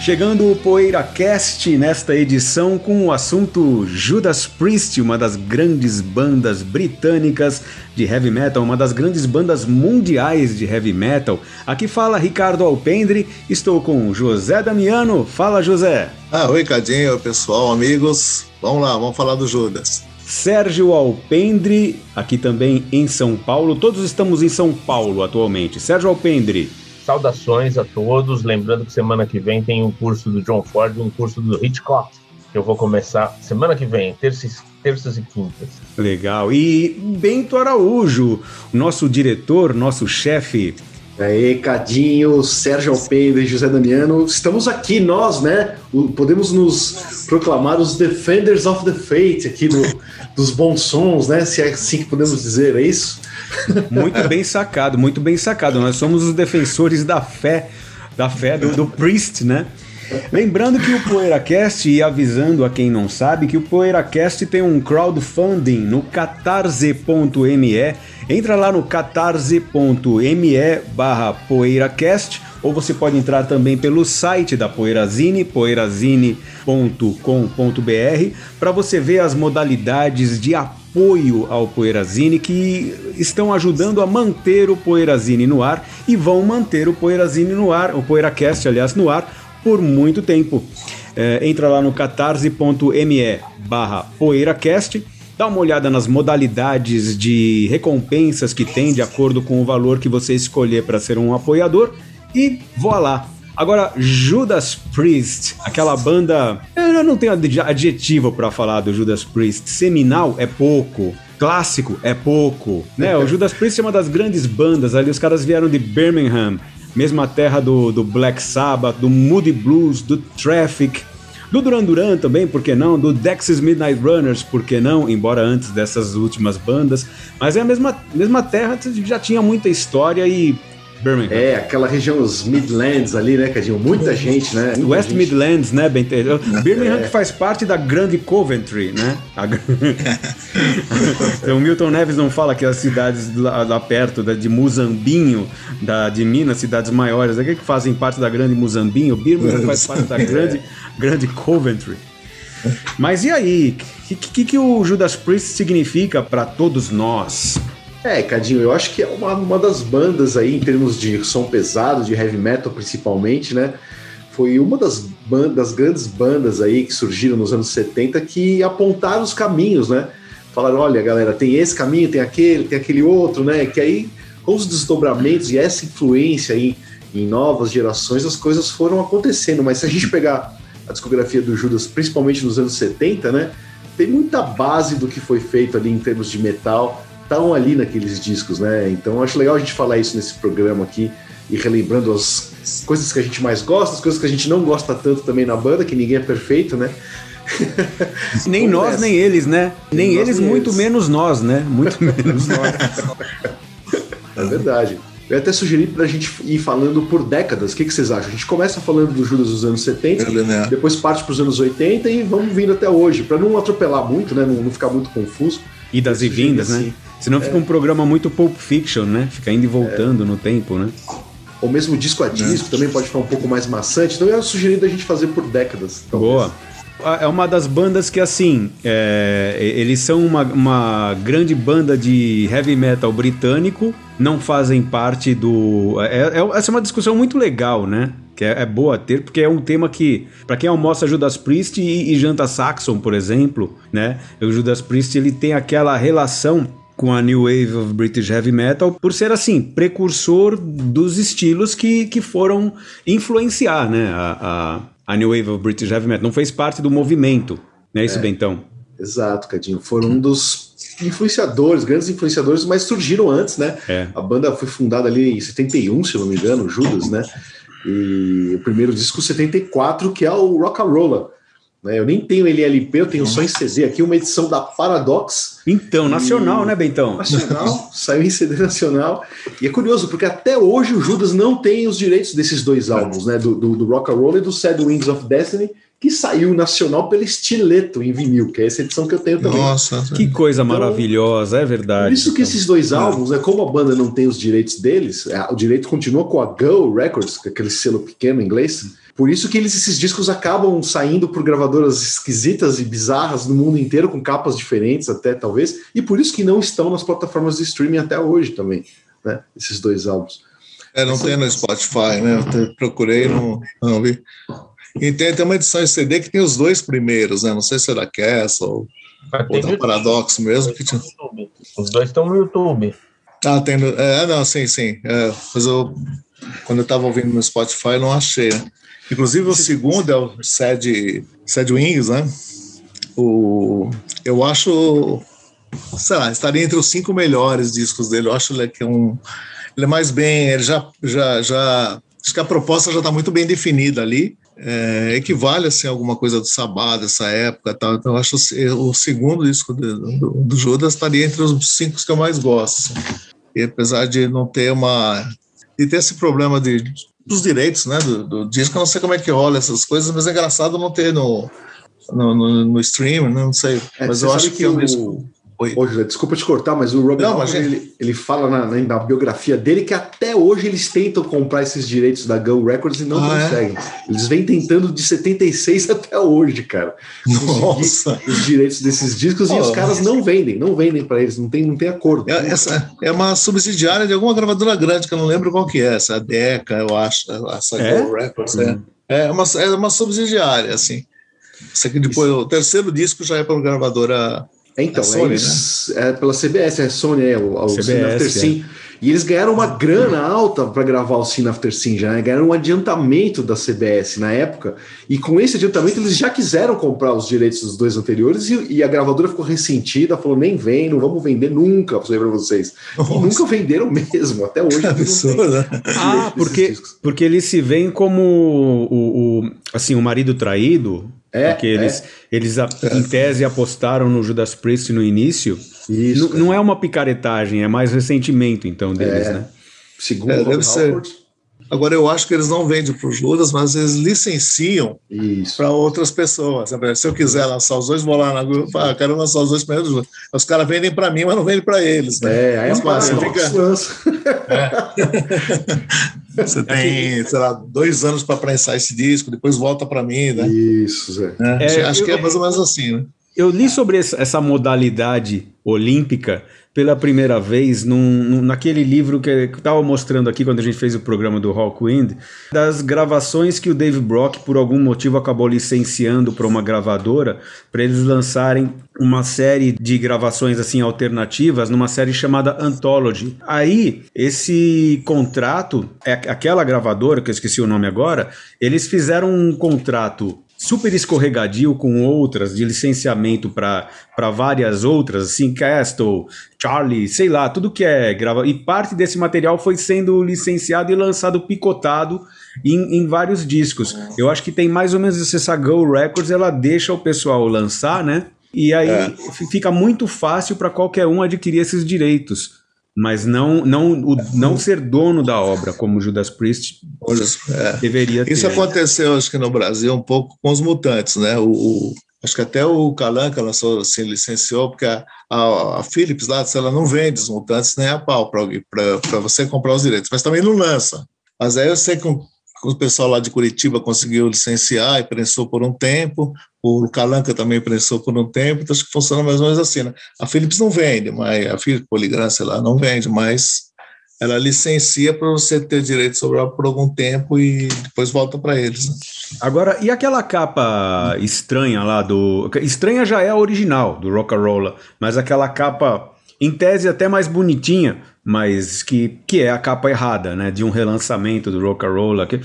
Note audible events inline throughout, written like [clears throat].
Chegando o PoeiraCast nesta edição com o assunto Judas Priest, uma das grandes bandas britânicas de heavy metal, uma das grandes bandas mundiais de heavy metal. Aqui fala Ricardo Alpendre, estou com José Damiano. Fala, José. Ah, oi, Cadinho, pessoal, amigos. Vamos lá, vamos falar do Judas. Sérgio Alpendre, aqui também em São Paulo. Todos estamos em São Paulo atualmente. Sérgio Alpendre. Saudações a todos. Lembrando que semana que vem tem um curso do John Ford e um curso do Hitchcock. Que eu vou começar semana que vem, terças, terças e quintas. Legal. E Bento Araújo, nosso diretor, nosso chefe Aí, Cadinho, Sérgio Alpendre e José Damiano, estamos aqui nós, né? Podemos nos proclamar os Defenders of the Faith aqui do, dos bons sons, né? Se é assim que podemos dizer, é isso? Muito bem sacado, muito bem sacado. Nós somos os defensores da fé, da fé do, do Priest, né? Lembrando que o PoeiraCast, e avisando a quem não sabe, que o PoeiraCast tem um crowdfunding no catarse.me. Entra lá no catarse.me barra poeiracast ou você pode entrar também pelo site da Poeirazine, poeirazine.com.br, para você ver as modalidades de apoio ao Poeirazine que estão ajudando a manter o Poeirazine no ar e vão manter o Poeirazine no ar, o PoeiraCast, aliás, no ar por muito tempo. É, entra lá no catarse.me barra poeiracast, dá uma olhada nas modalidades de recompensas que tem de acordo com o valor que você escolher para ser um apoiador e voa lá. Agora, Judas Priest, aquela banda. Eu não tenho adjetivo para falar do Judas Priest. Seminal é pouco. Clássico é pouco. Né? O Judas Priest é uma das grandes bandas ali. Os caras vieram de Birmingham, mesma terra do, do Black Sabbath, do Moody Blues, do Traffic, do Duran Duran também, por que não? Do Dexys Midnight Runners, por que não? Embora antes dessas últimas bandas. Mas é a mesma, mesma terra, já tinha muita história e Birmingham. É, aquela região, os Midlands ali, né, Cadinho? Muita gente, né? Muita West gente. Midlands, né, bem Birmingham é. que faz parte da Grande Coventry, né? A... [laughs] então, o Milton Neves não fala que as cidades lá, lá perto da, de Muzambinho, da, de Minas, cidades maiores, aqui que fazem parte da Grande Muzambinho, Birmingham faz parte da Grande, grande Coventry. Mas e aí? O que, que, que o Judas Priest significa para todos nós? É, Cadinho, eu acho que é uma, uma das bandas aí, em termos de som pesado, de heavy metal principalmente, né? Foi uma das, bandas, das grandes bandas aí que surgiram nos anos 70 que apontaram os caminhos, né? Falaram, olha, galera, tem esse caminho, tem aquele, tem aquele outro, né? Que aí, com os desdobramentos e essa influência aí em novas gerações, as coisas foram acontecendo. Mas se a gente pegar a discografia do Judas, principalmente nos anos 70, né? Tem muita base do que foi feito ali em termos de metal estão ali naqueles discos, né? Então acho legal a gente falar isso nesse programa aqui e relembrando as coisas que a gente mais gosta, as coisas que a gente não gosta tanto também na banda, que ninguém é perfeito, né? [laughs] nem nós, nem eles, né? Nem, nem eles, nem muito eles. menos nós, né? Muito [laughs] menos nós. é verdade. Eu até sugeri pra gente ir falando por décadas. O que, que vocês acham? A gente começa falando do Judas dos anos 70, né? depois parte pros anos 80 e vamos vindo até hoje, para não atropelar muito, né? Não, não, ficar muito confuso. Idas e vindas, né? Senão é. fica um programa muito Pulp Fiction, né? Fica indo e voltando é. no tempo, né? Ou mesmo disco a é. disco é. também pode ficar um pouco mais maçante. Então eu sugerido a gente fazer por décadas. Talvez. Boa. É uma das bandas que, assim, é, eles são uma, uma, grande banda de heavy metal britânico, não fazem parte do. É, é, essa é uma discussão muito legal, né? Que é, é boa ter, porque é um tema que, para quem almoça Judas Priest e, e janta Saxon, por exemplo, né? O Judas Priest ele tem aquela relação com a New Wave of British Heavy Metal, por ser assim, precursor dos estilos que, que foram influenciar né, a, a, a New Wave of British Heavy Metal. Não fez parte do movimento, não é isso, é, Bentão? Exato, Cadinho. Foram um dos influenciadores, grandes influenciadores, mas surgiram antes, né? É. A banda foi fundada ali em 71, se eu não me engano, Judas, né? E o primeiro disco 74, que é o Rock and Roller né? Eu nem tenho ele LP, eu tenho só em CD aqui, uma edição da Paradox. Então, nacional, e... né, Bentão? Nacional, [laughs] saiu em CD nacional. E é curioso, porque até hoje o Judas não tem os direitos desses dois álbuns, né? Do, do, do Rock and Roll e do Sad Wings of Destiny, que saiu nacional pelo Estileto em vinil, que é essa edição que eu tenho também. Nossa, que coisa então, maravilhosa, é verdade. Por isso que então. esses dois álbuns, né, como a banda não tem os direitos deles, é, o direito continua com a Go Records, que é aquele selo pequeno em inglês Por isso que eles, esses discos acabam saindo por gravadoras esquisitas e bizarras no mundo inteiro, com capas diferentes até, talvez, e por isso que não estão nas plataformas de streaming até hoje também, né? Esses dois álbuns. É, não Essa... tem no Spotify, né? Eu procurei não, não vi. E tem, tem uma edição em CD que tem os dois primeiros, né? Não sei se é da Castle ou, ou da Paradox mesmo. Que tinha... Os dois estão no YouTube. Ah, tem. No... É, não, sim, sim. É, mas eu, quando eu estava ouvindo no Spotify, não achei, né? Inclusive o segundo é o Sad, Sad Wings, né? O, eu acho, sei lá, estaria entre os cinco melhores discos dele. Eu acho que é um, ele é mais bem, ele já, já, já, acho que a proposta já está muito bem definida ali. É, equivale assim, a alguma coisa do Sabá dessa época, tal. Então eu acho o, o segundo disco do, do, do, Judas estaria entre os cinco que eu mais gosto. Assim. E apesar de não ter uma, de ter esse problema de dos direitos, né, do, do, disco. Eu não sei como é que rola essas coisas, mas é engraçado não ter no, no, no, no stream, né, não sei. É, mas eu acho que, que é um disco. Oi. Ô, desculpa te cortar, mas o Robert Não, ele, ele fala na, na, biografia dele que até hoje eles tentam comprar esses direitos da Go Records e não ah, é? conseguem. É? Eles vêm tentando de 76 até hoje, cara. Nossa! Os direitos desses discos oh, e os caras não vendem, não vendem para eles, não tem, não tem acordo. É, essa é uma subsidiária de alguma gravadora grande, que eu não lembro qual que é, essa Deca, eu acho, essa é? Go Records, é. Uhum. É, uma, é uma subsidiária, assim. Isso aqui depois, Isso. o terceiro disco já é para uma gravadora então, é, Sony, eles, né? é pela CBS, é Sony, é o, o CBS, Cine After é. Sim. E eles ganharam uma grana alta para gravar o Cine After Sim, já né? ganharam um adiantamento da CBS na época. E com esse adiantamento, eles já quiseram comprar os direitos dos dois anteriores e, e a gravadora ficou ressentida, falou: nem vem, não vamos vender nunca, falei para vocês. Nossa. E nunca venderam mesmo, até hoje. Absurdo. [laughs] Ah, porque, porque eles se veem como o, o, assim, o marido traído é, porque eles, é. eles em tese apostaram no Judas Priest no início. Isso, não é uma picaretagem, é mais ressentimento, então, deles, é. né? Segundo é, deve ser. Agora, eu acho que eles não vendem para o Judas, mas eles licenciam para outras pessoas. Se eu quiser lançar os dois, vou lá na grupo, ah, quero lançar os dois primeiros Judas. Os caras vendem para mim, mas não vendem para eles. Né? É, aí é massa, fica... é. [laughs] Você tem, sei lá, dois anos para prensar esse disco, depois volta para mim, né? Isso, Zé. É, acho eu, que é mais ou menos assim, né? Eu li sobre essa modalidade olímpica pela primeira vez num, num, naquele livro que eu estava mostrando aqui quando a gente fez o programa do Hawkwind, das gravações que o Dave Brock, por algum motivo, acabou licenciando para uma gravadora para eles lançarem uma série de gravações assim alternativas numa série chamada Anthology. Aí, esse contrato, é aquela gravadora, que eu esqueci o nome agora, eles fizeram um contrato super escorregadio com outras de licenciamento para várias outras, assim, Castle, Charlie, sei lá, tudo que é grava. E parte desse material foi sendo licenciado e lançado picotado em, em vários discos. Eu acho que tem mais ou menos essa Go Records, ela deixa o pessoal lançar, né? E aí é. fica muito fácil para qualquer um adquirir esses direitos mas não não o, não ser dono da obra como Judas Priest é. deveria ter. Isso aconteceu acho que no Brasil um pouco com os mutantes, né? O, o acho que até o Calanca lançou assim licenciou porque a, a, a Philips lá ela não vende os mutantes nem a pau para você comprar os direitos, mas também não lança. Mas aí eu sei que o pessoal lá de Curitiba conseguiu licenciar e prensou por um tempo, o Calanca também prensou por um tempo, então acho que funciona mais ou menos assim. Né? A Philips não vende, mas a Philips Poligram, sei lá, não vende, mas ela licencia para você ter direito sobre ela por algum tempo e depois volta para eles. Né? Agora, e aquela capa estranha lá do. Estranha já é a original do Rock'n'Rolla, mas aquela capa, em tese, até mais bonitinha mas que, que é a capa errada, né? De um relançamento do Rock'n'Rolla. Que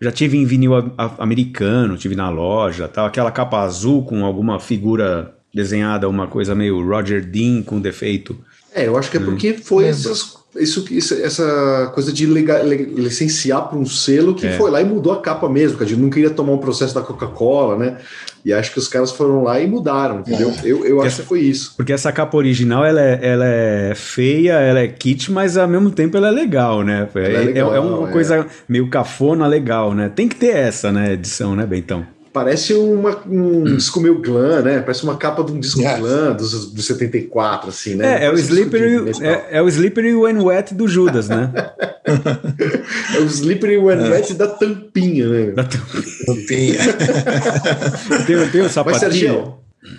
já tive em vinil americano, tive na loja, tal, aquela capa azul com alguma figura desenhada, uma coisa meio Roger Dean com defeito. É, eu acho que é porque foi essas isso, isso, essa coisa de legal, licenciar para um selo que é. foi lá e mudou a capa mesmo, que a gente não queria tomar um processo da Coca-Cola, né? E acho que os caras foram lá e mudaram, entendeu? É. Eu, eu acho essa, que foi isso. Porque essa capa original, ela é, ela é feia, ela é kit, mas ao mesmo tempo ela é legal, né? É, é, legal, é, uma coisa meio cafona legal, né? Tem que ter essa, né, edição, né, Bentão? Parece uma, um hum. disco meio glam, né? Parece uma capa de um disco yeah. glam dos, dos 74, assim, né? É, é o, Slippery, é, é, o Slippery When Wet do Judas, né? [laughs] é o Slippery When é. Wet da tampinha, né? Da tampinha. [laughs] tem, tem um sapatinho. Mas, Sergio,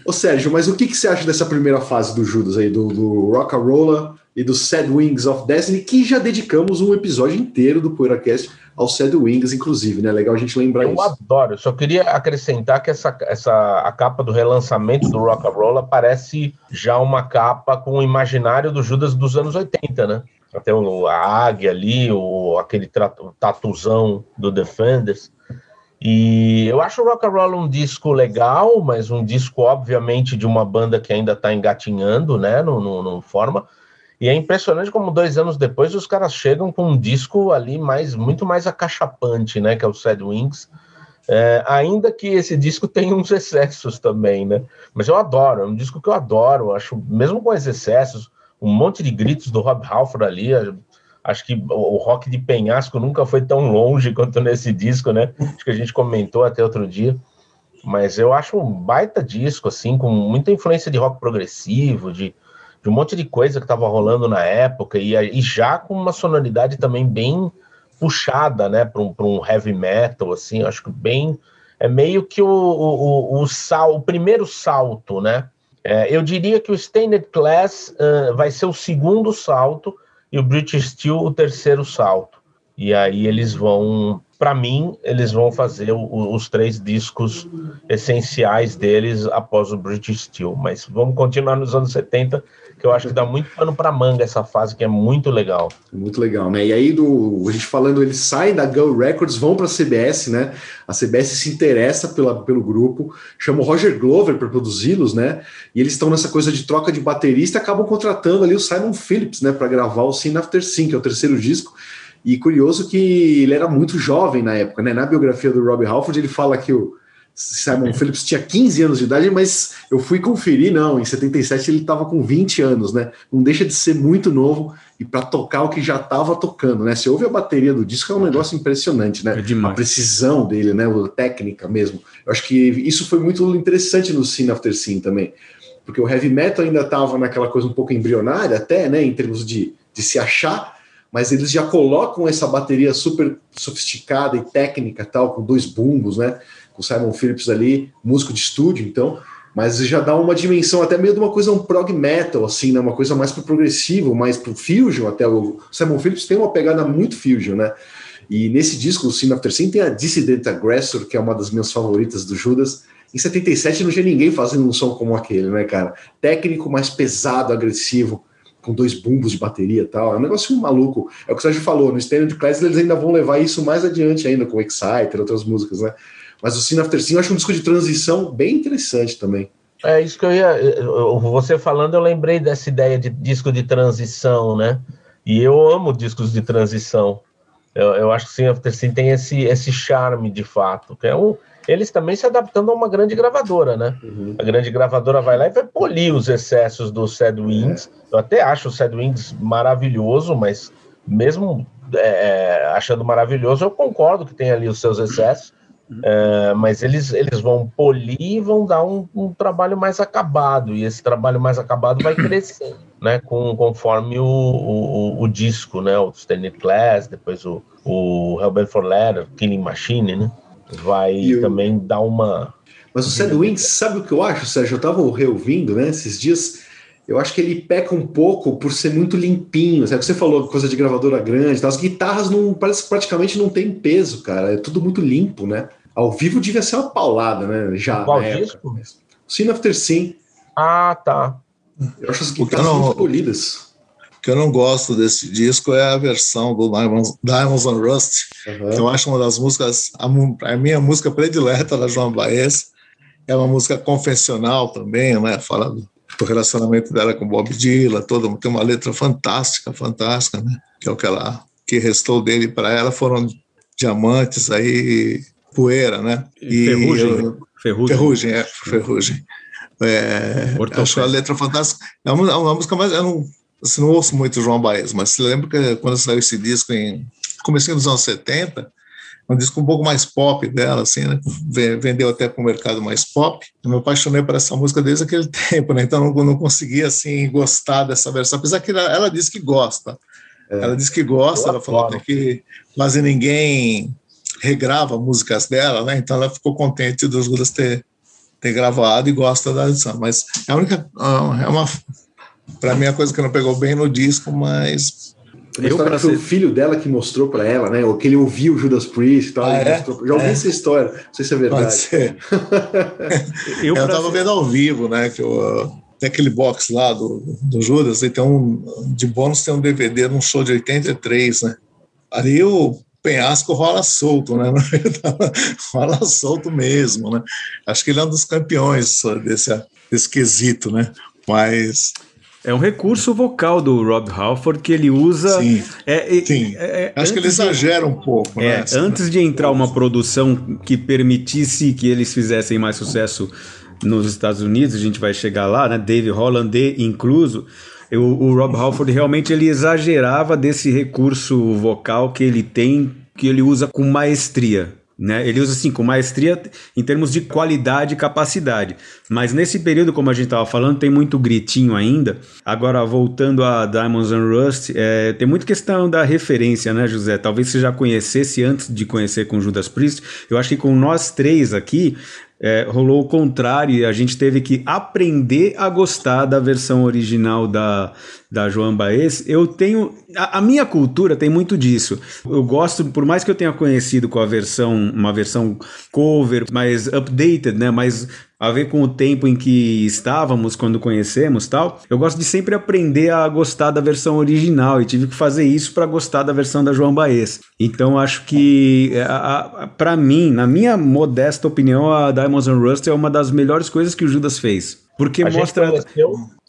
ô Sérgio, mas o que, que você acha dessa primeira fase do Judas aí, do, do Rock and e do Sad Wings of Destiny, que já dedicamos um episódio inteiro do PoeiraCast ao Sad Wings, inclusive, né? Legal a gente lembrar eu isso. Eu adoro, só queria acrescentar que essa, essa, a capa do relançamento do Rock and Roll parece já uma capa com o imaginário do Judas dos anos 80, né? Até o, a águia ali, o, aquele tatuzão do Defenders. E eu acho o Rock and Roll um disco legal, mas um disco, obviamente, de uma banda que ainda está engatinhando, né, no, no, no forma, e é impressionante como dois anos depois os caras chegam com um disco ali mais muito mais acachapante, né? Que é o Sad Wings. É, ainda que esse disco tenha uns excessos também, né? Mas eu adoro, é um disco que eu adoro. Acho, mesmo com esses excessos, um monte de gritos do Rob Halford ali. Acho que o rock de penhasco nunca foi tão longe [laughs] quanto nesse disco, né? Acho que a gente comentou até outro dia. Mas eu acho um baita disco, assim, com muita influência de rock progressivo, de, de um monte de coisa que estava rolando na época, e, e, já com uma sonoridade também bem puxada, né, para um, um heavy metal, assim, acho que bem. É meio que o, o, o, o, sal, o primeiro salto, né? É, eu diria que o Stained Class uh, vai ser o segundo salto e o British Steel o terceiro salto. E aí eles vão para mim, eles vão fazer o, os três discos essenciais deles após o British Steel. Mas vamos continuar nos anos 70, que eu acho que dá muito pano para manga essa fase, que é muito legal. Muito legal, né? E aí, do, a gente falando, eles saem da Go Records, vão para a CBS, né? A CBS se interessa pela, pelo grupo, chama o Roger Glover para produzi-los, né? E eles estão nessa coisa de troca de baterista acabam contratando ali o Simon Phillips, né? Para gravar o Sin After Sin, que é o terceiro disco. E curioso que ele era muito jovem na época, né? Na biografia do Robbie Halford, ele fala que o Simon Phillips tinha 15 anos de idade, mas eu fui conferir, não, em 77 ele estava com 20 anos, né? Não deixa de ser muito novo e para tocar o que já estava tocando, né? Você ouve a bateria do disco, é um negócio impressionante, né? É a precisão dele, né? A técnica mesmo. Eu acho que isso foi muito interessante no Sin After Sin também, porque o heavy metal ainda estava naquela coisa um pouco embrionária, até, né? Em termos de, de se achar mas eles já colocam essa bateria super sofisticada e técnica, tal, com dois bumbos, né? Com Simon Phillips ali, músico de estúdio, então, mas já dá uma dimensão até meio de uma coisa um prog metal, assim, né? Uma coisa mais pro progressivo, mais pro fusion, até o Simon Phillips tem uma pegada muito fusion, né? E nesse disco, o Sin After Sin, tem a Dissident Aggressor, que é uma das minhas favoritas do Judas. Em 77 não tinha ninguém fazendo um som como aquele, né, cara? Técnico, mais pesado, agressivo com dois bumbos de bateria e tal. É um negócio maluco. É o que o Sérgio falou, no Standard Class eles ainda vão levar isso mais adiante ainda, com Exciter, outras músicas, né? Mas o Sin After Sin eu acho um disco de transição bem interessante também. É isso que eu ia. Você falando, eu lembrei dessa ideia de disco de transição, né? E eu amo discos de transição. Eu, eu acho que o Sin After Sin tem esse, esse charme de fato, que é um eles também se adaptando a uma grande gravadora, né? Uhum. A grande gravadora vai lá e vai polir os excessos do Sad Wings. É. Eu até acho o Sad Wings maravilhoso, mas mesmo é, achando maravilhoso, eu concordo que tem ali os seus excessos. Uhum. É, mas eles, eles vão polir e vão dar um, um, trabalho mais acabado, e esse trabalho mais acabado vai crescer, [clears throat] né, com, conforme o, o, o disco, né, o Standard Class, depois o, o Hellbent for Leather, Killing Machine, né, vai também dar uma. Mas o Sad Wings, sabe o que eu acho, Sérgio? Eu tava reouvindo, né, esses dias. Eu acho que ele peca um pouco por ser muito limpinho. Sabe? Você falou coisa de gravadora grande, as guitarras não parece praticamente não tem peso, cara. É tudo muito limpo, né? Ao vivo devia ser uma paulada, né? Já. Qual disco? Sin After Sin. Ah, tá. Eu acho as guitarras não... muito polidas que eu não gosto desse disco é a versão do Diamonds, Diamonds and Rust, uhum. que eu acho uma das músicas, a, a, minha música predileta da João Baez, é uma música confessional também, né? Fala do, do relacionamento dela com Bob Dylan, toda, tem uma letra fantástica, fantástica, né? Que é o que ela que restou dele para ela foram diamantes aí poeira, né? E, ferrugem, eu, ferrugem. Ferrugem, é, ferrugem. É, acho a letra fantástica. É uma, é uma música mais. Eu não, assim, não ouço muito João Baez, mas se lembra que quando saiu esse disco em comecinho dos anos 70, um disco um pouco mais pop dela, assim, né? Vendeu até para o mercado mais pop. Eu me apaixonei por essa música desde aquele [laughs] tempo, né? Então não, não conseguia, assim, gostar dessa versão, apesar que ela, ela disse que gosta. É. Ela disse que gosta, ela falou até que quase ninguém regrava músicas dela, né? Então ela ficou contente dos Judas ter, ter gravado e gosta da edição. Mas é a única. É uma. Para mim, é a coisa que não pegou bem no disco, mas eu para ser... o filho dela que mostrou para ela, né? Ou que ele ouviu Judas Priest e tal. Ah, é? mostrou... Já ouvi é. essa história, não sei se é verdade. Pode ser. [laughs] eu, eu tava ser... vendo ao vivo, né? Que eu, tem aquele box lá do, do Judas, e tem um, de bônus tem um DVD num show de 83, né? Ali o penhasco rola solto, né? [laughs] rola solto mesmo, né? Acho que ele é um dos campeões desse, desse quesito, né? Mas é um recurso vocal do Rob Halford que ele usa. Sim. É, é, sim. É, Acho que ele exagera um pouco. É, né? Antes de entrar uma produção que permitisse que eles fizessem mais sucesso nos Estados Unidos, a gente vai chegar lá, né? Dave Holland incluso. Eu, o Rob Halford realmente ele exagerava desse recurso vocal que ele tem, que ele usa com maestria. Né? Ele usa assim com maestria em termos de qualidade e capacidade. Mas nesse período, como a gente estava falando, tem muito gritinho ainda. Agora, voltando a Diamonds and Rust, é, tem muita questão da referência, né, José? Talvez você já conhecesse antes de conhecer com Judas Priest. Eu acho que com nós três aqui, é, rolou o contrário e a gente teve que aprender a gostar da versão original da, da Joan Baez. Eu tenho. A, a, minha cultura tem muito disso. Eu gosto, por mais que eu tenha conhecido com a versão, uma versão cover, mais updated, né? Mais a ver com o tempo em que estávamos quando conhecemos tal. Eu gosto de sempre aprender a gostar da versão original e tive que fazer isso para gostar da versão da João Baez. Então acho que é, para mim, na minha modesta opinião, a Diamonds and Rust é uma das melhores coisas que o Judas fez, porque a mostra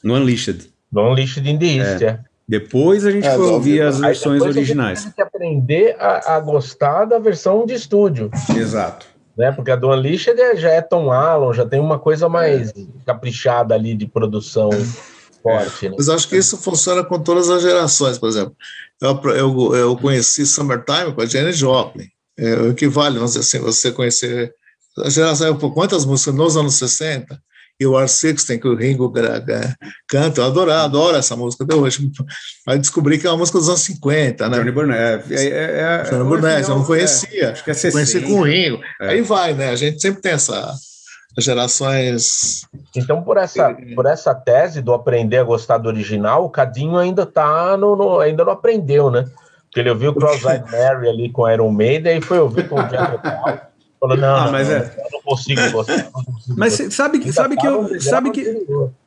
no Unleashed. No Unleashed in the East, é. é. Depois a gente é, foi ouvir as versões originais. A gente teve que aprender a, a gostar da versão de estúdio. Exato né? Porque a do Unleashed já é Tom Allen, já tem uma coisa mais é. caprichada ali de produção forte. Né? Mas acho que isso funciona com todas as gerações, por exemplo. Eu, eu, eu conheci Summertime com a Jenny Joplin. É, o equivale, vamos dizer assim, você conhecer a geração, quantas músicas nos anos 60 e o R16, que o Ringo canta, eu adoro, adoro essa música até hoje. Aí descobri que é uma música dos anos 50, né? Johnny Burnett. É, é, é, Johnny Burnett, eu não conhecia. acho que é 60. Conheci com o Ringo. É. Aí vai, né? A gente sempre tem essa gerações. Então, por essa, por essa tese do aprender a gostar do original, o Cadinho ainda tá no, no ainda não aprendeu, né? Porque ele ouviu o [laughs] Cross-Eyed Mary ali com Iron Maiden e foi ouvir com o Jethro Falou, não, ah, mas não, é. eu não consigo [laughs] gostar. Mas sabe que, sabe que eu. Sabe que,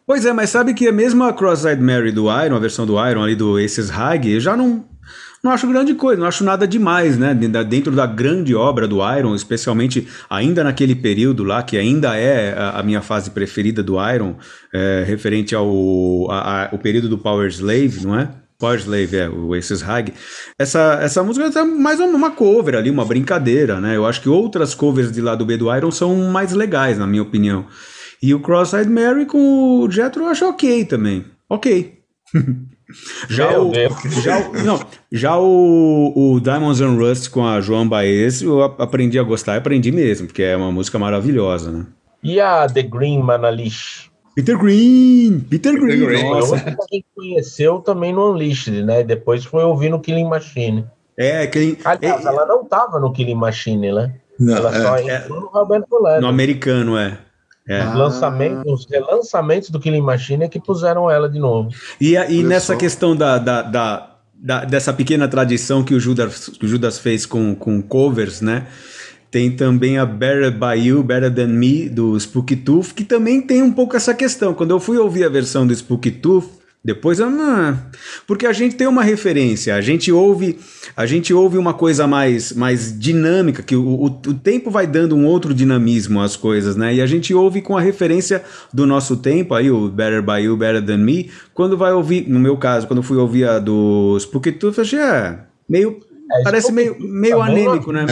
pois é, mas sabe que a mesma Cross-Eyed Mary do Iron, a versão do Iron ali do Aces Hag, eu já não. Não acho grande coisa, não acho nada demais, né? Dentro da grande obra do Iron, especialmente ainda naquele período lá, que ainda é a, minha fase preferida do Iron, é, referente ao a, a, o período do Power Slave, não é? Power Slave, é, o Aces Hag. Essa, essa música é mais uma cover ali, uma brincadeira, né? Eu acho que outras covers de lá do B do Iron são mais legais, na minha opinião. E o Cross-Eyed Mary com o Jethro eu acho ok também. Ok. [laughs] já, o, já, o, não, já o, o Diamonds and Rust com a Joan Baez eu aprendi a gostar, aprendi mesmo, porque é uma música maravilhosa, né? E a The Green Manalish? Peter Green! Peter, Peter Green! Green. Nossa. Gente conheceu também no Unleashed, né? Depois foi ouvir no Killing Machine. É, Killing... Aliás, é, ela não estava no Killing Machine, né? Não, ela é, só entrou no Roberto Leather. No americano, é. É. Os, lançamentos, os relançamentos do Killing Machine é que puseram ela de novo. E, e nessa só. questão da, da, da, da, dessa pequena tradição que o Judas, que o Judas fez com, com covers, né? Tem também a Better By You, Better Than Me, do Spooky Tooth, que também tem um pouco essa questão. Quando eu fui ouvir a versão do Spooky Tooth, depois eu não. Porque a gente tem uma referência, a gente ouve, a gente ouve uma coisa mais, mais dinâmica, que o, o, o, tempo vai dando um outro dinamismo às coisas, né? E a gente ouve com a referência do nosso tempo, aí o Better By You, Better Than Me. Quando vai ouvir, no meu caso, quando fui ouvir a do Spooky Tooth, eu achei, é, meio. É, parece meio, meio tá anêmico, né?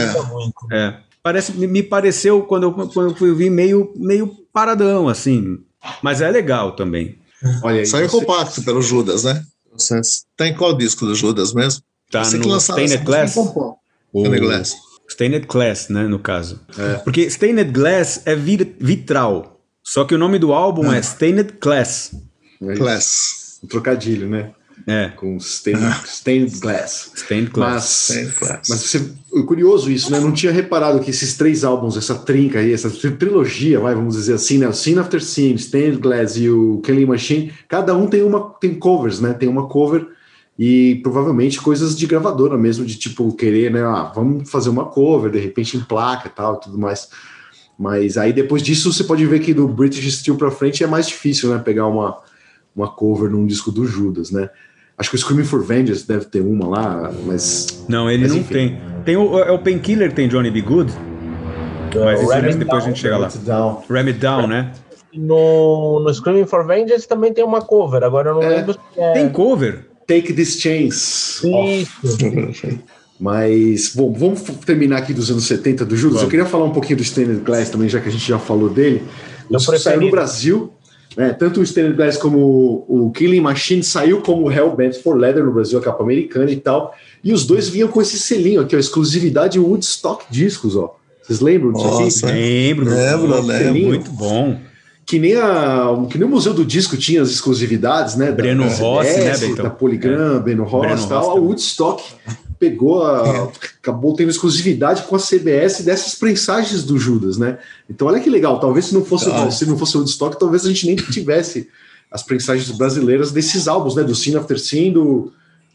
É. é parece, me pareceu, quando eu, quando eu fui ouvir, meio, meio paradão, assim. Mas é legal também. Olha aí, Saiu você... compacto pelo Judas, né? Você tá em qual disco do Judas mesmo? Tá você no Stained Glass. Stained Glass. Stained Glass, né, no caso. É. Porque Stained Glass é vitral. Só que o nome do álbum é, é Stained Glass. Glass. Um trocadilho, né? É. Com stained, stained glass. [laughs] Stained glass. Stained glass. Mas você, curioso isso, né? Não tinha reparado que esses três álbuns, essa trinca aí, essa trilogia, vai, vamos dizer assim, né? O Scene After Scene, Stained Glass e o Killing Machine, cada um tem uma tem covers, né? Tem uma cover e provavelmente coisas de gravadora mesmo, de tipo querer, né? Ah, vamos fazer uma cover, de repente em placa e tal, tudo mais. Mas aí depois disso você pode ver que do British Steel para frente é mais difícil, né? Pegar uma, uma cover num disco do Judas, né? Acho que o Screaming for Vengeance deve ter uma lá, mas. Não, ele mas não enfim. tem. Tem o, é o Painkiller tem Johnny B. Good. Mas isso depois a Down, gente chega lá. Down. Ram It Down, né? No, no Screaming for Vengeance também tem uma cover, agora eu não É. lembro se é. Tem cover. Take This Chance. Isso. [laughs] Mas, bom, vamos terminar aqui dos anos 70 do Judas. Vamos. Eu queria falar um pouquinho do Stained Glass também, já que a gente já falou dele. O disco saiu no. Brasil, né? Tanto o Stained Glass como o, o Killing Machine saiu como Hellbent for Leather no Brasil, a capa americana e tal. E os dois vinham com esse selinho aqui, ó, exclusividade Woodstock Discos, ó. Vocês lembram disso aqui? Nossa. Lembro. Lembro, lembro. Muito bom. Que nem, a, que nem o Museu do Disco tinha as exclusividades, né? Breno da Rossi, CBS, né, Betão? Da Polygram, Breno Rossi e tal. Rossi A. Woodstock pegou a, acabou tendo exclusividade com a CBS dessas prensagens do Judas, né? Então olha que legal, talvez se não fosse, Ah. se não fosse o Woodstock, talvez a gente nem tivesse as prensagens brasileiras desses álbuns, né? Do Scene After Scene, do,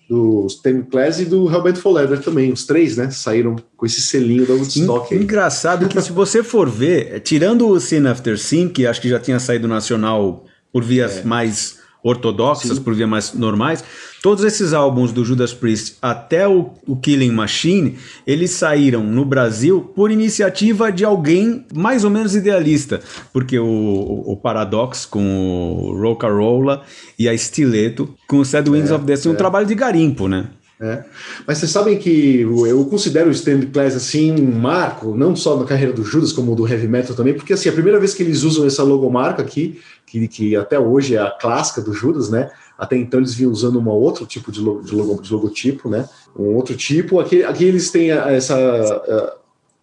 do Stained Class e do Hellbent for Leather também. Os três, né? Saíram com esse selinho da Woodstock aí. Engraçado que se você for ver, tirando o Scene After Scene, que acho que já tinha saído nacional por vias mais ortodoxas, Sim. por vias mais normais, todos esses álbuns do Judas Priest até o, o Killing Machine, eles saíram no Brasil por iniciativa de alguém mais ou menos idealista, porque o, o, o Paradox com o Rocarola e a Stiletto com o Sad Wings of Destiny, um trabalho de garimpo, né? É. Mas vocês sabem que eu considero o Stand Class assim um marco, não só na carreira do Judas, como do heavy metal também, porque assim, a primeira vez que eles usam essa logomarca aqui, que, que até hoje é a clássica do Judas, né? Até então eles vinham usando um outro tipo de, logo, de, logo, de logotipo, né? Um outro tipo. Aqui, aqui eles têm essa,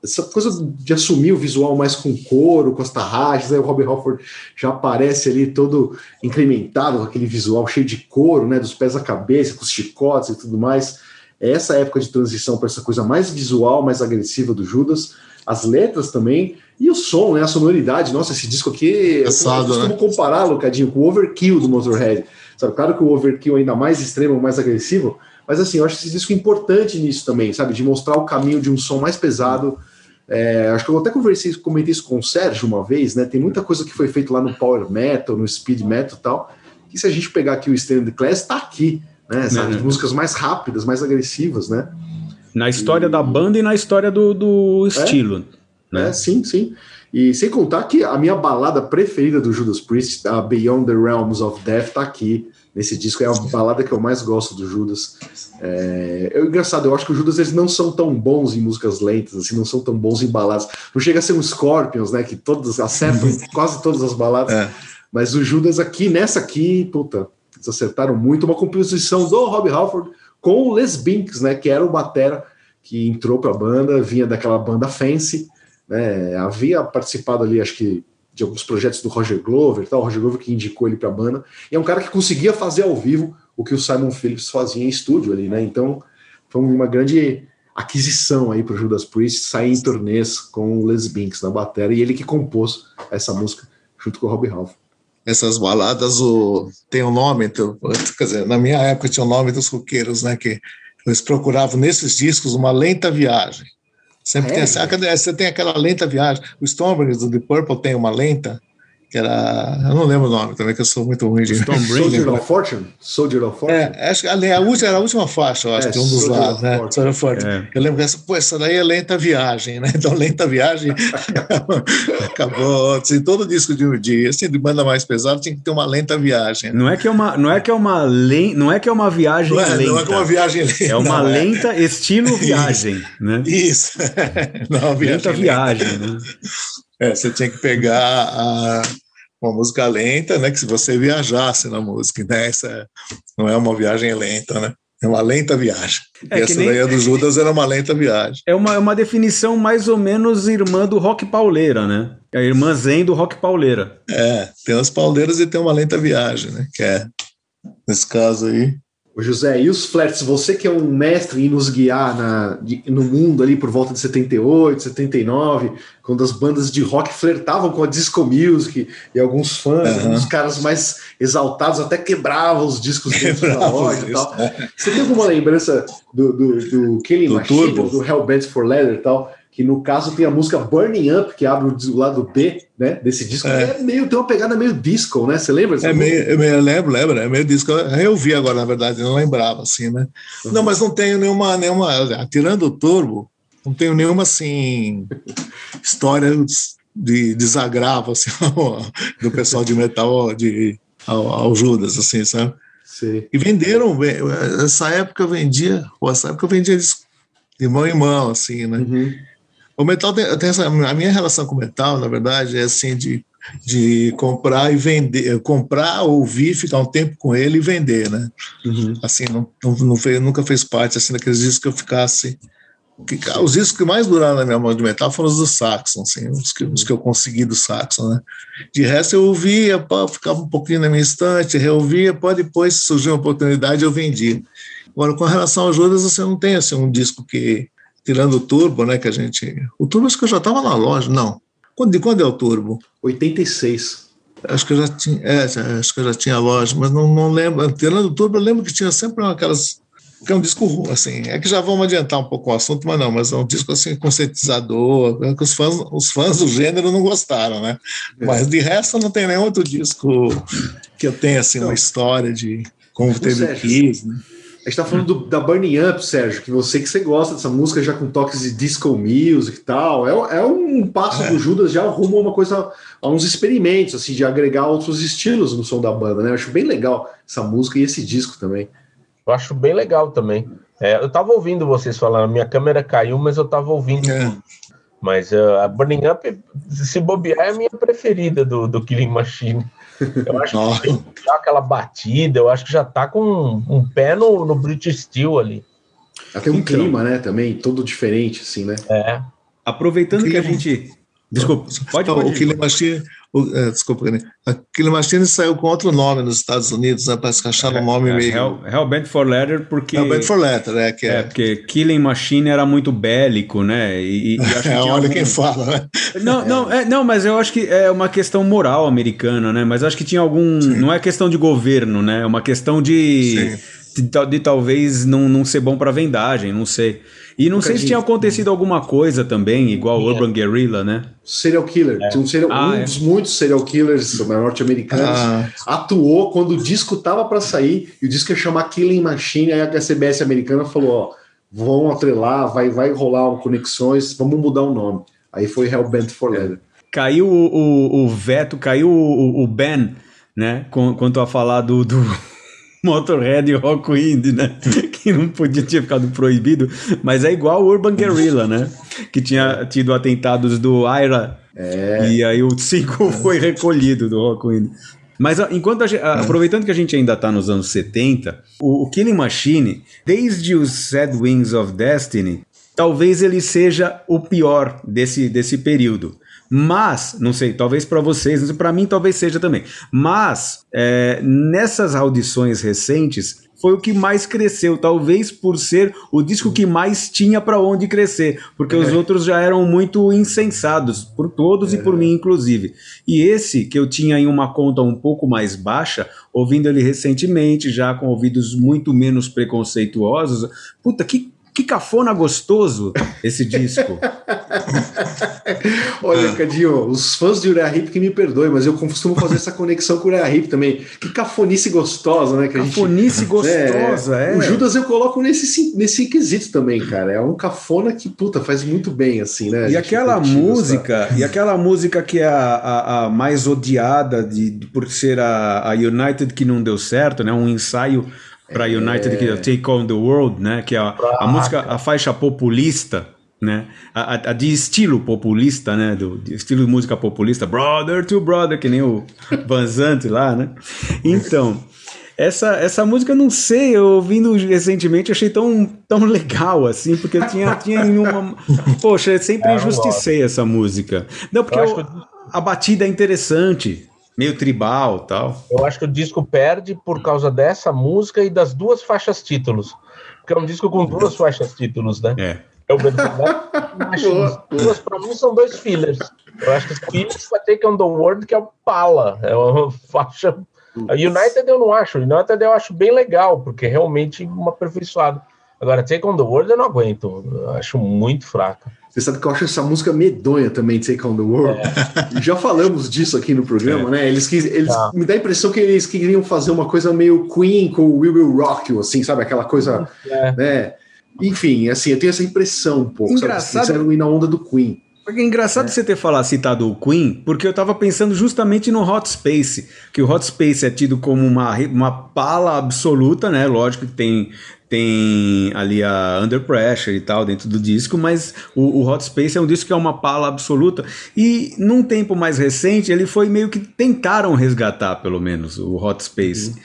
essa coisa de assumir o visual mais com couro, com as tarraxas, aí o Robbie Halford já aparece ali todo incrementado com aquele visual cheio de couro, né, dos pés à cabeça, com os chicotes e tudo mais. É essa época de transição para essa coisa mais visual, mais agressiva do Judas, as letras também e o som, né, a sonoridade. Nossa, esse disco aqui, Pesado, eu costumo né? compará-lo, Cadinho, com o Overkill do Motorhead. Sabe, claro que o Overkill é ainda mais extremo, mais agressivo, mas assim, eu acho esse disco importante nisso também, sabe, de mostrar o caminho de um som mais pesado. É, acho que eu até conversei, comentei isso com o Sérgio uma vez, né? Tem muita coisa que foi feita lá no Power Metal, no Speed Metal e tal. Que se a gente pegar aqui o Stand Class, tá aqui, né? Sabe? Né. Músicas mais rápidas, mais agressivas, né? Na história da banda e na história do, do estilo. Né? É, sim, sim. E sem contar que a minha balada preferida do Judas Priest, a Beyond the Realms of Death, tá aqui nesse disco. É a balada que eu mais gosto do Judas. É, é engraçado, eu acho que os Judas eles não são tão bons em músicas lentas, assim, não são tão bons em baladas. Não chega a ser um Scorpions, né? Que todos acertam [laughs] quase todas as baladas. É. Mas o Judas aqui, nessa aqui, puta, eles acertaram muito. Uma composição do Rob Halford com o Les Binks, né? Que era o batera que entrou para a banda, vinha daquela banda Fancy, né? Havia participado ali, acho que de alguns projetos do Roger Glover, tal, o Roger Glover que indicou ele para a banda. E é um cara que conseguia fazer ao vivo o que o Simon Phillips fazia em estúdio ali, né? Então foi uma grande aquisição aí para o Judas Priest sair em turnês com o Les Binks na bateria e ele que compôs essa música junto com o Robbie Ralph. Essas baladas o, tem um nome, então, quer dizer, na minha época tinha o nome dos roqueiros, né? Que eles procuravam nesses discos uma lenta viagem. Sempre É, tem essa, você tem aquela lenta viagem. O Stormbringers do The Purple tem uma lenta, que era. Eu não lembro o nome também, que eu sou muito ruim de. [laughs] Soldier of Fortune? Soldier of Fortune? É, acho que a última, era a última faixa, eu acho É, que um dos Soldier lados, né? Soldier of Fortune. É. Eu lembro que essa, pô, essa daí é lenta viagem, né? [laughs] Então, lenta viagem [laughs] acabou. Assim, todo disco de, de, assim, de banda mais pesada tinha que ter uma lenta viagem. Não é que é uma, não é que é uma, len, não é que é uma viagem Não é, lenta. não é que uma viagem lenta. É uma não, lenta estilo viagem, né? Isso. Não, viagem Lenta lenta. viagem, né? É, você tinha que pegar a- uma música lenta, né? Que se você viajasse na música, né? Essa não é uma viagem lenta, né? É uma lenta viagem. É e essa nem- daí a do [laughs] Judas era uma lenta viagem. É uma, é uma definição mais ou menos irmã do rock pauleira, né? É a irmã zen do rock pauleira. É, tem as pauleiras e tem uma lenta viagem, né? Que é, nesse caso aí. Ô José, e os flats? Você que é um mestre em nos guiar na, no mundo ali por volta de 78, 79, quando as bandas de rock flertavam com a disco music e alguns fãs, uhum. os caras mais exaltados até quebravam os discos dentro da loja e tal. É. Você tem alguma lembrança do, do, do Killing do Machine, Turbo. do Hellbent for Leather e tal? Que no caso tem a música Burning Up, que abre o lado B, né, desse disco, é, é meio, tem uma pegada meio disco, né, você lembra? É meio, eu lembro, lembro, é meio disco, eu vi agora, na verdade, eu não lembrava, assim, né, uhum. não, mas não tenho nenhuma, nenhuma, tirando o Turbo, não tenho nenhuma, assim, história de desagravo, assim, [laughs] do pessoal de metal, de, ao, ao Judas, assim, sabe? Sim. E venderam, essa época vendia, essa época vendia de mão em mão, assim, né? Uhum. O metal tem, tem essa, a minha relação com o metal, na verdade, é assim de, de comprar e vender, comprar, ouvir, ficar um tempo com ele e vender, né? Uhum. Assim, não, não, fez, nunca fez parte assim daqueles discos que eu ficasse que, os discos que mais duraram na minha mão de metal foram os do Saxon, assim, os que, os que eu consegui do Saxon, né? De resto eu ouvia, ficava um pouquinho na minha estante, reouvia, pô, depois surgiu uma oportunidade eu vendi. Agora, com relação ao Judas, você não tem assim, um disco que tirando o Turbo, né, que a gente... O Turbo acho que eu já estava na loja, não. Quando, de quando é o Turbo? 86. Acho que eu já tinha, é, acho que eu já tinha loja, mas não, não lembro. Tirando o Turbo, eu lembro que tinha sempre aquelas que é um disco assim, é que já vamos adiantar um pouco o assunto, mas não, mas é um disco assim conscientizador, é que os fãs, os fãs do gênero não gostaram, né? É. Mas de resto não tem nenhum outro disco que eu tenha assim uma história de como teve o Kiss, né? A gente tá falando do, da Burning Up, Sérgio, que você que você gosta dessa música já com toques de disco music e tal. É, é um passo é. do Judas já rumo a uma coisa, a uns experimentos, assim, de agregar outros estilos no som da banda, né? Eu acho bem legal essa música e esse disco também. Eu acho bem legal também. É, eu tava ouvindo vocês falando, minha câmera caiu, mas eu tava ouvindo é. Mas uh, a Burning Up, se bobear, é a minha preferida do, do Killing Machine. Eu acho que já aquela batida, eu acho que já tá com um, um pé no, no British Steel ali. Até um então, clima, né, também, todo diferente, assim, né? É. Aproveitando que a gente. Desculpa, pode, pode. O Killing Machine, é, desculpa, Aquele Machine saiu com outro nome nos Estados Unidos, né? Parece que acharam um nome é, meio. Hell, Hellbent for Leather, porque. Hellbent for Leather, é. Que é. é, porque Killing Machine era muito bélico, né? E, e acho [laughs] que é, olha algum... quem fala, né? Não, não, é, não, mas eu acho que é uma questão moral americana, né? Mas acho que tinha algum. Sim. Não é questão de governo, né? É uma questão de. De, de, de, talvez não, não ser bom para vendagem, não sei. E não sei se tinha acontecido alguma coisa também, igual o Urban Guerrilla, né? Serial killer. É. Um, serial, ah, um é. dos muitos serial killers norte-americanos ah. atuou quando o disco tava para sair e o disco ia chamar Killing Machine. Aí a CBS americana falou: ó, vão atrelar, vai, vai rolar conexões, vamos mudar o nome. Aí foi Hellbent for é. Leather. Caiu o, o, o veto, caiu o, o Ben, né? Quanto a falar do, do [laughs] Motorhead e Rockwind, né? Que [laughs] não podia ter ficado proibido, mas é igual o Urban Guerrilla, né? Que tinha tido atentados do Ira é. e aí o 5 [laughs] foi recolhido do Rockwind. Mas enquanto gente, aproveitando que a gente ainda está nos anos 70, o, o Killing Machine, desde os Sad Wings of Destiny, talvez ele seja o pior desse, desse período. Mas, não sei, talvez para vocês, para mim talvez seja também. Mas, é, nessas audições recentes, foi o que mais cresceu, talvez por ser o disco que mais tinha para onde crescer, porque é. os outros já eram muito insensados, por todos é. e por é. mim inclusive. E esse que eu tinha em uma conta um pouco mais baixa, ouvindo ele recentemente, já com ouvidos muito menos preconceituosos, puta, que que cafona gostoso esse disco. [laughs] Olha, Cadinho, os fãs de Uriah Heep que me perdoem, mas eu costumo fazer essa conexão com o Uriah Heep também. Que cafonice gostosa, né? Que cafonice gente, gostosa, é, é, O Judas eu coloco nesse, nesse quesito também, cara. É um cafona que, puta, faz muito bem, assim, né? E aquela música, e aquela música que é a, a, a mais odiada de, por ser a, a United que não deu certo, né? Um ensaio para United é... que é Take On the World, né? Que é a, a música, a faixa populista, né? A, a, a, de estilo populista, né? Do estilo de música populista, brother to brother, que nem o [laughs] Van Zandt lá, né? Então, essa, essa música, não sei, eu ouvindo recentemente, achei tão, tão legal assim, porque tinha, tinha uma. Poxa, eu sempre é, injusticei essa música. Não, porque eu, a batida é interessante Meio tribal tal. Eu acho que o disco perde por causa dessa música e das duas faixas títulos. Porque é um disco com duas faixas títulos, né? É. É o. [laughs] Duas, pra mim, são dois fillers. Eu acho que os fillers vai Take on the World, que é o Pala. É uma [laughs] faixa. A United eu não acho. A United eu acho bem legal, porque é realmente uma aperfeiçoada. Agora, Take on the World eu não aguento. Eu acho muito fraca. Você sabe que eu acho essa música medonha também, Take on the World. É. Já falamos disso aqui no programa, é. né? Eles, eles ah. me dá a impressão que eles queriam fazer uma coisa meio Queen com We Will Rock You, assim, sabe? Aquela coisa, é. né? Enfim, assim, eu tenho essa impressão um pouco. Engraçado. Sabe? ir na onda do Queen. É engraçado é. você ter falado, citado o Queen, porque eu estava pensando justamente no Hot Space, que o Hot Space é tido como uma, uma pala absoluta, né? Lógico que tem tem ali a Under Pressure e tal dentro do disco, mas o, o, Hot Space é um disco que é uma pala absoluta. E num tempo mais recente, ele foi meio que tentaram resgatar, pelo menos, o Hot Space. Uhum.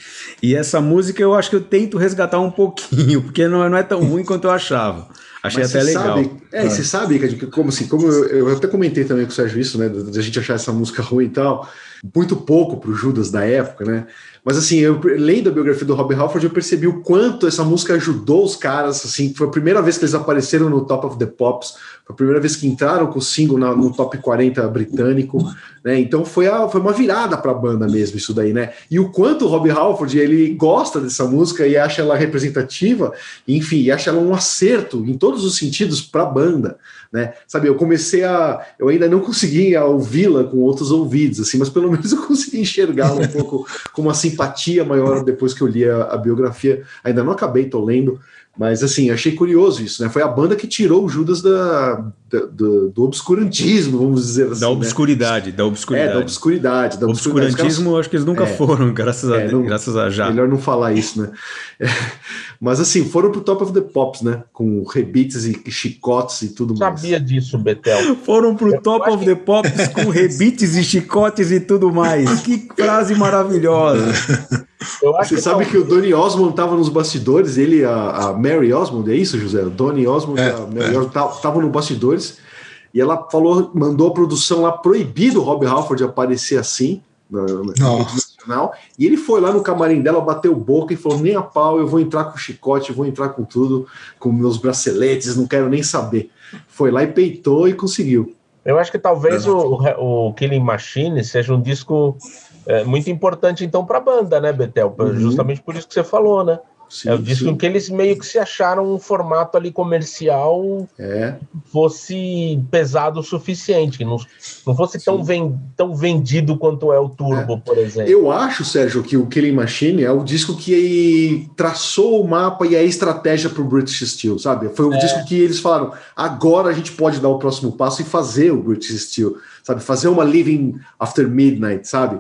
E essa música eu acho que eu tento resgatar um pouquinho, [laughs] porque não, não é tão ruim quanto eu achava. Achei Mas até legal. Sabe, é, é, você sabe, que como assim, como eu, eu, até comentei também com o Sérgio isso, né, da gente achar essa música ruim e tal, muito pouco pro Judas da época, né? Mas assim, eu lendo a biografia do Robbie Halford, eu percebi o quanto essa música ajudou os caras, assim, foi a primeira vez que eles apareceram no Top of the Pops, foi a primeira vez que entraram com o single na, no top 40 britânico, né? Então foi, a, foi uma virada para a banda mesmo isso daí, né? E o quanto o Robbie Halford ele gosta dessa música e acha ela representativa, enfim, acha ela um acerto em todos os sentidos para a banda né? Sabe, eu comecei a. Eu ainda não consegui ouvi-la com outros ouvidos, assim, mas pelo [laughs] menos eu consegui enxergar um pouco com uma simpatia maior depois que eu li a, a biografia. Ainda não acabei, tô lendo, mas assim, achei curioso isso, né? Foi a banda que tirou o Judas da, da do, do, obscurantismo, vamos dizer assim. Da né? obscuridade, né? da obscuridade. É, da obscuridade. Da obscurantismo, acho que eles nunca é, foram, graças a, é, não, graças a já. Melhor não falar isso, né? É, mas assim, foram pro Top of the Pops, né? Com rebites e chicotes e tudo mais. Sabia disso, Betel. Foram pro Eu Top of the Pops com rebites e chicotes e tudo mais. Que frase maravilhosa. [laughs] Você que sabe que o Donny Osmond estava nos bastidores, ele, a, a, Mary Osmond, é isso, José? O Donny Osmond é, a Mary é. Osmond estavam nos bastidores e ela falou, mandou a produção lá proibido o Rob Halford aparecer assim no, no e ele foi lá no camarim dela, bateu boca e falou: nem a pau, eu vou entrar com chicote, vou entrar com tudo, com meus braceletes, não quero nem saber. Foi lá e peitou e conseguiu. Eu acho que talvez o, o Killing Machine seja um disco é, muito importante, então, para a banda, né, Betel? Uhum. Justamente por isso que você falou, né? Sim, é o disco sim. em que eles meio que se acharam um formato ali comercial é. fosse pesado o suficiente, que não, não fosse tão, ven, tão vendido quanto é o Turbo, é. por exemplo. Eu acho, Sérgio, que o Killing Machine é o disco que traçou o mapa e a estratégia para o British Steel, sabe? Foi o é. disco que eles falaram: agora a gente pode dar o próximo passo e fazer o British Steel, sabe? Fazer uma Living After Midnight, sabe?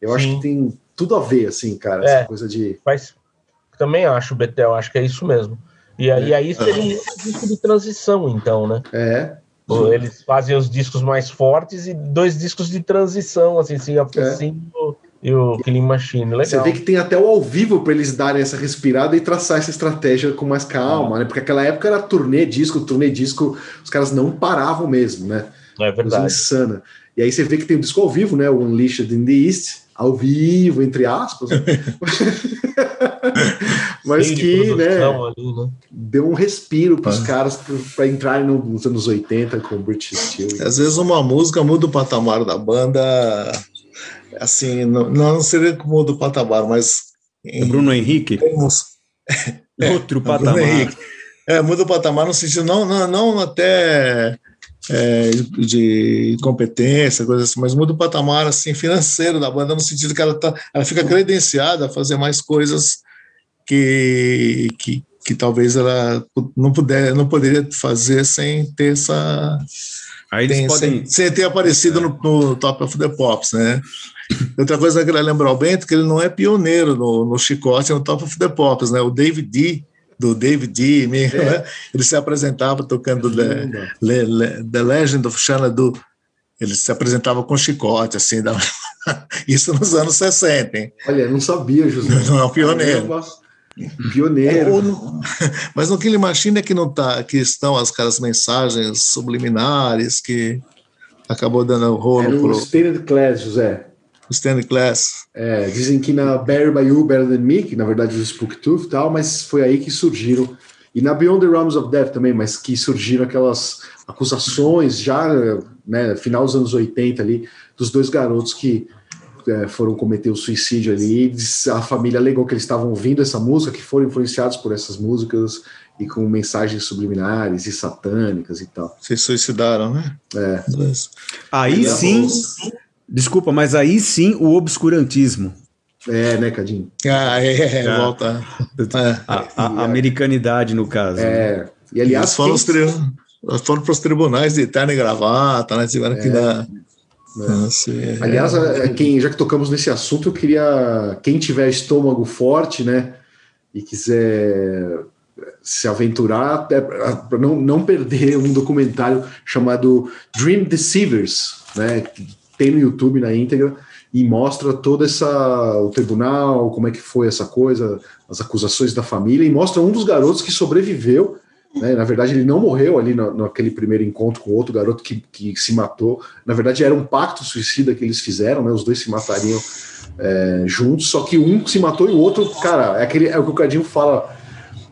Eu Sim. acho que tem tudo a ver, assim, cara, é, essa coisa de. Faz... Também acho, Betel, acho que é isso mesmo. E, é. e aí seria um disco de transição, então, né? É. Eles fazem os discos mais fortes e dois discos de transição, assim, assim, assim e o Killing Machine. Legal. Você vê que tem até o ao vivo para eles darem essa respirada e traçar essa estratégia com mais calma, é. né? Porque aquela época era turnê disco, turnê disco, os caras não paravam mesmo, né? É verdade. Coisa insana. E aí você vê que tem o disco ao vivo, né? O Unleashed in the East, ao vivo, entre aspas. Né? [laughs] Mas que, né, ali, né, deu um respiro para os ah. caras para entrarem nos anos 80 com o British Steel. Às vezes uma música muda o patamar da banda, assim, não, não seria que muda o patamar, mas... Em, Bruno Henrique? Temos, Outro [laughs] patamar. É, muda o patamar no sentido, não, não, não até é, de competência, coisas assim, mas muda o patamar assim, financeiro da banda, no sentido que ela, tá, ela fica credenciada a fazer mais coisas que, que, que talvez ela não, puder, não poderia fazer sem ter essa. Aí tem, podem... sem, sem, ter aparecido é. no, no, Top of the Pops, né? Outra coisa que eu queria lembrar ao Bento que ele não é pioneiro no, no chicote no Top of the Pops, né? O David D do David D. É. né? Ele se apresentava tocando The, Le, Le, The Legend of Xanadu. Ele se apresentava com chicote, assim, da... [laughs] isso nos anos 60, hein? Olha, não sabia, José. Não é um pioneiro. Pioneiro. É, [laughs] mas no Killing Machine é que não tá, que estão as caras mensagens subliminares que acabou dando rolo é no pro... Stated Class, José. Stanley Class. É, dizem que na Better By You, Better Than Me, que na verdade é o Spooktooth e tal, mas foi aí que surgiram. E na Beyond the Realms of Death também, mas que surgiram aquelas acusações já, né, final dos anos 80 ali, dos dois garotos que é, foram cometer o suicídio ali. A família alegou que eles estavam ouvindo essa música, que foram influenciados por essas músicas e com mensagens subliminares e satânicas e tal. Se suicidaram, né? É. Aí sim, desculpa, mas aí sim o obscurantismo. É, né, Cadinho? Ah, é, é, é. volta. É. A, a, americanidade, no caso. É. Né? E aliás. Foram, quem... foram para os tribunais de terno e gravata, né? Tiveram é. que dar. Nossa, é. Aliás, quem, já que tocamos nesse assunto, eu queria. Quem tiver estômago forte, né? E quiser se aventurar é, para não, não perder um documentário chamado Dream Deceivers, né? Tem no YouTube na íntegra e mostra toda essa o tribunal, como é que foi essa coisa, as acusações da família e mostra um dos garotos que sobreviveu. Né? Na verdade, ele não morreu ali no, naquele primeiro encontro com outro garoto que, que se matou. Na verdade, era um pacto suicida que eles fizeram, né? Os dois se matariam é, juntos, só que um se matou e o outro, cara, é, aquele, é o que o Cadinho fala.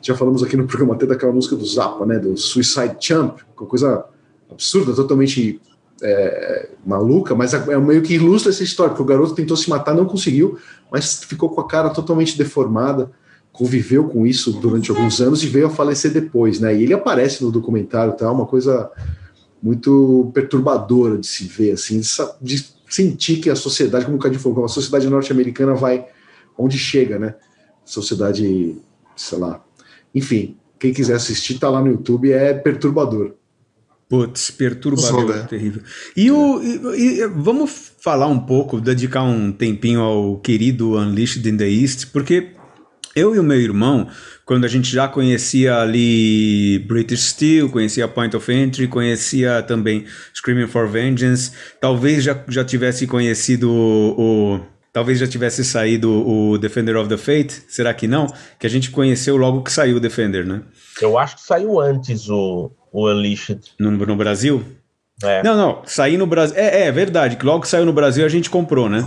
Já falamos aqui no programa até daquela música do Zappa, né? Do Suicide Champ, uma coisa absurda, totalmente é, maluca, mas é, é meio que ilustra essa história, porque o garoto tentou se matar, não conseguiu, mas ficou com a cara totalmente deformada, conviveu com isso durante alguns anos e veio a falecer depois, né? E ele aparece no documentário, tá? Uma coisa muito perturbadora de se ver, assim, de sentir que a sociedade, como o Cadinho falou, a sociedade norte-americana vai onde chega, né? Sociedade, sei lá. Enfim, quem quiser assistir, tá lá no YouTube, é perturbador. Putz, perturbador, terrível. E, o, e, e, vamos falar um pouco, dedicar um tempinho ao querido Unleashed in the East, porque eu e o meu irmão, quando a gente já conhecia ali British Steel, conhecia Point of Entry, conhecia também Screaming for Vengeance, talvez já, já tivesse conhecido o, o talvez já tivesse saído o Defender of the Fate, será que não? Que a gente conheceu logo que saiu o Defender, né? Eu acho que saiu antes o o Unleashed. No, no Brasil? É. Não, não, sair no Brasil. É, é verdade, que logo que saiu no Brasil a gente comprou, né?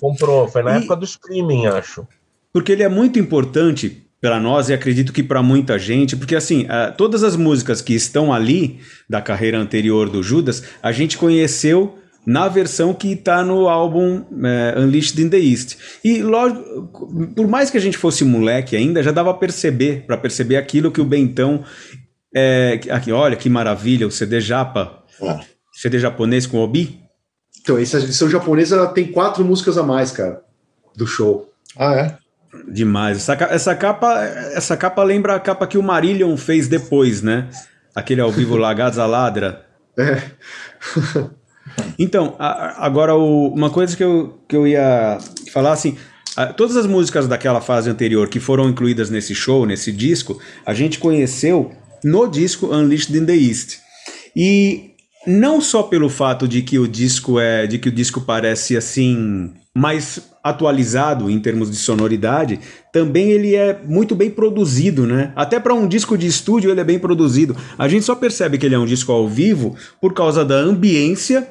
Comprou, foi na e... época do streaming, acho. Porque ele é muito importante para nós e acredito que para muita gente, porque assim, todas as músicas que estão ali da carreira anterior do Judas, a gente conheceu na versão que está no álbum uh, Unleashed in the East. E lógico, por mais que a gente fosse moleque ainda, já dava a perceber, para perceber aquilo que o Bentão é, aqui, olha que maravilha, o CD Japa. É. CD japonês com Obi. Então, essa edição japonesa tem quatro músicas a mais, cara, do show. Ah, é? Demais. Essa, essa, capa, essa capa lembra a capa que o Marillion fez depois, né? Aquele ao vivo lá, [laughs] Gaza Ladra. É. [laughs] então, a, agora o, uma coisa que eu, que eu ia falar assim. todas as músicas daquela fase anterior que foram incluídas nesse show, nesse disco, a gente conheceu no disco Unleashed in the East. E não só pelo fato de que o disco é, de que o disco parece assim mais atualizado em termos de sonoridade, também ele é muito bem produzido, né? Até para um disco de estúdio ele é bem produzido. A gente só percebe que ele é um disco ao vivo por causa da ambiência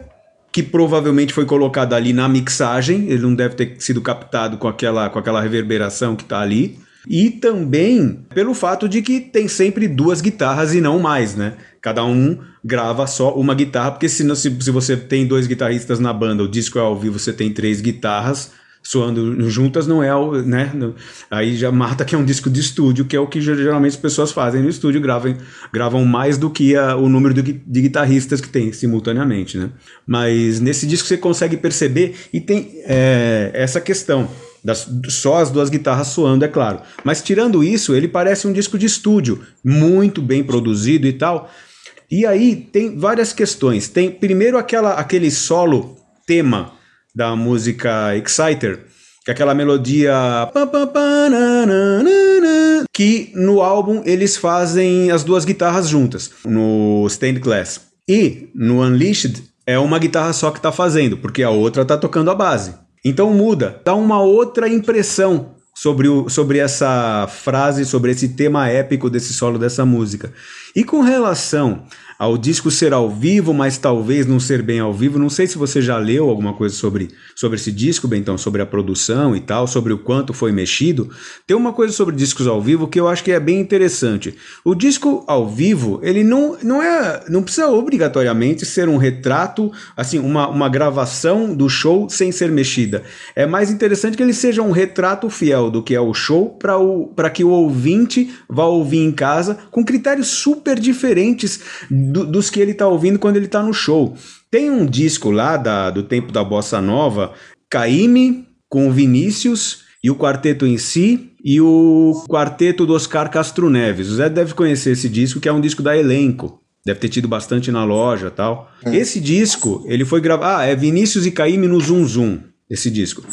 que provavelmente foi colocada ali na mixagem, ele não deve ter sido captado com aquela, com aquela reverberação que está ali. E também pelo fato de que tem sempre duas guitarras e não mais, né? Cada um grava só uma guitarra, porque se, se, você tem dois guitarristas na banda, o disco é ao vivo, você tem três guitarras soando juntas, não é, né? Aí já mata que é um disco de estúdio, que é o que geralmente as pessoas fazem no estúdio, gravam, gravam mais do que a, o número de, de guitarristas que tem simultaneamente, né? Mas nesse disco você consegue perceber e tem é, essa questão das, só as duas guitarras soando, é claro. Mas tirando isso, ele parece um disco de estúdio, muito bem produzido e tal. E aí tem várias questões. Tem primeiro aquela, aquele solo tema da música Exciter, que é aquela melodia que no álbum eles fazem as duas guitarras juntas, no Stained Glass. E no Unleashed é uma guitarra só que está fazendo, porque a outra está tocando a base. Então muda, dá uma outra impressão sobre, o, sobre essa frase, sobre esse tema épico desse solo dessa música. E com relação ao disco ser ao vivo, mas talvez não ser bem ao vivo. Não sei se você já leu alguma coisa sobre, sobre esse disco, Bentão, sobre a produção e tal, sobre o quanto foi mexido. Tem uma coisa sobre discos ao vivo que eu acho que é bem interessante. O disco ao vivo, ele não, não é. não precisa obrigatoriamente ser um retrato, assim, uma, uma gravação do show sem ser mexida. É mais interessante que ele seja um retrato fiel do que é o show para que o ouvinte vá ouvir em casa com critérios super diferentes do, dos que ele está ouvindo quando ele está no show. Tem um disco lá da, do tempo da Bossa Nova, Caime, com Vinícius e o quarteto em si, e o quarteto do Oscar Castro Neves. O Zé deve conhecer esse disco, que é um disco da Elenco. Deve ter tido bastante na loja tal. É. Esse disco, ele foi gravado. Ah, é Vinícius e Caíme no Zoom Zoom. Esse disco.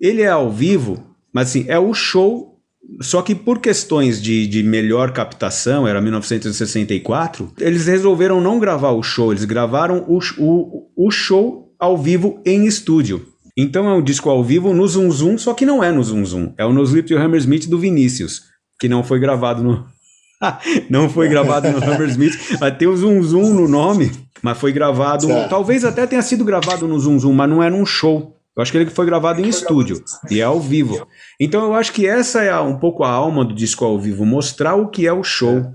Ele é ao vivo, mas assim, é o show só que por questões de, de melhor captação, era 1964, eles resolveram não gravar o show, eles gravaram o, o, o show ao vivo em estúdio. Então é um disco ao vivo no Zoom Zoom, só que não é no Zoom Zoom, é o No Sleep to Hammersmith do Vinícius, que não foi gravado no. [laughs] não foi gravado no Hammersmith, mas tem o Zoom Zoom no nome, mas foi gravado. Talvez até tenha sido gravado no Zoom Zoom, mas não era um show. Eu acho que ele foi gravado em estúdio e é ao vivo. Então eu acho que essa é um pouco a alma do disco ao vivo, mostrar o que é o show.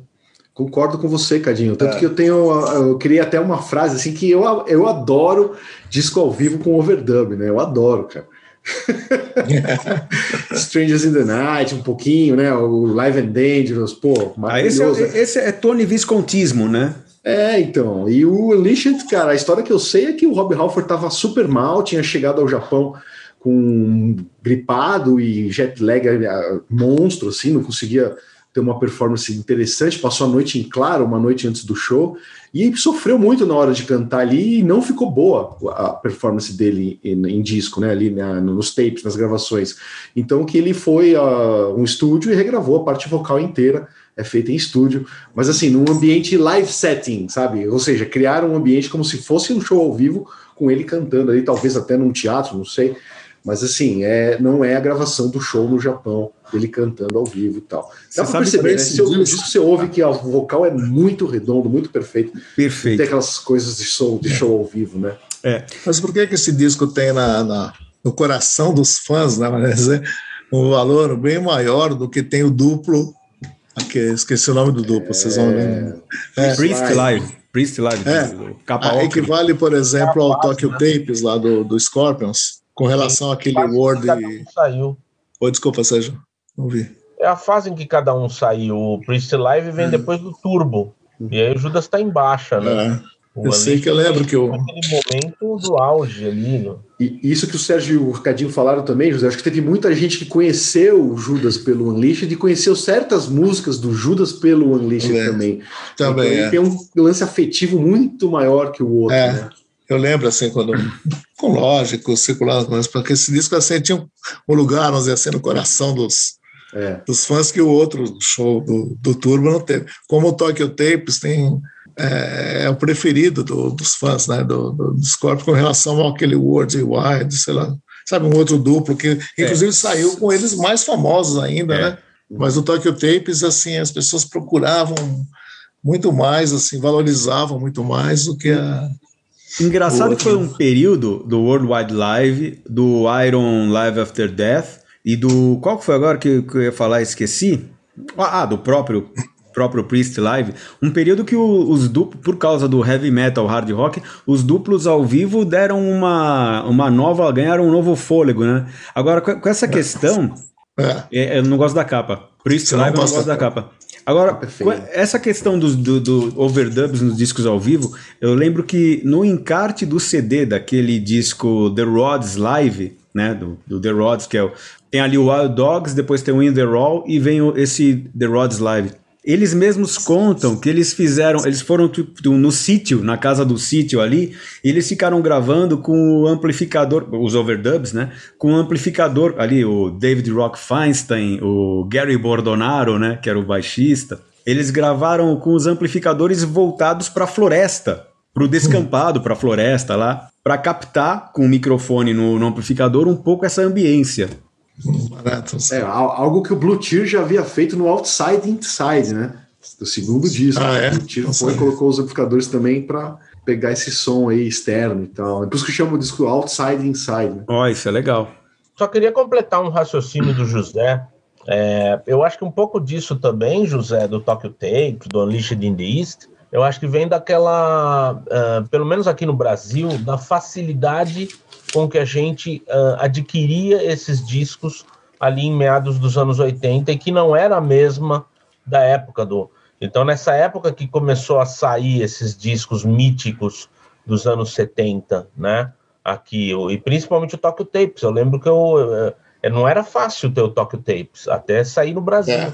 Concordo com você, Cadinho. Tanto é. que eu tenho, eu queria até uma frase assim que eu, eu adoro disco ao vivo com overdub, né? Eu adoro, cara. [laughs] Strangers in the Night, um pouquinho, né? O Live and Dangerous, pô, ah, esse, é, esse é Tony Viscontismo, né? É, então. E o Unleashed, cara, a história que eu sei é que o Rob Halford estava super mal, tinha chegado ao Japão com gripado e jet lag é, monstro, assim, não conseguia ter uma performance interessante, passou a noite em claro, uma noite antes do show, e sofreu muito na hora de cantar ali e não ficou boa a performance dele em, em disco, né, ali na, nos tapes, nas gravações. Então que ele foi a um estúdio e regravou a parte vocal inteira, é feita em estúdio, mas assim, num ambiente live setting, sabe? Ou seja, criar um ambiente como se fosse um show ao vivo com ele cantando ali, talvez até num teatro, não sei. Mas assim, é, não é a gravação do show no Japão, ele cantando ao vivo e tal. Dá você pra perceber, né? Se disco você ouve que o vocal é muito redondo, muito perfeito. Perfeito. Tem aquelas coisas de show, de show ao vivo, né? É. Mas por que, que esse disco tem na, na no coração dos fãs, né? um valor bem maior do que tem o duplo Aqui, esqueci o nome do duplo, vocês vão lembrar. É, Priest Live. Priest Live. É, capa ah, equivale, por exemplo, ao Tokyo né? Tapes lá do, do Scorpions, com relação àquele Word. Um saiu. Oh, desculpa, Sérgio. Não vi. É a fase em que cada um saiu. O Priest Live vem é. depois do Turbo. E aí o Judas está em baixa, né? É. Eu sei que eu lembro que eu. Aquele momento do auge ali. No... E isso que o Sérgio e o Ricardinho falaram também, José, acho que teve muita gente que conheceu o Judas pelo Unleashed e conheceu certas músicas do Judas pelo Unleashed é. também. Também. Então, é. tem um lance afetivo muito maior que o outro. É. Né? Eu lembro, assim, quando. Com lógico, circulando, mas porque esse disco assim, tinha um lugar, vamos dizer assim, no coração dos, é. dos fãs que o outro show do, do Turbo não teve. Como o Tokyo Tapes tem é, é o preferido do, dos fãs né, do, do, do Scorpio com relação àquele World Wide, sei lá, sabe, um outro duplo que inclusive é. saiu com eles mais famosos ainda, é. né? Mas o Tokyo Tapes, assim, as pessoas procuravam muito mais, assim, valorizavam muito mais do que a. Engraçado que foi um período do World Wide Live, do Iron Live After Death e do. Qual foi agora que, que eu ia falar? Esqueci. Ah, do próprio próprio Priest Live, um período que os duplos, por causa do heavy metal, hard rock, os duplos ao vivo deram uma, uma nova, ganharam um novo fôlego, né? Agora, com, essa questão, é. é. eu não gosto da capa. Priest Live eu não gosto da capa. Agora, essa questão dos do, do overdubs nos discos ao vivo, eu lembro que no encarte do CD daquele disco The Rods Live, né, do, do The Rods, que é o, tem ali o Wild Dogs, depois tem o In The Raw e vem o, esse The Rods Live. Eles mesmos contam que eles fizeram, eles foram tipo, no sítio, na casa do sítio ali, e eles ficaram gravando com o amplificador, os overdubs, né? Com o amplificador ali, o David Rock Feinstein, o Gary Bordonaro, né? Que era o baixista. Eles gravaram com os amplificadores voltados para a floresta, para o descampado, para a floresta lá, para captar com o microfone no, no amplificador um pouco essa ambiência. Barato. É, algo que o Blue Tear já havia feito no Outside Inside, né? do segundo disco. Ah, é? O Tiro foi e colocou os amplificadores também para pegar esse som aí externo e tal. É por isso que chama o disco Outside Inside. Né? Ó, isso é legal. Só queria completar um raciocínio do José. É, eu acho que um pouco disso também, José, do Tokyo Tape, do Unleashed in the East, eu acho que vem daquela, uh, pelo menos aqui no Brasil, da facilidade com que a gente uh, adquiria esses discos ali em meados dos anos 80 e que não era a mesma da época do. Então, nessa época que começou a sair esses discos míticos dos anos 70, né? Aqui, e principalmente o Tokyo Tapes. Eu lembro que eu, eu eh, não era fácil ter o Tokyo Tapes, até sair no Brasil. É.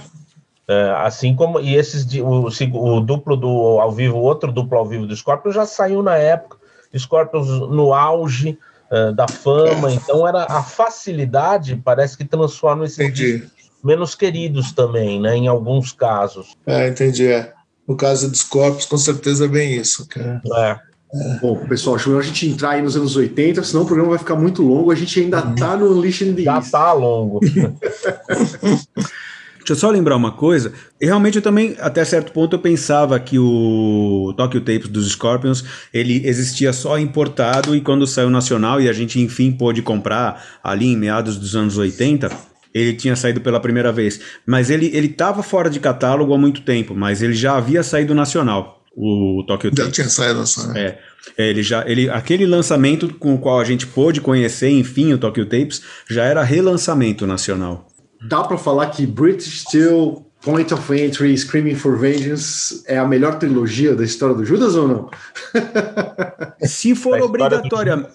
É, assim como e esses o, o, duplo do ao vivo, o outro duplo ao vivo do Scorpion já saiu na época, Scorpions no auge é, da fama, então era a facilidade parece que transforma esses menos queridos também, né? Em alguns casos. É, entendi. É. No caso dos Scorpions, com certeza é bem isso, cara. É. Bom, pessoal, acho melhor a gente entrar aí nos anos 80, senão o programa vai ficar muito longo. A gente ainda tá no Lixo in the Já tá longo. [laughs] Deixa eu só lembrar uma coisa. E realmente eu também, até certo ponto, eu pensava que o Tokyo Tapes dos Scorpions, ele existia só importado e quando saiu nacional e a gente enfim pôde comprar ali em meados dos anos 80, ele tinha saído pela primeira vez. Mas ele ele estava fora de catálogo há muito tempo, mas ele já havia saído nacional. O Tokyo Tapes. Já tinha saído nacional. É. é. Ele já, ele, aquele lançamento com o qual a gente pôde conhecer, enfim, o Tokyo Tapes, já era relançamento nacional dá para falar que British Steel, Point of Entry, Screaming for Vengeance é a melhor trilogia da história do Judas ou não? [laughs] Se for obrigatória,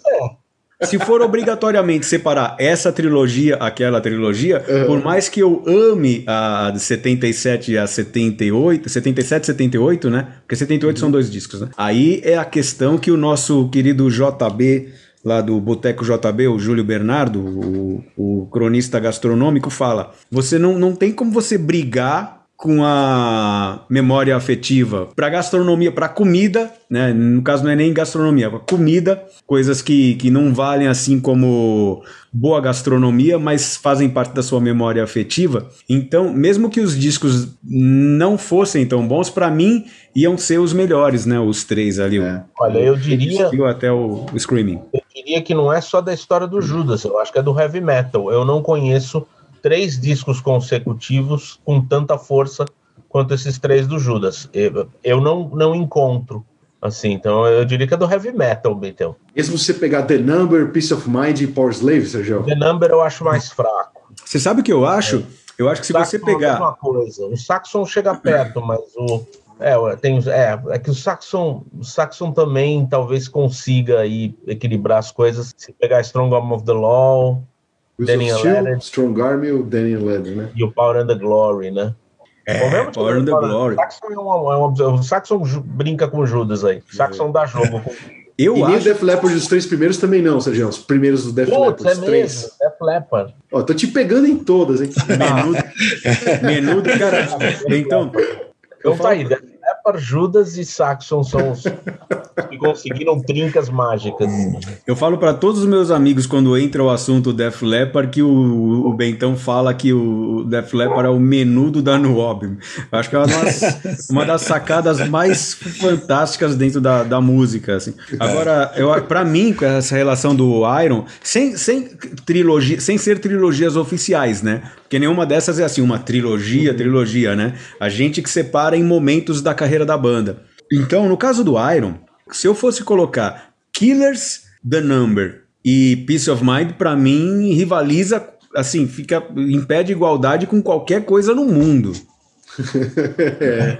se for obrigatoriamente separar essa trilogia, aquela trilogia, uhum. por mais que eu ame a de 77 a 78, 77 78, né? Porque 78 uhum. são dois discos, né? Aí é a questão que o nosso querido JB lá do Boteco JB, o Júlio Bernardo, o, o cronista gastronômico, fala: você não, não tem como você brigar com a memória afetiva para gastronomia, para comida, né? No caso não é nem gastronomia, é comida, coisas que, que não valem assim como boa gastronomia, mas fazem parte da sua memória afetiva. Então, mesmo que os discos não fossem tão bons, para mim iam ser os melhores, né? Os três ali. É. Olha, eu diria até o, o Screaming. Eu diria que não é só da história do Judas, eu acho que é do heavy metal. Eu não conheço três discos consecutivos com tanta força quanto esses três do Judas. Eu, eu não, não encontro. Assim, então eu diria que é do heavy metal, então. Mesmo se você pegar The Number, Peace of Mind e Power Slave, Sérgio? The Number eu acho mais fraco. Você sabe o que eu acho? É. Eu acho que se Saxon você pegar. É coisa. O Saxon chega perto, mas o. É, tem, é, é que o Saxon, o Saxon também talvez consiga aí equilibrar as coisas. Se pegar Strong Arm of the Law, Daniel Leonard. Strong Arm e o Daniel Leonard, né? E o Power and the Glory, né? É, Power and the Glory. O Saxon, é uma, é uma, o Saxon brinca com o Judas aí. O Saxon dá jogo com eu e acho... nem o Def Leppard os três primeiros também não, Sérgio. Os primeiros do Def Leppard, é os três. Mesmo, Def Leppard. Ó, tô te pegando em todas, hein? [laughs] Menudo, menudo, cara. Então, então tá aí, Def Judas e Saxon são os que conseguiram trincas mágicas. Eu falo para todos os meus amigos quando entra o assunto Def Leppard que o, o Bentão fala que o Def Leppard é o menudo da Nuob. Acho que é uma das, [laughs] uma das, sacadas mais fantásticas dentro da, da música. Assim. Agora, para mim, com essa relação do Iron, sem, sem, trilogia, sem ser trilogias oficiais, né? Porque nenhuma dessas é assim, uma trilogia, trilogia, né? A gente que separa em momentos da carreira da banda. Então, no caso do Iron, se eu fosse colocar Killers, The Number e Peace of Mind, para mim rivaliza, assim, fica em pé de igualdade com qualquer coisa no mundo. [laughs] é,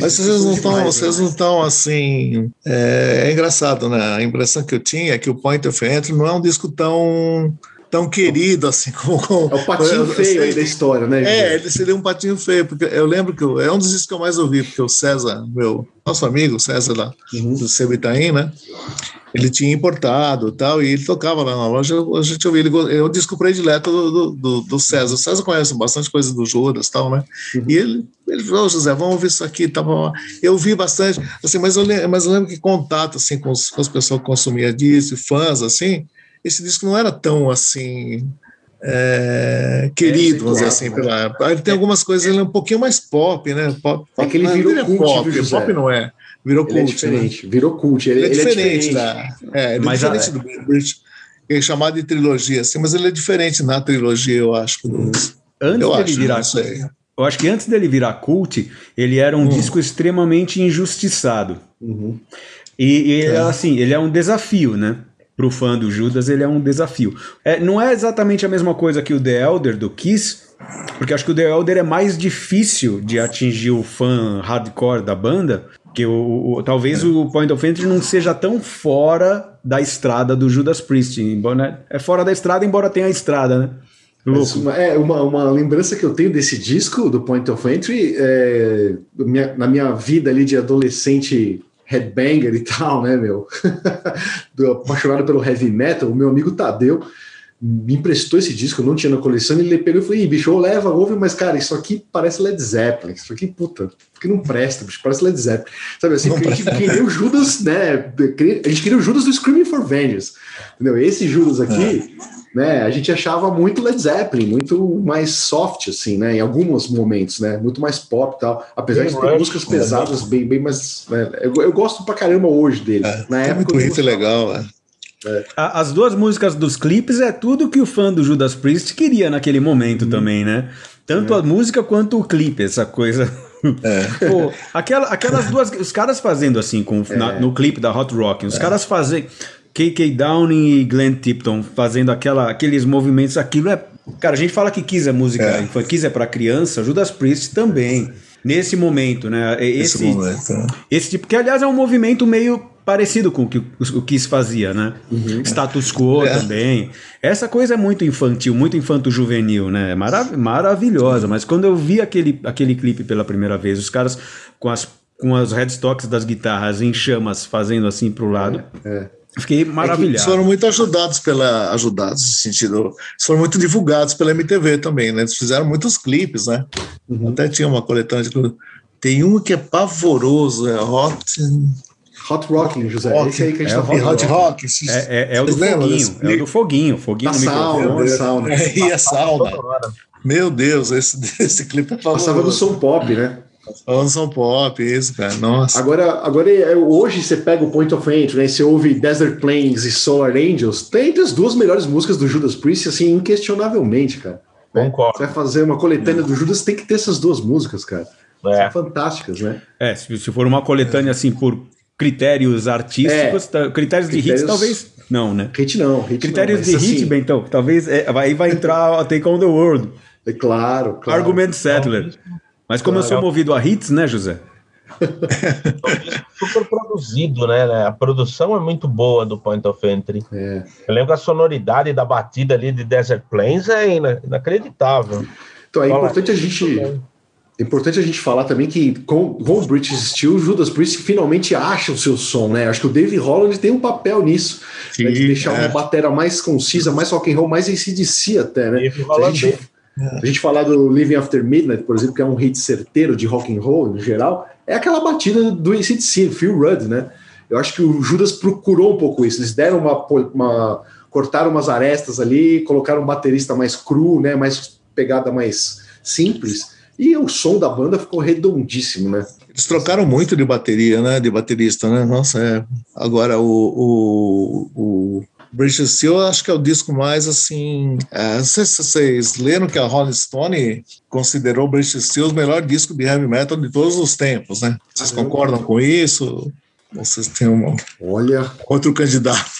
Mas vocês não estão, né? vocês não estão assim. É, é, engraçado, né? A impressão que eu tinha é que o Point of Entry não é um disco tão tão querido assim [laughs] como. É o patinho feio aí da história, né? É, ele seria um patinho feio, porque eu lembro que eu, é um dos discos que eu mais ouvi, porque o César, meu nosso amigo, César lá, uhum. do Sebitaim, né? Ele tinha importado tal, e ele tocava lá na loja, a gente ouvia, ele, é o disco predileto do, do, do, César. O César conhece bastante coisa do Judas tal, né? Uhum. E ele, ele falou, José, vamos ouvir isso aqui, tá bom. Eu ouvi bastante, assim, mas eu, mas eu lembro que contato, assim, com os, com as pessoas que consumiam disso, fãs, assim, esse disco não era tão assim. é, querido, vamos dizer assim, pela Ele tem algumas coisas, ele é um pouquinho mais pop, né? Pop, é que ele virou é cult, pop, viu, pop não é. Virou ele cult. É diferente, né? virou cult. Ele, ele, é, ele diferente, é diferente da. É, ele mas é diferente a... do British. É chamado de trilogia, assim, mas ele é diferente na trilogia, eu acho. Do, antes eu dele acho, virar. Eu acho que antes dele virar cult, ele era um hum. disco extremamente injustiçado. Uhum. E, e é. assim, ele é um desafio, né? Pro fã do Judas, ele é um desafio. É, não é exatamente a mesma coisa que o The Elder do Kiss, porque acho que o The Elder é mais difícil de atingir o fã hardcore da banda, que o, o talvez o Point of Entry não seja tão fora da estrada do Judas Priest. Embora, né? É fora da estrada, embora tenha a estrada, né? Louco. É uma, uma lembrança que eu tenho desse disco, do Point of Entry, é, minha, na minha vida ali de adolescente headbanger e tal, né, meu? [laughs] apaixonado pelo heavy metal, o meu amigo Tadeu me emprestou esse disco, eu não tinha na coleção, ele pegou e falou, Ih, bicho, leva, ouve, mas cara, isso aqui parece Led Zeppelin, isso aqui, puta, que não presta, bicho, parece Led Zeppelin. Sabe assim, a gente queria o Judas, né, a gente queria o Judas do Screaming for Vengeance, entendeu? Esse Judas aqui, é. Né, a gente achava muito Led Zeppelin, muito mais soft, assim, né, em alguns momentos, né, muito mais pop e tal, apesar bem de ter músicas pesadas, bem, bem mais, né, eu, eu, gosto pra caramba hoje dele. É, na época, muito riff legal, é. É. As duas músicas dos clipes é tudo que o fã do Judas Priest queria naquele momento hum. também, né? Tanto é. a música quanto o clipe, essa coisa. É. [laughs] Pô, aquela, aquelas duas. Os caras fazendo assim, com, é. na, no clipe da Hot Rock, os é. caras fazem. KK Downing e Glenn Tipton fazendo aquela, aqueles movimentos, aquilo é. Cara, a gente fala que Kiss é música, é. Kiss é pra criança, Judas Priest também. Nesse momento, né? Esse, esse momento. É. Esse tipo, que aliás é um movimento meio parecido com o que o Kiss fazia, né? Uhum. Status quo é. também. Essa coisa é muito infantil, muito infanto-juvenil, né? Marav maravilhosa. Mas quando eu vi aquele, aquele clipe pela primeira vez, os caras com as, com as headstocks das guitarras em chamas fazendo assim pro lado. É. é. Fiquei maravilhado. É eles foram muito ajudados pela. Ajudados no sentido. Eles foram muito divulgados pela MTV também, né? Eles fizeram muitos clipes, né? Uhum. Até tinha uma coletânea de. Tem um que é pavoroso, é Hot. Hot Rocking, José. Rock. Esse aí que a gente é tá falando. Hot Rock. É, é, é, o do foguinho. É o do foguinho. Foguinho a no sauna, sauna. É, [laughs] e a sauna. Meu Deus, esse, [laughs] esse clipe é Passava no som pop, né? Som pop, isso, cara. Nossa. Agora, agora é, hoje você pega o Point of Entry, né? Você ouve Desert Plains e Solar Angels. Tem entre as duas melhores músicas do Judas Priest, assim, inquestionavelmente, cara. Concordo. Você vai fazer uma coletânea do Judas, tem que ter essas duas músicas, cara. É. São fantásticas, né? É, se, se for uma coletânea assim por critérios artísticos, é, critérios de hits talvez não, né? Hit não, hit critérios não, de hit, assim, Bentão, talvez é, aí vai entrar a Take on the World. É claro, claro. Argument Settler. Mas como claro. eu sou movido a hits, né, José? [laughs] super produzido, né, né? A produção é muito boa do Point of Entry. É. Eu lembro que a sonoridade da batida ali de Desert Plains é inacreditável. Então é importante a gente é importante a gente falar também que com, com o British Steel, Judas Priest finalmente acha o seu som, né? Acho que o Dave Holland tem um papel nisso, Sim, né? de deixar é. uma bateria mais concisa, mais rock and roll, mais ACDC até, né? A gente, a gente falar do Living After Midnight, por exemplo, que é um hit certeiro de rock and roll no geral, é aquela batida do ACDC, Phil Rudd, né? Eu acho que o Judas procurou um pouco isso, eles deram uma, uma cortaram umas arestas ali, colocaram um baterista mais cru, né? Mais pegada mais simples e o som da banda ficou redondíssimo, né? Eles trocaram muito de bateria, né? De baterista, né? Nossa, é. Agora o, o, o British Steel acho que é o disco mais assim. É, não sei se vocês leram que a Rolling Stone considerou British Steel o melhor disco de heavy metal de todos os tempos, né? Vocês concordam com isso? Vocês têm um Olha. outro candidato?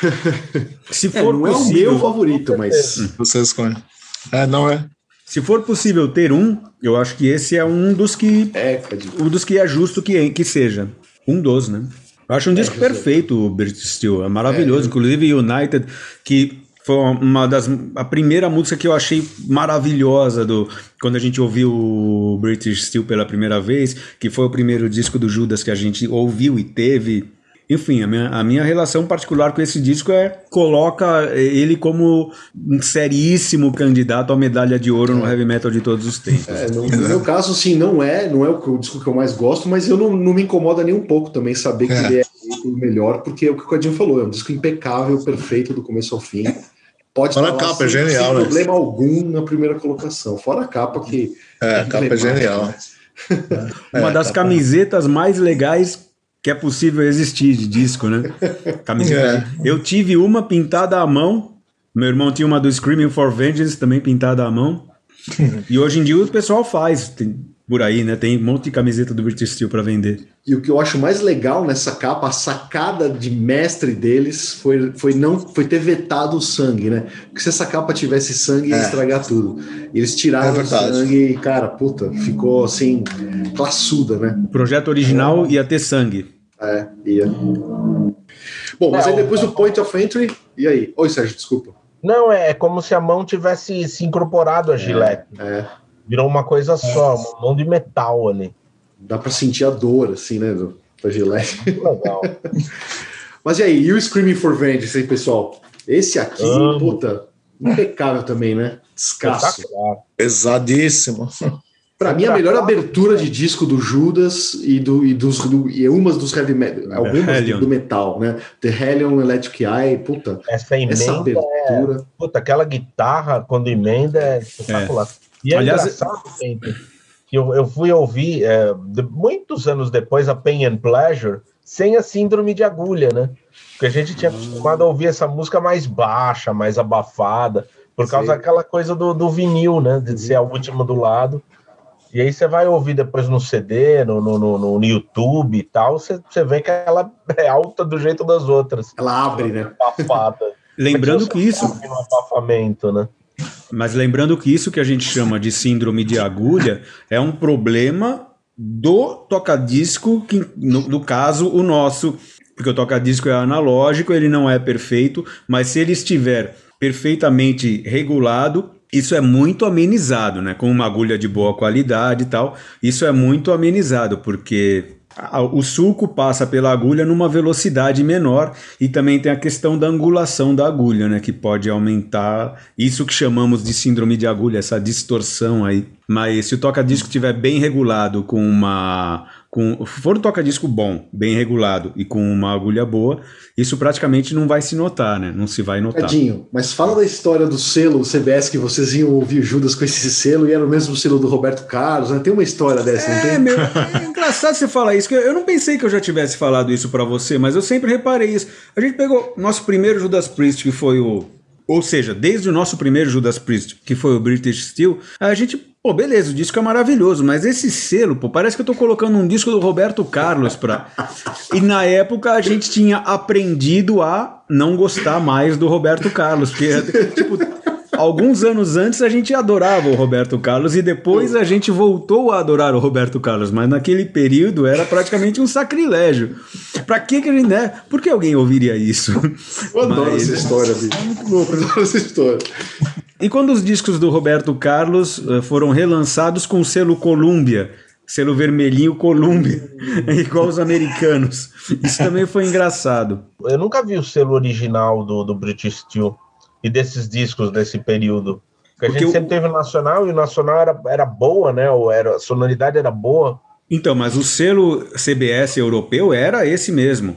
[laughs] se for é, não possível, é o meu favorito, mas. Vocês conhecem. É, não é? Se for possível ter um, eu acho que esse é um dos que. É, um dos que é justo que, que seja. Um dos, né? Eu acho um é, disco perfeito, o British Steel. É maravilhoso. É. Inclusive, United, que foi uma das. A primeira música que eu achei maravilhosa do. Quando a gente ouviu o British Steel pela primeira vez, que foi o primeiro disco do Judas que a gente ouviu e teve enfim, a minha, a minha relação particular com esse disco é coloca ele como um seríssimo candidato à medalha de ouro no heavy metal de todos os tempos. É, no, no, meu caso, sim, não é, não é o, disco que eu mais gosto, mas eu não, não me incomoda nem um pouco também saber que é. ele é o melhor, porque é o que o Cadinho falou, é um disco impecável, perfeito do começo ao fim. pode Fora a capa, é genial, sem né? problema algum na primeira colocação. Fora a capa que. É, a capa é genial. né? Uma É, das camisetas mais legais que é possível existir de disco, né? [laughs] Camiseta. É. Eu tive uma pintada à mão. Meu irmão tinha uma do Screaming for Vengeance também pintada à mão. [laughs] e hoje em dia o pessoal faz tem- por aí, né? Tem um monte de camiseta do British Steel para vender. E o que eu acho mais legal nessa capa, a sacada de mestre deles foi, foi não foi ter vetado o sangue, né? Porque se essa capa tivesse sangue, ia É. estragar tudo. E eles tiraram É o sangue e, cara, puta, ficou assim, classuda, né? O projeto original ia ter sangue. É, ia. Bom, mas É, aí depois do point of entry, e aí? Oi, Sérgio, desculpa. Não, é, é como se a mão tivesse se incorporado a gilete. É, Virou uma coisa só, uma mão de metal ali. dá pra sentir a dor, assim, né, do, da gilete. Muito legal. [laughs] Mas e aí, e o Screaming for Vengeance, aí, pessoal? Esse aqui, Amo. puta, impecável também, né? Descasso. Pesadíssimo. Pra mim, a melhor abertura de disco do Judas e, do, e, dos, do, e umas dos heavy metal, algumas do, do metal, né? The Hellion, Electric Eye, puta, Essa emenda, essa abertura. puta, aquela guitarra quando emenda é espetacular. E é Aliás, engraçado, gente, que eu, eu fui ouvir é, de- muitos anos depois a Pain and Pleasure sem a síndrome de agulha, né? Porque a gente tinha acostumado a ouvir essa música mais baixa, mais abafada, por causa Sei. daquela coisa do, do vinil, né? De ser a última do lado. E aí você vai ouvir depois no CD, no, no, no, no YouTube e tal, você, você vê que ela [laughs] é alta do jeito das outras. Ela abre, né? Abafada. [laughs] Lembrando que isso, No abafamento, né? Mas lembrando que isso que a gente chama de síndrome de agulha é um problema do toca-disco, que no, no caso o nosso, porque o toca-disco é analógico, ele não é perfeito, mas se ele estiver perfeitamente regulado, isso é muito amenizado, né? Com uma agulha de boa qualidade e tal, isso é muito amenizado, porque o sulco passa pela agulha numa velocidade menor e também tem a questão da angulação da agulha, né, que pode aumentar isso que chamamos de síndrome de agulha, essa distorção aí. Mas se o toca-disco estiver bem regulado com uma com for um toca-disco bom, bem regulado e com uma agulha boa, isso praticamente não vai se notar, né? Não se vai notar. Tadinho, mas fala da história do selo CBS que vocês iam ouvir Judas com esse selo e era o mesmo selo do Roberto Carlos, né? Tem uma história dessa, não É, tem? meu, é engraçado você falar isso, que eu não pensei que eu já tivesse falado isso pra você, mas eu sempre reparei isso. A gente pegou nosso primeiro Judas Priest, que foi o. Ou seja, desde o nosso primeiro Judas Priest, que foi o British Steel, a gente. Pô, beleza, o disco é maravilhoso, mas esse selo, pô, parece que eu tô colocando um disco do Roberto Carlos pra. E na época a gente tinha aprendido a não gostar mais do Roberto Carlos, porque, tipo, alguns anos antes a gente adorava o Roberto Carlos e depois a gente voltou a adorar o Roberto Carlos, mas naquele período era praticamente um sacrilégio. Pra que que a gente, né? Por que alguém ouviria isso? Eu adoro Mas- essa história, bicho. É muito louco, eu adoro essa história. E quando os discos do Roberto Carlos eh, foram relançados com o selo Columbia, selo vermelhinho Columbia, [laughs] igual os americanos. Isso também foi engraçado. Eu nunca vi o selo original do, do British Steel e desses discos desse período. Porque a Porque gente o- sempre teve o Nacional e o Nacional era, era boa, né? Ou era, a sonoridade era boa. Então, mas o selo CBS europeu era esse mesmo.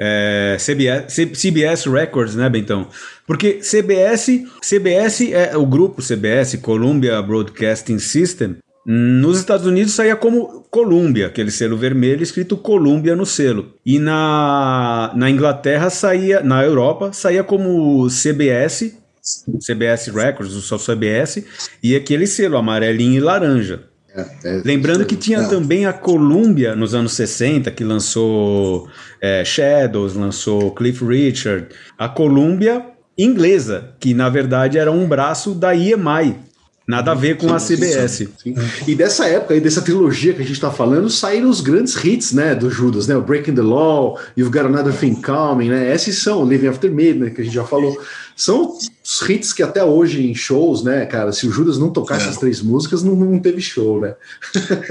É, CBS, CBS Records, né, Bentão? Porque CBS, CBS é o grupo CBS, Columbia Broadcasting System. Nos Estados Unidos saía como Columbia, aquele selo vermelho escrito Columbia no selo. E na, na Inglaterra saía, na Europa, saía como CBS, CBS Records, o só CBS, e aquele selo amarelinho e laranja. É, é, Lembrando que tinha também a Columbia nos anos 60, que lançou é, Shadows, lançou Cliff Richard. A Columbia inglesa, que na verdade era um braço da EMI. Nada a ver com a Sim, sim, CBS. sim, sim. E dessa época aí, dessa trilogia que a gente tá falando, saíram os grandes hits, né, do Judas, né? O Breaking the Law, You've Got Another Thing Coming, né? Esses são, Living After Midnight, que a gente já falou. São os hits que até hoje em shows, né, cara, se o Judas não tocar É. essas três músicas, não, não teve show, né?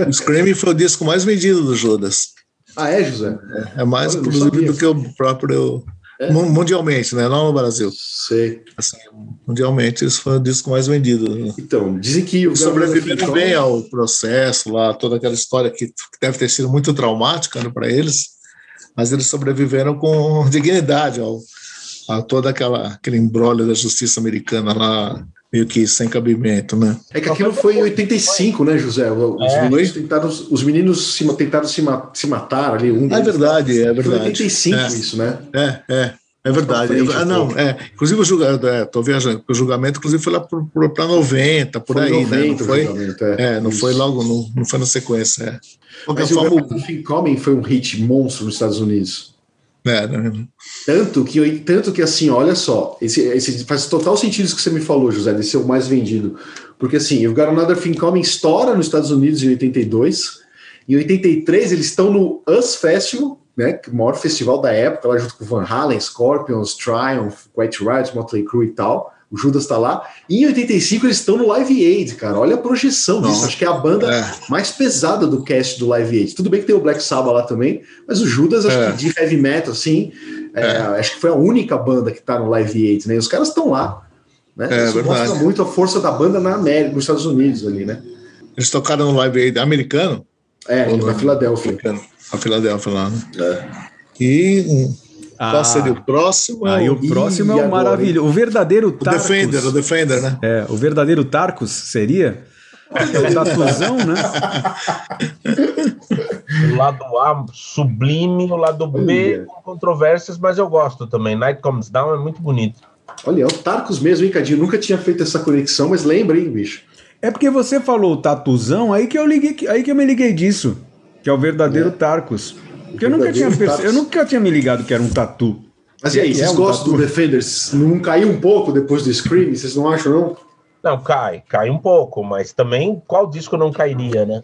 O Screaming foi o disco mais vendido do Judas. Ah, é, José? É mais, Olha, não inclusive, sabia. do que o próprio. É? mu- Mundialmente, né? Não no Brasil. Sei. Assim, mundialmente, esse foi o disco mais vendido. Então, dizem que o sobreviveram bem ao processo lá, toda aquela história que deve ter sido muito traumática né, para eles, mas eles sobreviveram com dignidade ao, a toda aquela aquele embrólio da justiça americana lá meio que sem cabimento, né? É que aquilo foi em 85, né, José? Os, é. meninos, tentaram, os meninos se, tentaram se, ma se matar ali. Um é verdade, é verdade. Foi em 85 é. isso, né? É, é. É verdade. Frente, ah, não, é. Inclusive o julgamento, é, tô viajando, o julgamento, inclusive, foi lá para 90, por foi aí, 90, né? Não foi, é, é, não foi logo, não, não foi na sequência. É. Mas forma, o Fim Coming foi um hit monstro nos Estados Unidos. É, né? Tanto que, tanto que assim, olha só, esse, esse faz total sentido isso que você me falou, José, de ser o mais vendido. Porque assim, o Got Another Thing Coming estoura nos Estados Unidos em 82, em 83 eles estão no Us Festival, né, o maior festival da época, lá junto com Van Halen, Scorpions, Triumph, White Riot, Motley Crue e tal. O Judas está lá. E em 85 eles estão no Live Aid, cara. Olha a projeção disso. Acho que é a banda é. mais pesada do cast do Live Aid. Tudo bem que tem o Black Sabbath lá também, mas o Judas, acho é. que de heavy metal, assim, é, é. acho que foi a única banda que está no Live Aid, né? E os caras estão lá. Né? É, Isso mostra muito a força da banda na América, nos Estados Unidos ali, né? Eles tocaram no Live Aid americano? É, na Filadélfia. Americano. A Filadélfia lá, né? É. E ah, qual seria o próximo? Aí o próximo é o maravilhoso. O verdadeiro Tarkus. O Defender, o Defender, né? É, o verdadeiro Tarkus seria? o [laughs] tatuzão, né? o lado A sublime, o lado B com controvérsias, mas eu gosto também. Night Comes Down é muito bonito. Olha, é o Tarkus mesmo, hein, Cadinho? Nunca tinha feito essa conexão, mas lembra, hein, bicho? É porque você falou o tatuzão, aí que eu liguei, aí que eu me liguei disso, que é o verdadeiro é. Tarkus. Porque eu nunca, tinha perce... eu nunca tinha me ligado que era um tatu. Mas e aí, vocês é um gostam tatu? do Defenders? Não caiu um pouco depois do Scream? Vocês não acham, não? Não, cai, cai um pouco, mas também qual disco não cairia, né?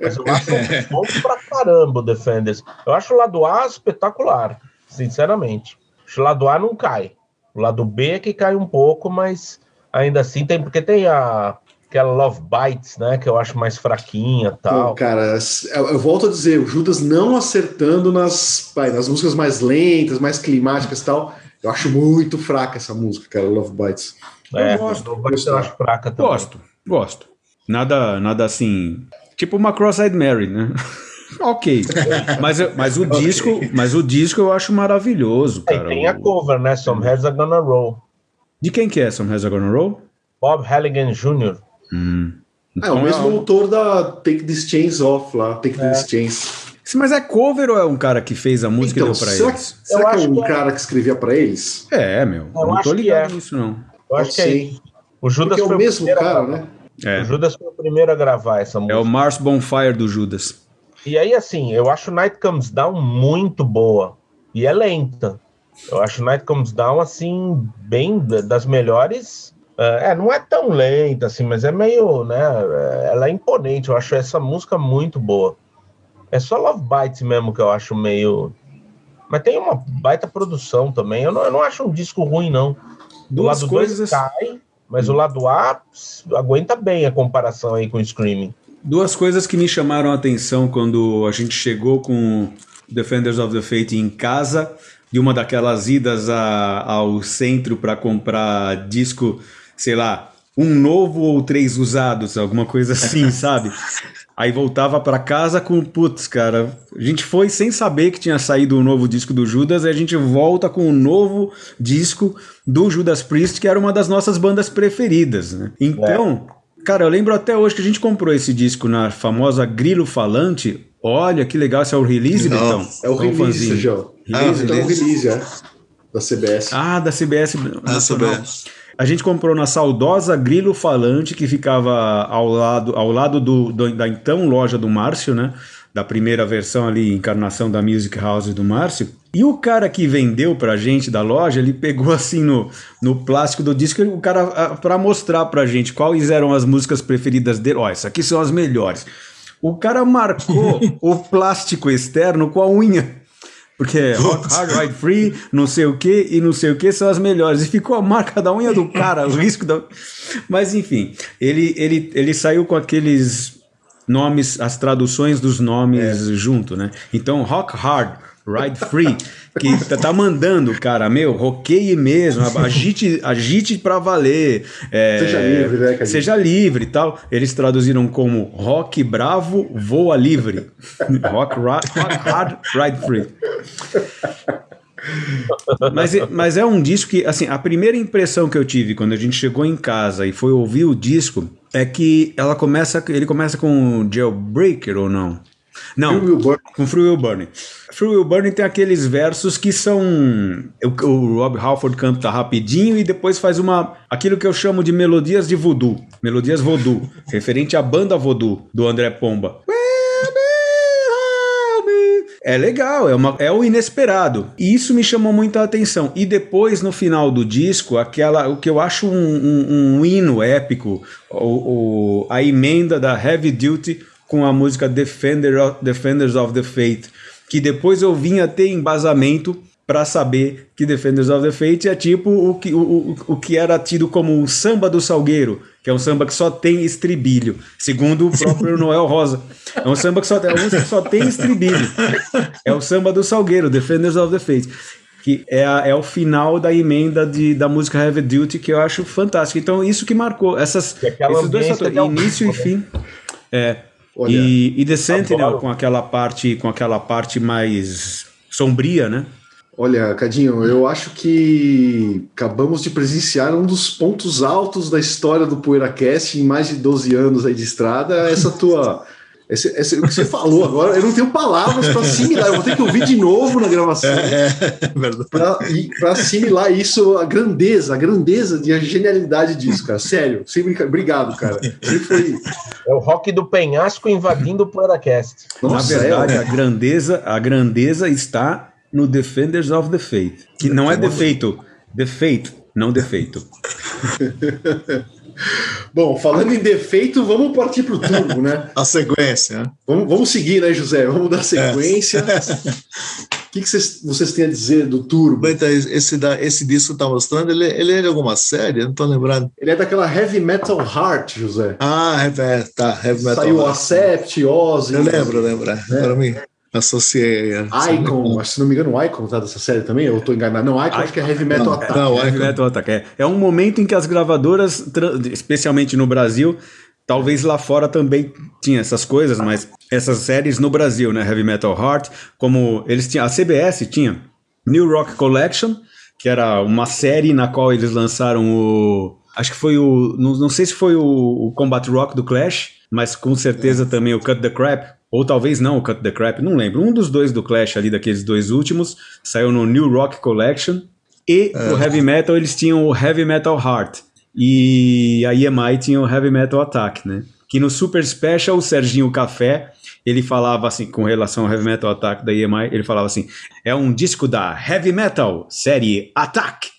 Mas eu acho [laughs] bom pra caramba o Defenders. Eu acho o lado A espetacular, sinceramente. Acho o lado A não cai. O lado B é que cai um pouco, mas ainda assim tem, porque tem a aquela Love Bites, né? Que eu acho mais fraquinha tal. Pô, cara, eu, eu, volto a dizer, o Judas não acertando nas, vai, nas músicas mais lentas, mais climáticas e tal. Eu acho muito fraca essa música, cara, Love Bites. É, eu gosto, Love Bites eu acho fraca também. Gosto, gosto. Nada, nada assim. Tipo uma Cross-Eyed Mary, né? [laughs] ok. Mas, mas o [laughs] disco, mas o disco eu acho maravilhoso, cara. tem a cover, né? Some Heads Are Gonna Roll. De quem que é Some Heads Are Gonna Roll? Bob Halligan Jr. Hum. Então, é o então mesmo é autor da Take This Chains Off lá, Take é. This Chains. Mas é cover ou é um cara que fez a música então, e deu pra será eles? Que, será que é um que é. cara que escrevia pra eles? É, meu. Eu não tô ligado é. nisso, não. Eu acho que é O Judas Porque é o mesmo cara, né? É. O Judas foi o primeiro a gravar essa música. É o Mars Bonfire do Judas. E aí, assim, eu acho Night Comes Down muito boa. E é lenta. Eu acho Night Comes Down, assim, bem das melhores é, não é tão lenta assim, mas é meio, né? É, ela é imponente. Eu acho essa música muito boa. É só Love Bites mesmo que eu acho meio. Mas tem uma baita produção também. Eu não, eu não acho um disco ruim, não. Duas o lado coisas. cai, mas o lado A aguenta bem a comparação aí com o Screaming. Duas coisas que me chamaram a atenção quando a gente chegou com Defenders of the Fate em casa, de uma daquelas idas a, ao centro para comprar disco sei lá, um novo ou três usados, alguma coisa assim, [laughs] sabe? Aí voltava para casa com, putz, cara, a gente foi sem saber que tinha saído o um novo disco do Judas, e a gente volta com o um novo disco do Judas Priest, que era uma das nossas bandas preferidas, né? Então, é. cara, eu lembro até hoje que a gente comprou esse disco na famosa Grilo Falante. Olha que legal, esse é o release, Não, Betão? É o release, João. Release, ah, então é o release, é. Da CBS. Ah, da CBS. Da CBS. A gente comprou na saudosa Grilo Falante, que ficava ao lado, ao lado do, do, da então loja do Márcio, né? Da primeira versão ali, encarnação da Music House do Márcio. E o cara que vendeu pra gente da loja, ele pegou assim no, no plástico do disco, o cara para mostrar pra gente quais eram as músicas preferidas dele. Ó, essas aqui são as melhores. O cara marcou [laughs] o plástico externo com a unha. Porque [laughs] Rock Hard Ride Free, não sei o que e não sei o que são as melhores. E ficou a marca da unha do cara, o risco da. Mas enfim, ele, ele, ele saiu com aqueles nomes, as traduções dos nomes é. junto, né? Então, Rock Hard Ride Free, que tá, tá mandando, cara, meu, roqueie mesmo, agite, agite pra valer. É, seja livre, né, cara? Seja livre e tal. Eles traduziram como rock bravo, voa livre. rock, rock, rock hard, ride free. mas, mas é um disco que, assim, a primeira impressão que eu tive quando a gente chegou em casa e foi ouvir o disco é que ela começa, ele começa com Jailbreaker ou não? Não, Free Will com Free Will Burning. Free Will Burning tem aqueles versos que são. O, o Rob Halford canta rapidinho e depois faz uma. aquilo que eu chamo de melodias de voodoo. Melodias voodoo. [laughs] referente à banda voodoo do André Pomba. É legal, é, uma, é o inesperado. E isso me chamou muita atenção. E depois, no final do disco, aquela o que eu acho um, um, um hino épico, o, o, a emenda da Heavy Duty com a música Defender of, Defenders of the Faith, que depois eu vim a ter embasamento para saber que Defenders of the Faith é tipo o que, o, o, que era tido como o samba do Salgueiro, que é um samba que só tem estribilho, segundo o próprio [laughs] Noel Rosa. É um samba que só, é um que só tem estribilho. É o samba do Salgueiro, Defenders of the Faith. Que é, a, é o final da emenda de, da música Heavy Duty, que eu acho fantástico. Então, isso que marcou. Essas, esses dois fatores, início e fim. É, Olha, e, e The Sentinel com aquela parte, com aquela parte mais sombria, né? Olha, Cadinho, eu acho que acabamos de presenciar um dos pontos altos da história do PoeiraCast em mais de 12 anos aí de estrada, essa tua [laughs] esse, esse, o que você falou agora, eu não tenho palavras para assimilar, eu vou ter que ouvir de novo na gravação é, é para assimilar isso, a grandeza, a grandeza e a genialidade disso, cara. Sério, sem brincar. Obrigado, cara. Foi... É o rock do penhasco invadindo o Poeiracast. Na verdade, é, a grandeza, a grandeza está no Defenders of the Faith, que não é defeito, defeito, não defeito. [laughs] Bom, falando em defeito, vamos partir para o turbo, né? [laughs] A sequência. Né? Vamos, vamos seguir, né, José? Vamos dar sequência. É. O que, que vocês, vocês têm a dizer do turbo? Então, esse, da, esse disco está mostrando, ele, ele é de alguma série? Eu não estou lembrando. Ele é daquela Heavy Metal Heart, José. Ah, é, tá. Heavy Metal Saiu Heart. Acept, Ozzy. Eu lembro, lembro. É. Para mim associei. Icon, acho, se não me engano, o Icon tá dessa série também, eu tô enganado. Não, Icon, Icon acho que é Heavy Metal não, Attack. Não, Heavy Metal Attack. É, é um momento em que as gravadoras, especialmente no Brasil, talvez lá fora também tinha essas coisas, mas essas séries no Brasil, né, Heavy Metal Heart, como eles tinham, a CBS tinha New Rock Collection, que era uma série na qual eles lançaram o acho que foi o não, não sei se foi o, o Combat Rock do Clash, mas com certeza também o Cut the Crap, ou talvez não o Cut the Crap, não lembro. Um dos dois do Clash ali, daqueles dois últimos, saiu no New Rock Collection. E é. pro Heavy Metal eles tinham o Heavy Metal Heart. E a EMI tinha o Heavy Metal Attack, né? Que no Super Special, o Serginho Café, ele falava assim, com relação ao Heavy Metal Attack da EMI, ele falava assim: é um disco da Heavy Metal, série Attack.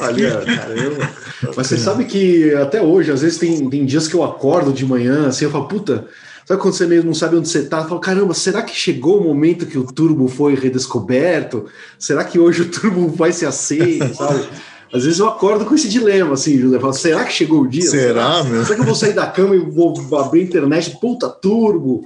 Olha, caramba. Mas você sabe que até hoje, às vezes tem, tem dias que eu acordo de manhã, assim, eu falo, puta, Sabe quando você mesmo não sabe onde você está? Fala, caramba, será que chegou o momento que o turbo foi redescoberto? Será que hoje o turbo vai ser aceito, [laughs] sabe? Às vezes eu acordo com esse dilema, assim, José. Falo, será que chegou o dia? Será, meu? Será que eu vou sair da cama e vou abrir a internet? Puta, turbo!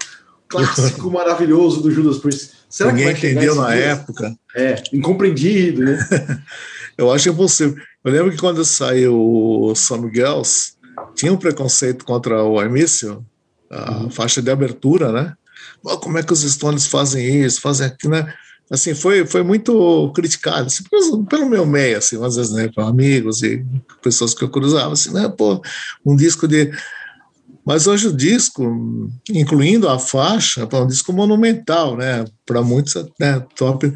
Clássico [laughs] maravilhoso do Judas Priest. Será Ninguém que entendeu na dia? época. É, incompreendido, né? [laughs] eu acho impossível. Eu lembro que quando saiu o Some Girls, tinha um preconceito contra o Armício, a uhum. faixa de abertura, né? Como é que os Stones fazem isso, fazem aquilo, né? Assim, foi, foi muito criticado, assim, pelo, pelo meu meio, assim, às vezes, né, para amigos e pessoas que eu cruzava, assim, né, pô, um disco de... Mas hoje o disco, incluindo a faixa, é um disco monumental, né, para muitos, né, top,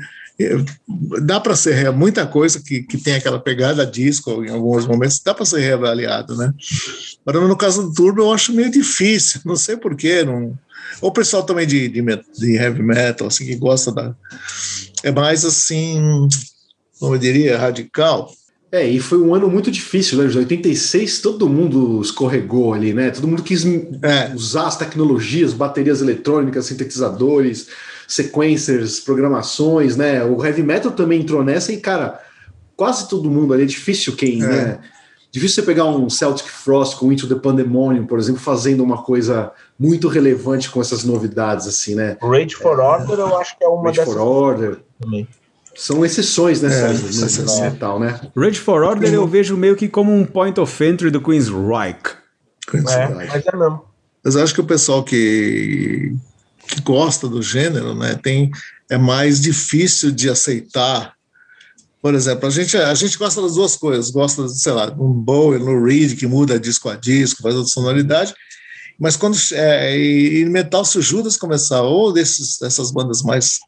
dá para ser muita coisa que, que tem aquela pegada disco em alguns momentos dá para ser reavaliado né? Mas no caso do Turbo eu acho meio difícil não sei porquê não. O pessoal também de, de, de, heavy metal assim que gosta da é mais assim como eu diria radical é, e foi um ano muito difícil, né? Em 86 todo mundo escorregou ali, né? Todo mundo quis é. usar as tecnologias, baterias eletrônicas, sintetizadores, sequencers, programações, né? O heavy metal também entrou nessa e, cara, quase todo mundo ali é difícil quem, é. né? Difícil você pegar um Celtic Frost com Into the Pandemonium, por exemplo, fazendo uma coisa muito relevante com essas novidades, assim, né? Rage for Order, eu acho que é uma Rage dessas. for Order. Também. São exceções nessa é, metal, né? Rage for Order eu vejo meio que como um point of entry do Queen's Reich. Queen's é, Reich. mas é mesmo. Mas eu acho que o pessoal que que gosta do gênero, né, tem, é mais difícil de aceitar. Por exemplo, a gente, a gente gosta das duas coisas, gosta, sei lá, um Bowie, no Reed, que muda disco a disco, faz outra sonoridade, mas quando é, e, metal, se o Judas começar, ou desses, dessas bandas mais,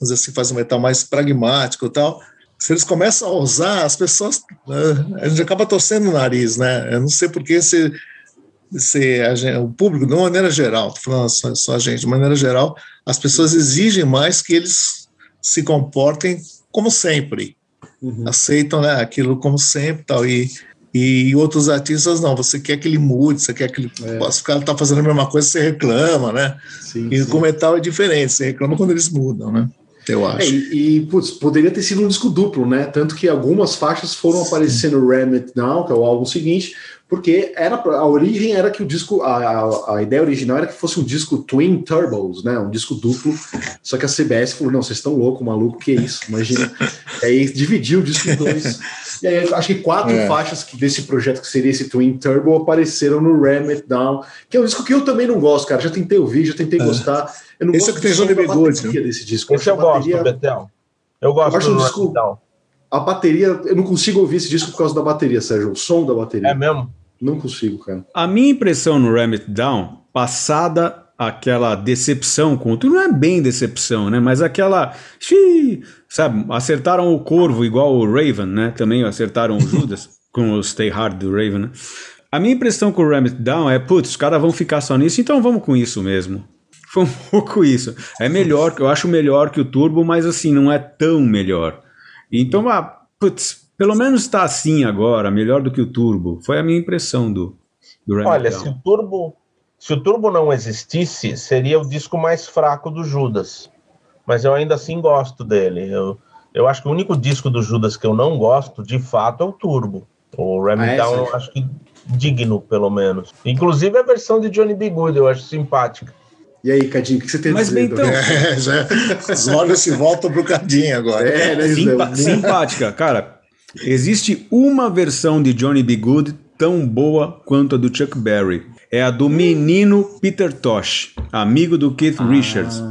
vamos dizer assim, faz um metal mais pragmático e tal, se eles começam a usar, as pessoas, né, a gente acaba torcendo o nariz, né? Eu não sei porque se, se a, o público, de uma maneira geral, estou falando só, só a gente, de maneira geral, as pessoas exigem mais que eles se comportem como sempre, uhum. aceitam né, aquilo como sempre tal, e e outros artistas não, você quer que ele mude, você quer que ele. É. Se o cara tá fazendo a mesma coisa, você reclama, né? Sim, e sim. com metal é diferente, você reclama quando eles mudam, né? Eu é, acho. É, e, e putz, poderia ter sido um disco duplo, né? Tanto que algumas faixas foram aparecer no Ram It Down, que é o álbum seguinte, porque era a origem era que o disco, a, a, a, ideia original era que fosse um disco Twin Turbos, né? Um disco duplo. Só que a CBS falou: não, vocês estão loucos, maluco, que é isso? Imagina. e aí dividiu o disco em dois. E aí, acho que quatro é. faixas desse projeto que seria esse Twin Turbo apareceram no Ram It Down, que é um disco que eu também não gosto, cara. Já tentei ouvir, já tentei é. gostar. Eu não esse gosto é que tem Johnny Bigode. Né? desse disco. Esse eu, eu gosto, bateria... Betel. Eu gosto eu do disco, A bateria, eu não consigo ouvir esse disco por causa da bateria, Sérgio. O som da bateria. É mesmo? Não consigo, cara. A minha impressão no Ram It Down, passada aquela decepção com não é bem decepção, né? Mas aquela, xiii, sabe, acertaram o Corvo igual o Raven, né? Também acertaram o Judas [laughs] com o Stay Hard do Raven, né? A minha impressão com o Ram It Down é, putz, os caras vão ficar só nisso, então vamos com isso mesmo. Foi um pouco isso. É melhor, eu acho melhor que o Turbo, mas assim, não é tão melhor. Então, ah, putz, pelo menos está assim agora, melhor do que o Turbo. Foi a minha impressão do, do Ram Olha, se o Turbo se o Turbo não existisse, seria o disco mais fraco do Judas. Mas eu ainda assim gosto dele. Eu, eu acho que o único disco do Judas que eu não gosto, de fato, é o Turbo. O Ram ah, é, Down, eu acho que digno, pelo menos. Inclusive a versão de Johnny B. Good, eu acho simpática. E aí, Cadinho, o que você tem Mas bem então. [laughs] É, já, [laughs] os olhos se voltam pro Cadinho agora. É, né, Simpa simpática, cara. Existe uma versão de Johnny B. Good tão boa quanto a do Chuck Berry. É a do menino Peter Tosh, amigo do Keith ah. Richards.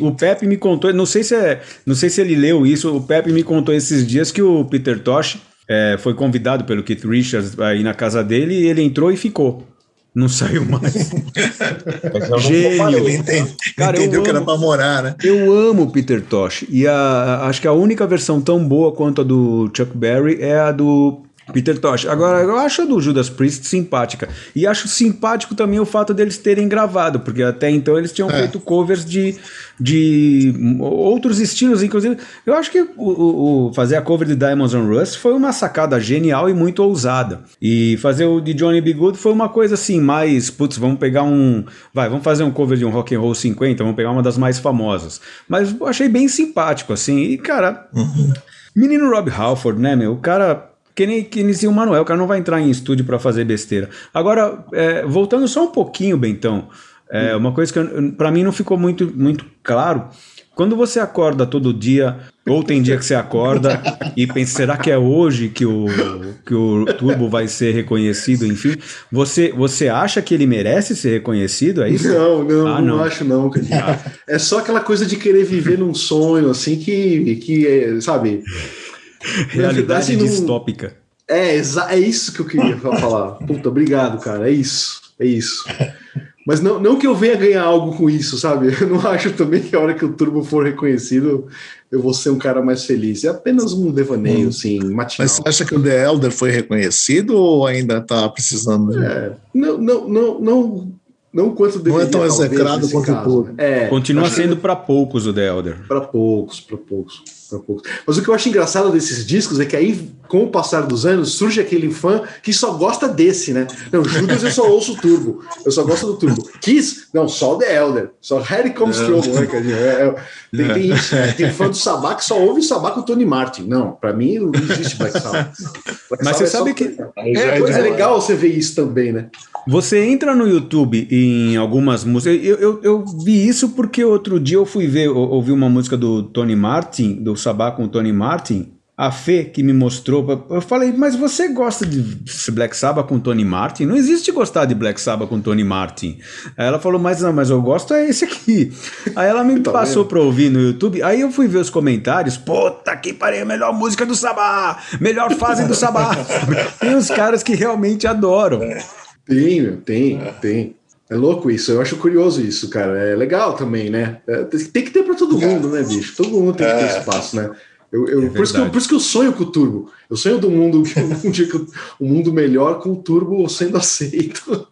O Pepe me contou, não sei se é, não sei se ele leu isso, o Pepe me contou esses dias que o Peter Tosh é, foi convidado pelo Keith Richards aí na casa dele e ele entrou e ficou. Não saiu mais. [laughs] Gênio. Ele entende, Cara, entendeu que era pra morar, né? Eu amo o Peter Tosh. E a, acho que a única versão tão boa quanto a do Chuck Berry é a do Peter Tosh. Agora, eu acho a do Judas Priest simpática. E acho simpático também o fato deles terem gravado, porque até então eles tinham é. feito covers de, de outros estilos, inclusive. Eu acho que o, o, fazer a cover de Diamonds on Rust foi uma sacada genial e muito ousada. E fazer o de Johnny B. Good foi uma coisa assim, mais, putz, vamos pegar um. Vai, vamos fazer um cover de um rock and roll 50, vamos pegar uma das mais famosas. Mas eu achei bem simpático, assim. E, cara. Uhum. Menino Rob Halford, né, meu? O cara que nem, que nem o Manuel, o cara não vai entrar em estúdio para fazer besteira. Agora, é, voltando só um pouquinho, Bentão, é, uma coisa que para mim não ficou muito, muito claro. Quando você acorda todo dia, ou tem dia que você acorda [laughs] e pensa, será que é hoje que o, que o Turbo vai ser reconhecido? Enfim, você, você acha que ele merece ser reconhecido? É isso? Não, não, ah, não. não acho não. É só aquela coisa de querer viver num sonho, assim, que, que é, sabe Realidade distópica. É, é isso que eu queria falar. Puta, obrigado, cara. É isso. É isso. Mas não, não que eu venha ganhar algo com isso, sabe? Eu não acho também que a hora que o Turbo for reconhecido, eu vou ser um cara mais feliz. É apenas um devaneio, hum. assim, matinal. Mas você acha que o The Elder foi reconhecido ou ainda está precisando? De... É, não, não, não, não, não quanto deveria, Não é tão execrado quanto o Turbo. É, Continua sendo para poucos o The Elder. Para poucos, para poucos poucos. Mas o que eu acho engraçado desses discos é que aí, com o passar dos anos, surge aquele fã que só gosta desse, né? Não, Judas eu só ouço o Turbo, eu só gosto do Turbo. Kiss, não, só o The Elder, só Harry Comes Trouble, né? É, é, tem, tem, isso, né? tem fã do Sabá que só ouve Sabá com o Tony Martin. Não, pra mim não existe Black Sabbath. [laughs] Black Mas você é sabe que... É, coisa é legal você ver isso também, né? Você entra no YouTube em algumas músicas. Eu, eu, eu, vi isso porque outro dia eu fui ver, ouvi uma música do Tony Martin, do Sabá com o Tony Martin. a Fê que me mostrou, eu falei, mas você gosta de Black Sabbath com Tony Martin? Não existe gostar de Black Sabbath com Tony Martin. Aí ela falou, mas não, mas eu gosto é esse aqui. Aí ela me [laughs] tá passou para ouvir no YouTube, aí eu fui ver os comentários, puta que pariu, melhor música do Sabá, melhor fase do Sabá. [laughs] tem uns caras que realmente adoram. Tem, tem, tem. É louco isso, eu acho curioso isso, cara. É legal também, né? É, tem que ter para todo mundo, né, bicho? Todo mundo tem que ter é. espaço, né? Eu, eu, é por, isso eu, por, isso que eu, sonho com o Turbo. Eu sonho do mundo, [laughs] um dia que um mundo melhor com o Turbo sendo aceito.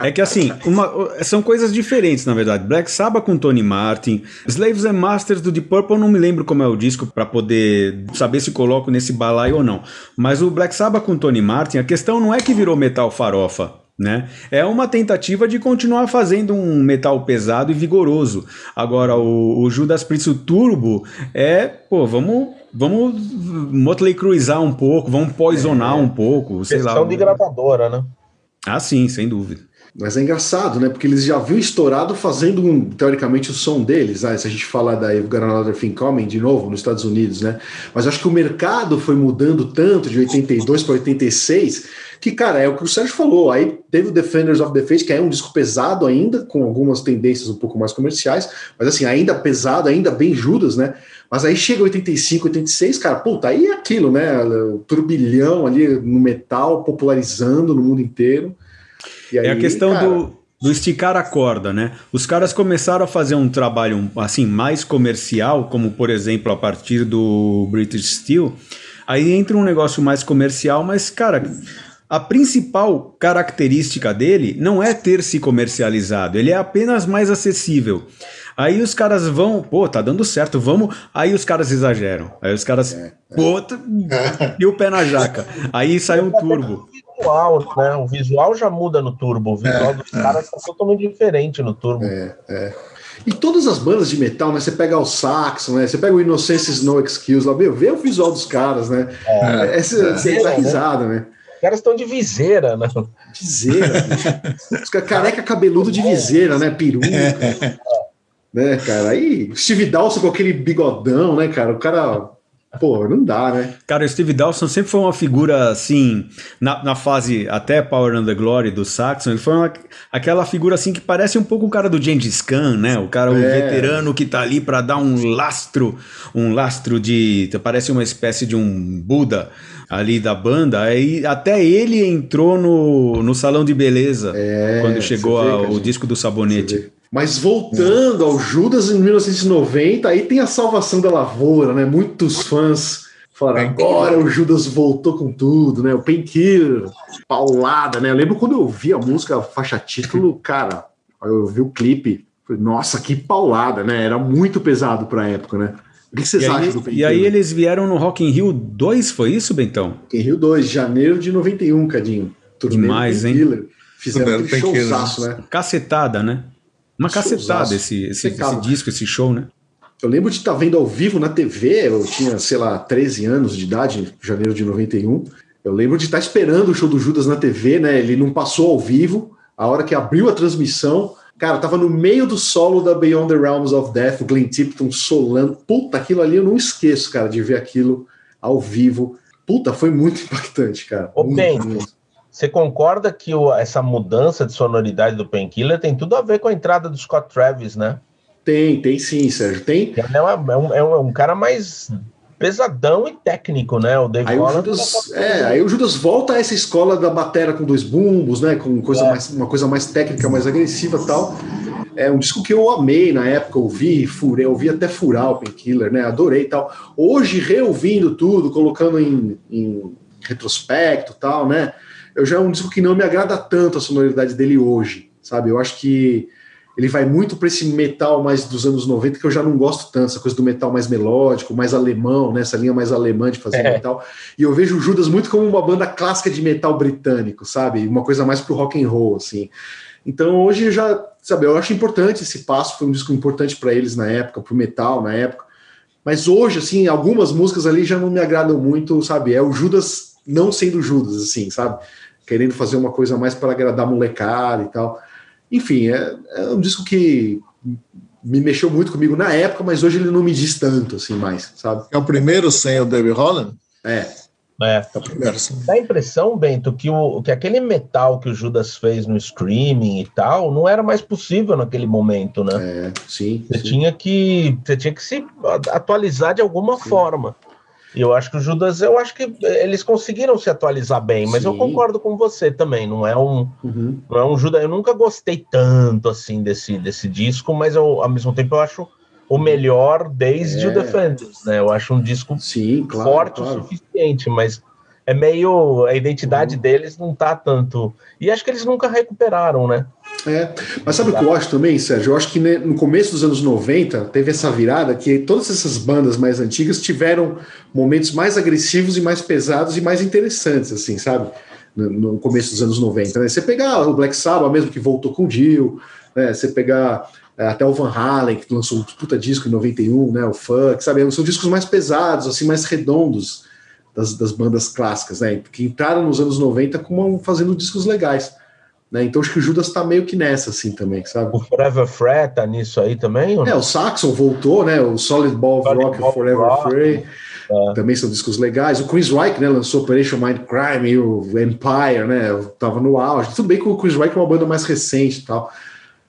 É que assim, uma, são coisas diferentes, na verdade. Black Sabbath com Tony Martin, Slaves and Masters do Deep Purple, não me lembro como é o disco para poder saber se coloco nesse balaio ou não. Mas o Black Sabbath com Tony Martin, a questão não é que virou metal farofa. Né? É uma tentativa de continuar fazendo um metal pesado e vigoroso. Agora, o, o Judas Priest o Turbo é, pô, vamos, vamos Motley Cruisar um pouco, vamos poisonar é, um pouco, sei lá. de gravadora, né? Ah, sim, sem dúvida. Mas é engraçado, né? Porque eles já viram estourado fazendo, um, teoricamente, o som deles. Né? Se a gente falar da You've Got Another Thing Coming, de novo, nos Estados Unidos, né? Mas acho que o mercado foi mudando tanto de 82 para 86 que, cara, é o que o Sérgio falou. Aí teve o Defenders of the Faith, que é um disco pesado ainda, com algumas tendências um pouco mais comerciais, mas assim, ainda pesado, ainda bem Judas, né? Mas aí chega 85, 86, cara, puta, aí é aquilo, né? O turbilhão ali no metal, popularizando no mundo inteiro. Aí, é a questão cara... do, do esticar a corda, né? Os caras começaram a fazer um trabalho assim mais comercial, como por exemplo a partir do British Steel. Aí entra um negócio mais comercial, mas cara, a principal característica dele não é ter se comercializado, ele é apenas mais acessível. Aí os caras vão, pô, tá dando certo, vamos. Aí os caras exageram. Aí os caras, é, é. pô, tá... [laughs] e o pé na jaca. Aí sai um turbo. O visual, né? O visual já muda no turbo. O visual é, dos é. caras tá totalmente diferente no turbo. É, é. E todas as bandas de metal, né? Você pega o Saxon, né? Você pega o Innocence No Excuse lá, meu, vê o visual dos caras, né? É, é, você é, dá risada, né? Caras estão de viseira, né? Viseira. [laughs] Os careca cabeludo de viseira, né? Peruca. né, cara? Aí, Steve Dawson com aquele bigodão, né, cara? O cara. Pô, não dá, né? Cara, o Steve Dawson sempre foi uma figura assim, na, na fase até Power and the Glory do Saxon, ele foi uma, aquela figura assim que parece um pouco o cara do Gengis Khan, né? O cara, o é. veterano que tá ali para dar um lastro, um lastro de. parece uma espécie de um Buda ali da banda, aí até ele entrou no, no salão de beleza é, quando chegou vê, a, o disco do sabonete. Mas voltando ao Judas em 1990, aí tem a salvação da lavoura, né? Muitos fãs falaram, agora o Judas voltou com tudo, né? O Painkiller, paulada, né? Eu lembro quando eu vi a música, a faixa título, [laughs] cara, eu vi o clipe, falei, nossa, que paulada, né? Era muito pesado pra época, né? O que vocês acham do Painkiller? E aí eles vieram no Rock in Rio 2, foi isso, Bentão? Rock in Rio 2, janeiro de 91, Cadinho. Demais, hein? Fizeram aquele showzaço, né? Cacetada, né? Uma cacetada esse, esse, esse, disco, esse show, né? Eu lembro de estar tá vendo ao vivo na TV, eu tinha, sei lá, 13 anos de idade, janeiro de 91. Eu lembro de estar tá esperando o show do Judas na TV, né? Ele não passou ao vivo. A hora que abriu a transmissão, Cara, tava no meio do solo da Beyond the Realms of Death, o Glenn Tipton solando. Puta, aquilo ali eu não esqueço, cara, de ver aquilo ao vivo. Puta, foi muito [laughs] impactante, cara. Ô, Ben, você concorda que o, essa mudança de sonoridade do Painkiller tem tudo a ver com a entrada do Scott Travis, né? Tem, tem sim, Sérgio. Tem. É, uma, é, um, é um cara mais pesadão e técnico, né? O Dave aí o Judas, tá é, aí o Judas volta a essa escola da batera com dois bumbos, né? Com coisa é. mais, uma coisa mais técnica, mais agressiva tal. É um disco que eu amei na época, ouvi, furei, ouvi até furar o Painkiller, né? Adorei tal. Hoje, reouvindo tudo, colocando em, em retrospecto tal, né? Eu já é um disco que não me agrada tanto a sonoridade dele hoje, sabe? Eu acho que ele vai muito para esse metal mais dos anos 90, que eu já não gosto tanto, essa coisa do metal mais melódico, mais alemão, né? essa linha mais alemã de fazer é. metal. E eu vejo o Judas muito como uma banda clássica de metal britânico, sabe? Uma coisa mais pro rock and roll, assim. Então hoje eu já, sabe, eu acho importante esse passo, foi um disco importante para eles na época, pro metal na época. Mas hoje, assim, algumas músicas ali já não me agradam muito, sabe? É o Judas não sendo Judas, assim, sabe? Querendo fazer uma coisa mais para agradar molecada e tal. Enfim, é, é um disco que me mexeu muito comigo na época, mas hoje ele não me diz tanto, assim, mais, sabe? É o primeiro sem o David Holland? É. É. é o primeiro, sim. Dá a impressão, Bento, que, o, que aquele metal que o Judas fez no streaming e tal não era mais possível naquele momento, né? É, sim. Você sim. tinha que você tinha que se atualizar de alguma sim. forma. E eu acho que o Judas, eu acho que eles conseguiram se atualizar bem, mas Sim. eu concordo com você também. Não é um, uhum. não é um Judas. Eu nunca gostei tanto assim desse, desse disco, mas eu, ao mesmo tempo eu acho o melhor desde é. o Defenders, né? Eu acho um disco Sim, claro, forte claro. o suficiente, mas é meio a identidade uhum. deles não tá tanto. E acho que eles nunca recuperaram, né? É, mas sabe o que eu acho também, Sérgio? Eu acho que no começo dos anos 90 teve essa virada que todas essas bandas mais antigas tiveram momentos mais agressivos e mais pesados e mais interessantes, assim, sabe? No, no começo dos anos 90. Né? Você pegar o Black Sabbath mesmo, que voltou com o Dio, né? Você pegar é, até o Van Halen, que lançou um puta disco em 91, né? O Funk, sabe? São discos mais pesados, assim, mais redondos das, das bandas clássicas, né? Que entraram nos anos 90 como fazendo discos legais. Né? Então acho que o Judas está meio que nessa, assim, também, sabe? O Forever Fred tá nisso aí também? É, o Saxon voltou, né? O Solid Ball of Rock Ball Forever Rock. Free. É. Também são discos legais. O Chris Reich, né, lançou Operation Mind Crime e o Empire, né? Tava no auge. Tudo bem que o Chris Reich é uma banda mais recente e tal.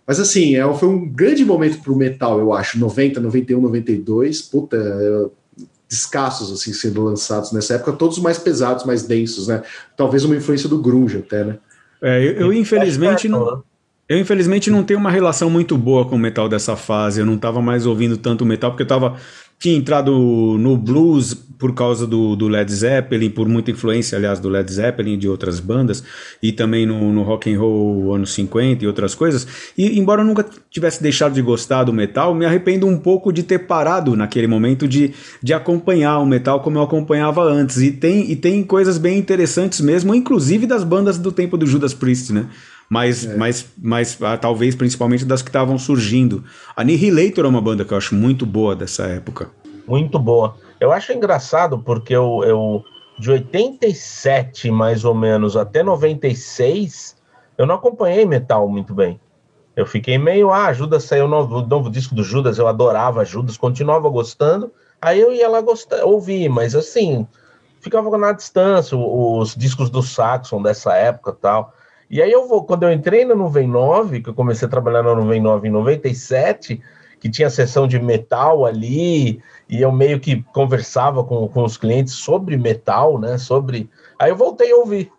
Mas assim, é, foi um grande momento pro metal, eu acho. 90, 91, 92. Puta, é, descassos assim sendo lançados nessa época, todos mais pesados, mais densos, né? Talvez uma influência do grunge até, né? É, eu, eu infelizmente não. Eu infelizmente não tenho uma relação muito boa com o metal dessa fase. Eu não estava mais ouvindo tanto metal porque eu tava tinha entrado no blues por causa do, do, Led Zeppelin, por muita influência, aliás, do Led Zeppelin e de outras bandas, e também no, no rock and roll anos 50 e outras coisas. E embora eu nunca tivesse deixado de gostar do metal, me arrependo um pouco de ter parado naquele momento de, de acompanhar o metal como eu acompanhava antes. E tem, e tem coisas bem interessantes mesmo, inclusive das bandas do tempo do Judas Priest, né? Mas, é. mas, mas ah, talvez principalmente das que estavam surgindo. A Annihilator é uma banda que eu acho muito boa dessa época. Muito boa. Eu acho engraçado porque eu, eu de 87 mais ou menos até 96, eu não acompanhei metal muito bem. Eu fiquei meio, ah, Judas saiu o novo, novo disco do Judas, eu adorava Judas, continuava gostando. Aí eu ia lá gostar, ouvir, mas assim, ficava na distância, os discos do Saxon dessa época tal. E aí eu vou, quando eu entrei na Nuvem 9, que eu comecei a trabalhar na Nuvem 9 em 97, que tinha sessão de metal ali, e eu meio que conversava com, com os clientes sobre metal, né? Sobre. Aí eu voltei a ouvir.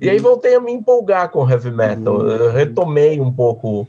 E aí voltei a me empolgar com heavy metal. Uhum. Eu retomei um pouco.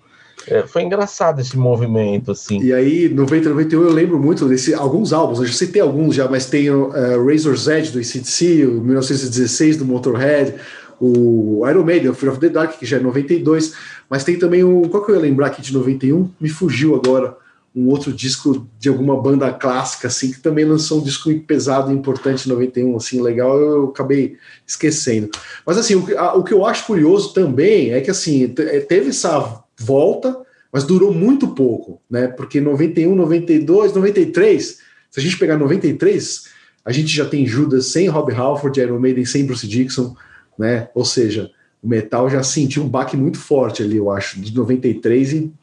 É, foi engraçado esse movimento, assim. E aí, 90, 91, eu lembro muito desse alguns álbuns, eu já citei alguns já, mas tem o uh, Razor's Edge do ICDC, o 1916 do Motorhead, o Iron Maiden, o Fear of the Dark, que já é 92, mas tem também o. Qual que eu ia lembrar aqui de 91? Me fugiu agora. Um outro disco de alguma banda clássica, assim, que também lançou um disco pesado e importante em 91, assim, legal, eu acabei esquecendo. Mas, assim, o, a, o que eu acho curioso também é que, assim, é, teve essa volta, mas durou muito pouco, né? Porque 91, 92, 93, se a gente pegar 93, a gente já tem Judas sem Rob Halford, Iron Maiden sem Bruce Dixon, né? Ou seja, o metal já sentiu um baque muito forte ali, eu acho, de 93 e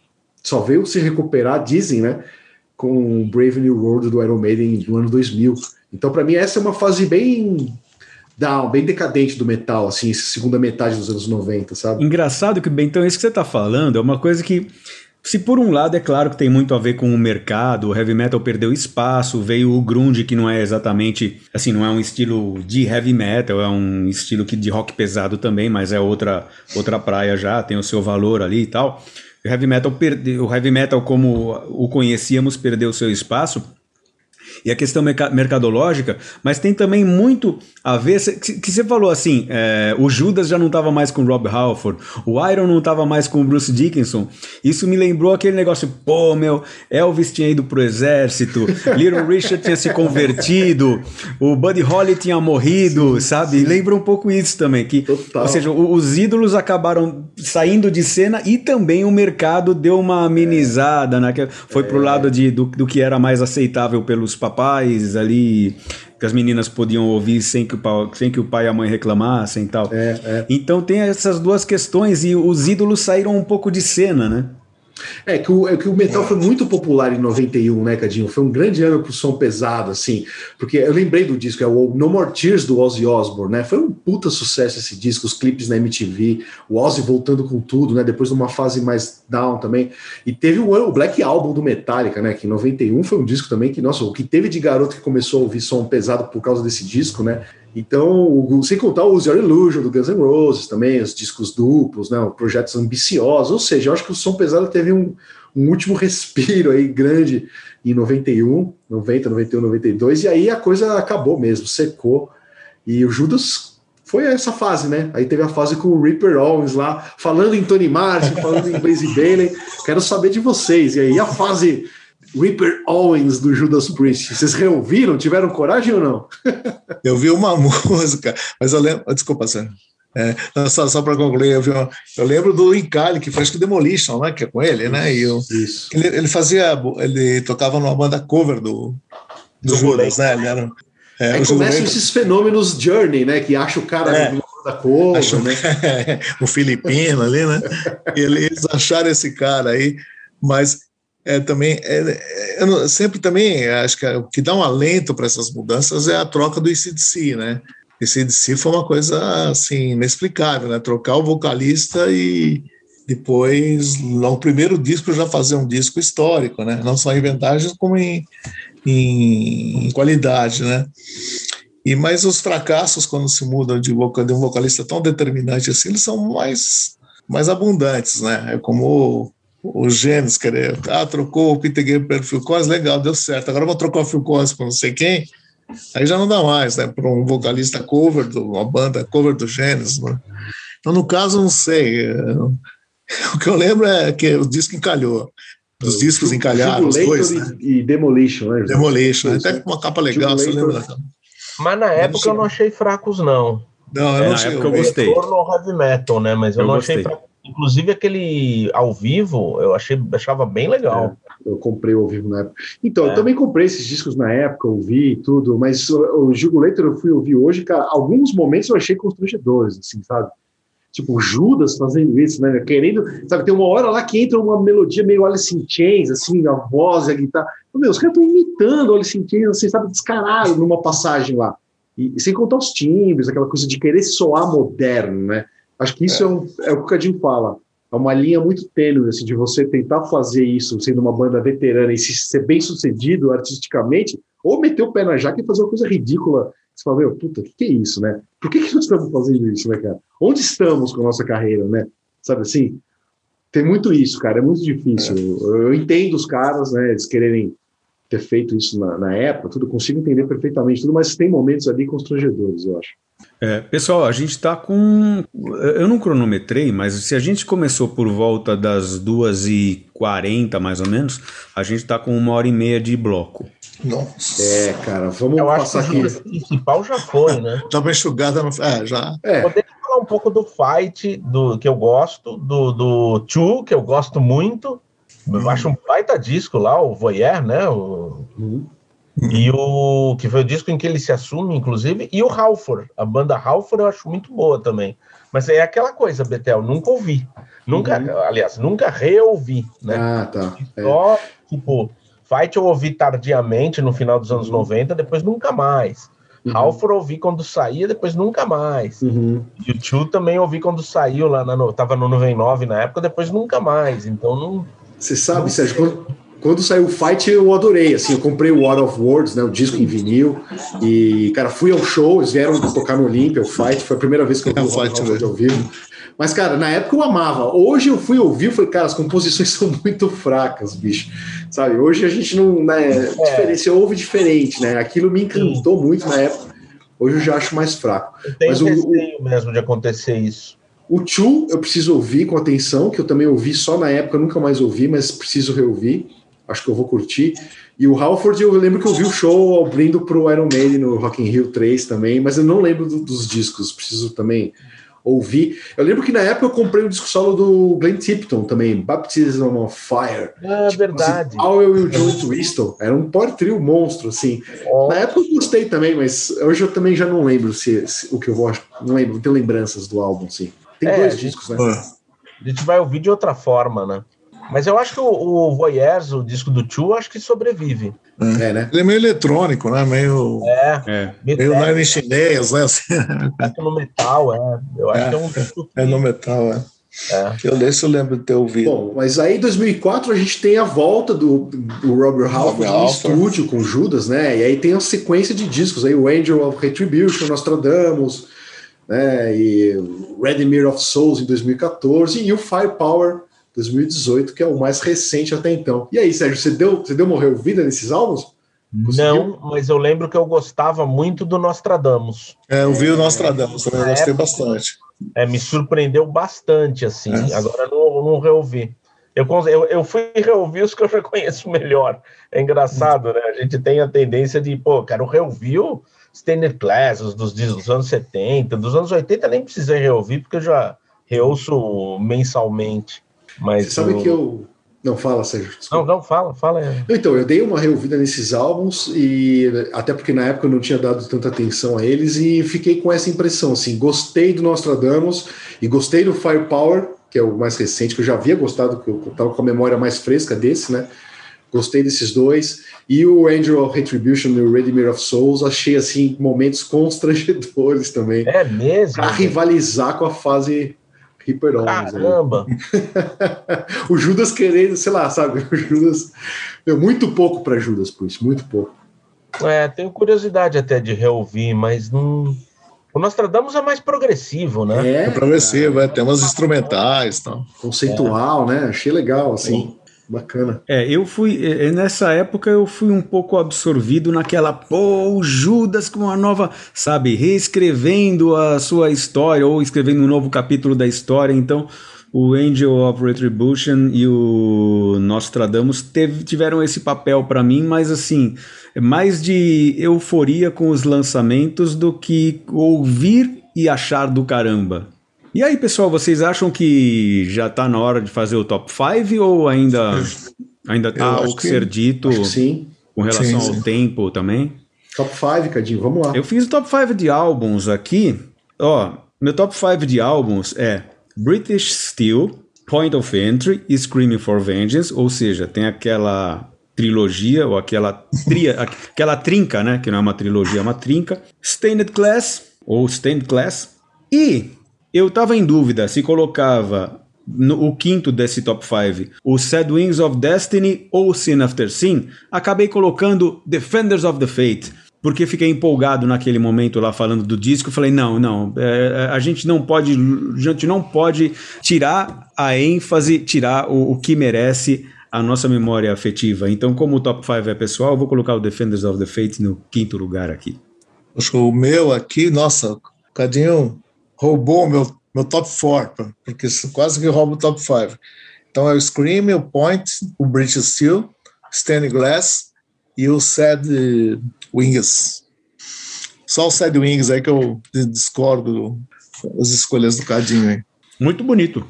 só veio se recuperar, dizem, né? Com Brave New World do Iron Maiden no ano 2000. Então, para mim, essa é uma fase bem down, bem decadente do metal, assim, segunda metade dos anos 90, sabe? Engraçado que, bem, então, isso que você tá falando é uma coisa que se por um lado é claro que tem muito a ver com o mercado, o heavy metal perdeu espaço, veio o grunge que não é exatamente, assim, não é um estilo de heavy metal, é um estilo que de rock pesado também, mas é outra outra praia já, tem o seu valor ali e tal. O heavy metal perdeu, o heavy metal como o conhecíamos perdeu seu espaço e a questão mercadológica, mas tem também muito a ver. Que você falou assim: é, o Judas já não estava mais com o Rob Halford, o Iron não estava mais com o Bruce Dickinson. Isso me lembrou aquele negócio: pô, meu, Elvis tinha ido pro exército, [laughs] Little Richard tinha se convertido, o Buddy Holly tinha morrido, sim, sabe? Sim. Lembra um pouco isso também. Que, Total. Ou seja, os ídolos acabaram saindo de cena e também o mercado deu uma amenizada, né? Foi é. pro lado de, do, do que era mais aceitável pelos papéis papais ali que as meninas podiam ouvir sem que o pai, sem que o pai e a mãe reclamassem e tal. É, é. Então tem essas duas questões e os ídolos saíram um pouco de cena, né? É que, o, é que o metal foi muito popular em 91, né, Cadinho? Foi um grande ano pro som pesado, assim. Porque eu lembrei do disco, é o No More Tears do Ozzy Osbourne, né? Foi um puta sucesso esse disco, os clipes na MTV, o Ozzy voltando com tudo, né? Depois de uma fase mais down também. E teve o, o Black Album do Metallica, né? Que em 91 foi um disco também que, nossa, o que teve de garoto que começou a ouvir som pesado por causa desse disco, né? Então, sem contar o Use Your Illusion do Guns N' Roses também, os discos duplos, né, projetos ambiciosos, ou seja, eu acho que o Som Pesado teve um, um último [laughs] respiro aí grande em 91, 90, 91, 92, e aí a coisa acabou mesmo, secou, e o Judas foi essa fase, né? Aí teve a fase com o Ripper Owens lá, falando em Tony Martin, falando em Blaze Bailey, [laughs] quero saber de vocês, e aí a fase Ripper Owens do Judas Priest. Vocês reouviram? Tiveram coragem ou não? [laughs] eu vi uma [laughs] música, mas eu lembro. Desculpa, Sérgio. É, só, só para concluir, eu, vi uma, eu, lembro do Encalhe, que faz que Demolition, né? Que é com ele, né? E eu, Isso. Ele, ele, fazia, ele tocava numa banda cover do, do Judas, né? Ele era, é, Aí começam esses fenômenos Journey, né? Que acha o cara é, da cover, acho, né? o [laughs] filipino ali, né? E eles acharam esse cara aí, mas é, também é, é eu sempre também acho que o que dá um alento para essas mudanças é a troca do ICDC, né? ICDC foi uma coisa assim inexplicável, né? Trocar o vocalista e depois no primeiro disco já fazer um disco histórico, né? Não só em vantagens como em, em, em qualidade, né? E mais os fracassos quando se mudam de, vocal, de um vocalista tão determinante assim, eles são mais mais abundantes, né? É como os genes, querer, ah, trocou o Peter Gabriel pelo Phil Collins, legal, deu certo. Agora vou trocar o Phil Collins com não sei quem, aí já não dá mais, né? Para um vocalista cover, de uma banda cover do Gênesis. Né? Então, no caso, não sei. [laughs] O que eu lembro é que o disco encalhou. Os discos encalharam, os dois. Né? E Demolition, né? Demolition, até com uma capa legal, você lembra da capa? Mas na época eu não achei fracos, não. Não, eu é, não achei. eu gostei. no heavy metal, né? Mas eu, eu não gostei. achei fracos. Inclusive aquele ao vivo, eu achei, achava bem legal. É, eu comprei ao vivo na época. Então, é. eu também comprei esses discos na época, ouvi tudo, mas o, o Leiter eu fui ouvir hoje, cara, alguns momentos eu achei constrangedores, assim, sabe? Tipo, Judas fazendo isso, né? Querendo, sabe, tem uma hora lá que entra uma melodia meio Alice in Chains, assim, a voz e a guitarra. Meu, os caras estão imitando Alice in Chains, assim, sabe, descarado numa passagem lá. E, e sem contar os timbres, aquela coisa de querer soar moderno, né? Acho que isso é, um, é o que o Cadinho fala. É uma linha muito tênue assim, de você tentar fazer isso sendo uma banda veterana e se ser bem sucedido artisticamente, ou meter o pé na jaca e fazer uma coisa ridícula. Você fala, meu, puta, o que, que, é isso, né? Por que, que nós estamos fazendo isso, né, cara? Onde estamos com a nossa carreira, né? Sabe assim? Tem muito isso, cara, é muito difícil. É. Eu entendo os caras, né, eles quererem ter feito isso na, na época, tudo, consigo entender perfeitamente tudo, mas tem momentos ali constrangedores, eu acho. É, pessoal, a gente está com. Eu não cronometrei, mas se a gente começou por volta das 2h40, mais ou menos, a gente está com uma hora e meia de bloco. Nossa. É, cara, vamos Eu passar acho que aqui. O principal já foi, né? Dá uma enxugada no. É, já. É. Poderia falar um pouco do Fight, do que eu gosto, do, do Two, que eu gosto muito. Eu hum. acho um baita disco lá, o Voyeur, né? O... Hum. E o que foi o disco em que ele se assume, inclusive, e o Halford, a banda Halford eu acho muito boa também. Mas é aquela coisa, Betel, nunca ouvi. Nunca, uhum. aliás, nunca reouvi, né? Ah, tá. É. Só, é. tipo, Fight eu ouvi tardiamente no final dos anos uhum. 90, depois nunca mais. Uhum. Halford ouvi quando saía, depois nunca mais. Uhum. E o Tio também ouvi quando saiu lá, na, tava no 99 na época, depois nunca mais. Então não. Você sabe, Sérgio, quando, quando saiu o Fight, eu adorei. Assim, eu comprei o War of Words, né, o disco em vinil. E, cara, fui ao show, eles vieram tocar no Olímpia, o Fight. Foi a primeira vez que eu vi é, o Fight ao vivo. Mas, cara, na época eu amava. Hoje eu fui ouvir e falei, cara, as composições [laughs] são muito fracas, bicho. Sabe? Hoje a gente não. Né, é. diferente, ouve diferente, né? Aquilo me encantou Sim. muito na época. Hoje eu já acho mais fraco. Tenho Mas o, o mesmo de acontecer isso. O Chu eu preciso ouvir com atenção, que eu também ouvi só na época, nunca mais ouvi, mas preciso reouvir acho que eu vou curtir. E o Halford, eu lembro que eu vi o show abrindo pro Iron Maiden no Rock in Rio 3 também, mas eu não lembro do, dos discos, preciso também ouvir. Eu lembro que na época eu comprei o um disco solo do Glenn Tipton também, Baptism of Fire. É tipo, verdade. Assim, Powell e o John Twistle. Era um power trio monstro, assim. Oh. Na época eu gostei também, mas hoje eu também já não lembro se, se o que eu vou. Não lembro, não tenho lembranças do álbum, sim. Tem é, dois discos, né? A gente vai ouvir de outra forma, né? Mas eu acho que o, o Voyeurs, o disco do Tio, acho que sobrevive. É. é, né? Ele é meio eletrônico, né? Meio. É. é. Meio nine chinês, né? Assim. no metal, é. Eu acho é, que é um disco. É no metal, é. É. Eu desse eu lembro de ter ouvido. Bom, mas aí em 2004 a gente tem a volta do, do Robert Halford no estúdio com Judas, né? E aí tem a sequência de discos aí, o Angel of Retribution, Nostradamus, né? E Redemir of Souls em 2014 e o Firepower 2018, que é o mais recente até então. E aí, Sérgio, você deu, você deu morreu vida nesses álbuns? Conseguiu? Não, mas eu lembro que eu gostava muito do Nostradamus. É, eu vi o Nostradamus também, gostei época, bastante. É, me surpreendeu bastante, assim. É. Agora não, não reouvi. Eu, eu, eu fui [laughs] reouvir os que eu já conheço melhor. É engraçado, né? A gente tem a tendência de, pô, quero reouvir o Standard Class, os dos, dos anos 70, dos anos 80 nem precisei reouvir, porque eu já reouço mensalmente. Mas Você sabe que eu. Não, fala, Sérgio. Desculpa. Não, não, fala, fala. Então, eu dei uma reouvida nesses álbuns, e até porque na época eu não tinha dado tanta atenção a eles, e fiquei com essa impressão, assim, gostei do Nostradamus e gostei do Firepower, que é o mais recente, que eu já havia gostado, que eu estava com a memória mais fresca desse, né? Gostei desses dois. E o Angel of Retribution e o Redeemer of Souls, achei, assim, momentos constrangedores também. É mesmo? Pra rivalizar com a fase Reaper Caramba! [laughs] o Judas querendo, sei lá, sabe? O Judas. Deu muito pouco para Judas por isso, muito pouco. É, tenho curiosidade até de reouvir, mas não. O Nostradamus é mais progressivo, né? É, é progressivo, é, tem umas instrumentais tal. Conceitual, é. né? Achei legal, assim. Sim. Bacana. É, eu fui. É, é, nessa época eu fui um pouco absorvido naquela. Pô, o Judas com uma nova. Sabe, reescrevendo a sua história ou escrevendo um novo capítulo da história. Então, o Angel of Retribution e o Nostradamus teve, tiveram esse papel para mim, mas assim, mais de euforia com os lançamentos do que ouvir e achar do caramba. E aí, pessoal, vocês acham que já está na hora de fazer o top 5 ou ainda ainda tá o que ser dito sim. com relação sim, sim. ao tempo também? Top 5, Cadinho, vamos lá. Eu fiz o top 5 de álbuns aqui. Ó, meu top 5 de álbuns é British Steel, Point of Entry e Screaming for Vengeance, ou seja, tem aquela trilogia ou aquela tria, [laughs] aquela trinca, né, que não é uma trilogia, é uma trinca, Stained Class ou Stained Class e eu tava em dúvida se colocava no, o quinto desse top 5, o Sad Wings of Destiny ou Sin After Sin, acabei colocando Defenders of the Fate, porque fiquei empolgado naquele momento lá falando do disco, falei não, não, é, é, a gente não pode, a gente não pode tirar a ênfase, tirar o, o que merece a nossa memória afetiva. Então, como o top 5 é pessoal, vou colocar o Defenders of the Fate no quinto lugar aqui. O meu aqui, nossa, Cadinho roubou meu, meu top 4, porque quase que rouba o top 5. Então é o Scream, o Point, o British Steel, Stained Glass e o Sad Wings. Só o Sad Wings aí que eu discordo das escolhas do Cadinho aí. Muito bonito.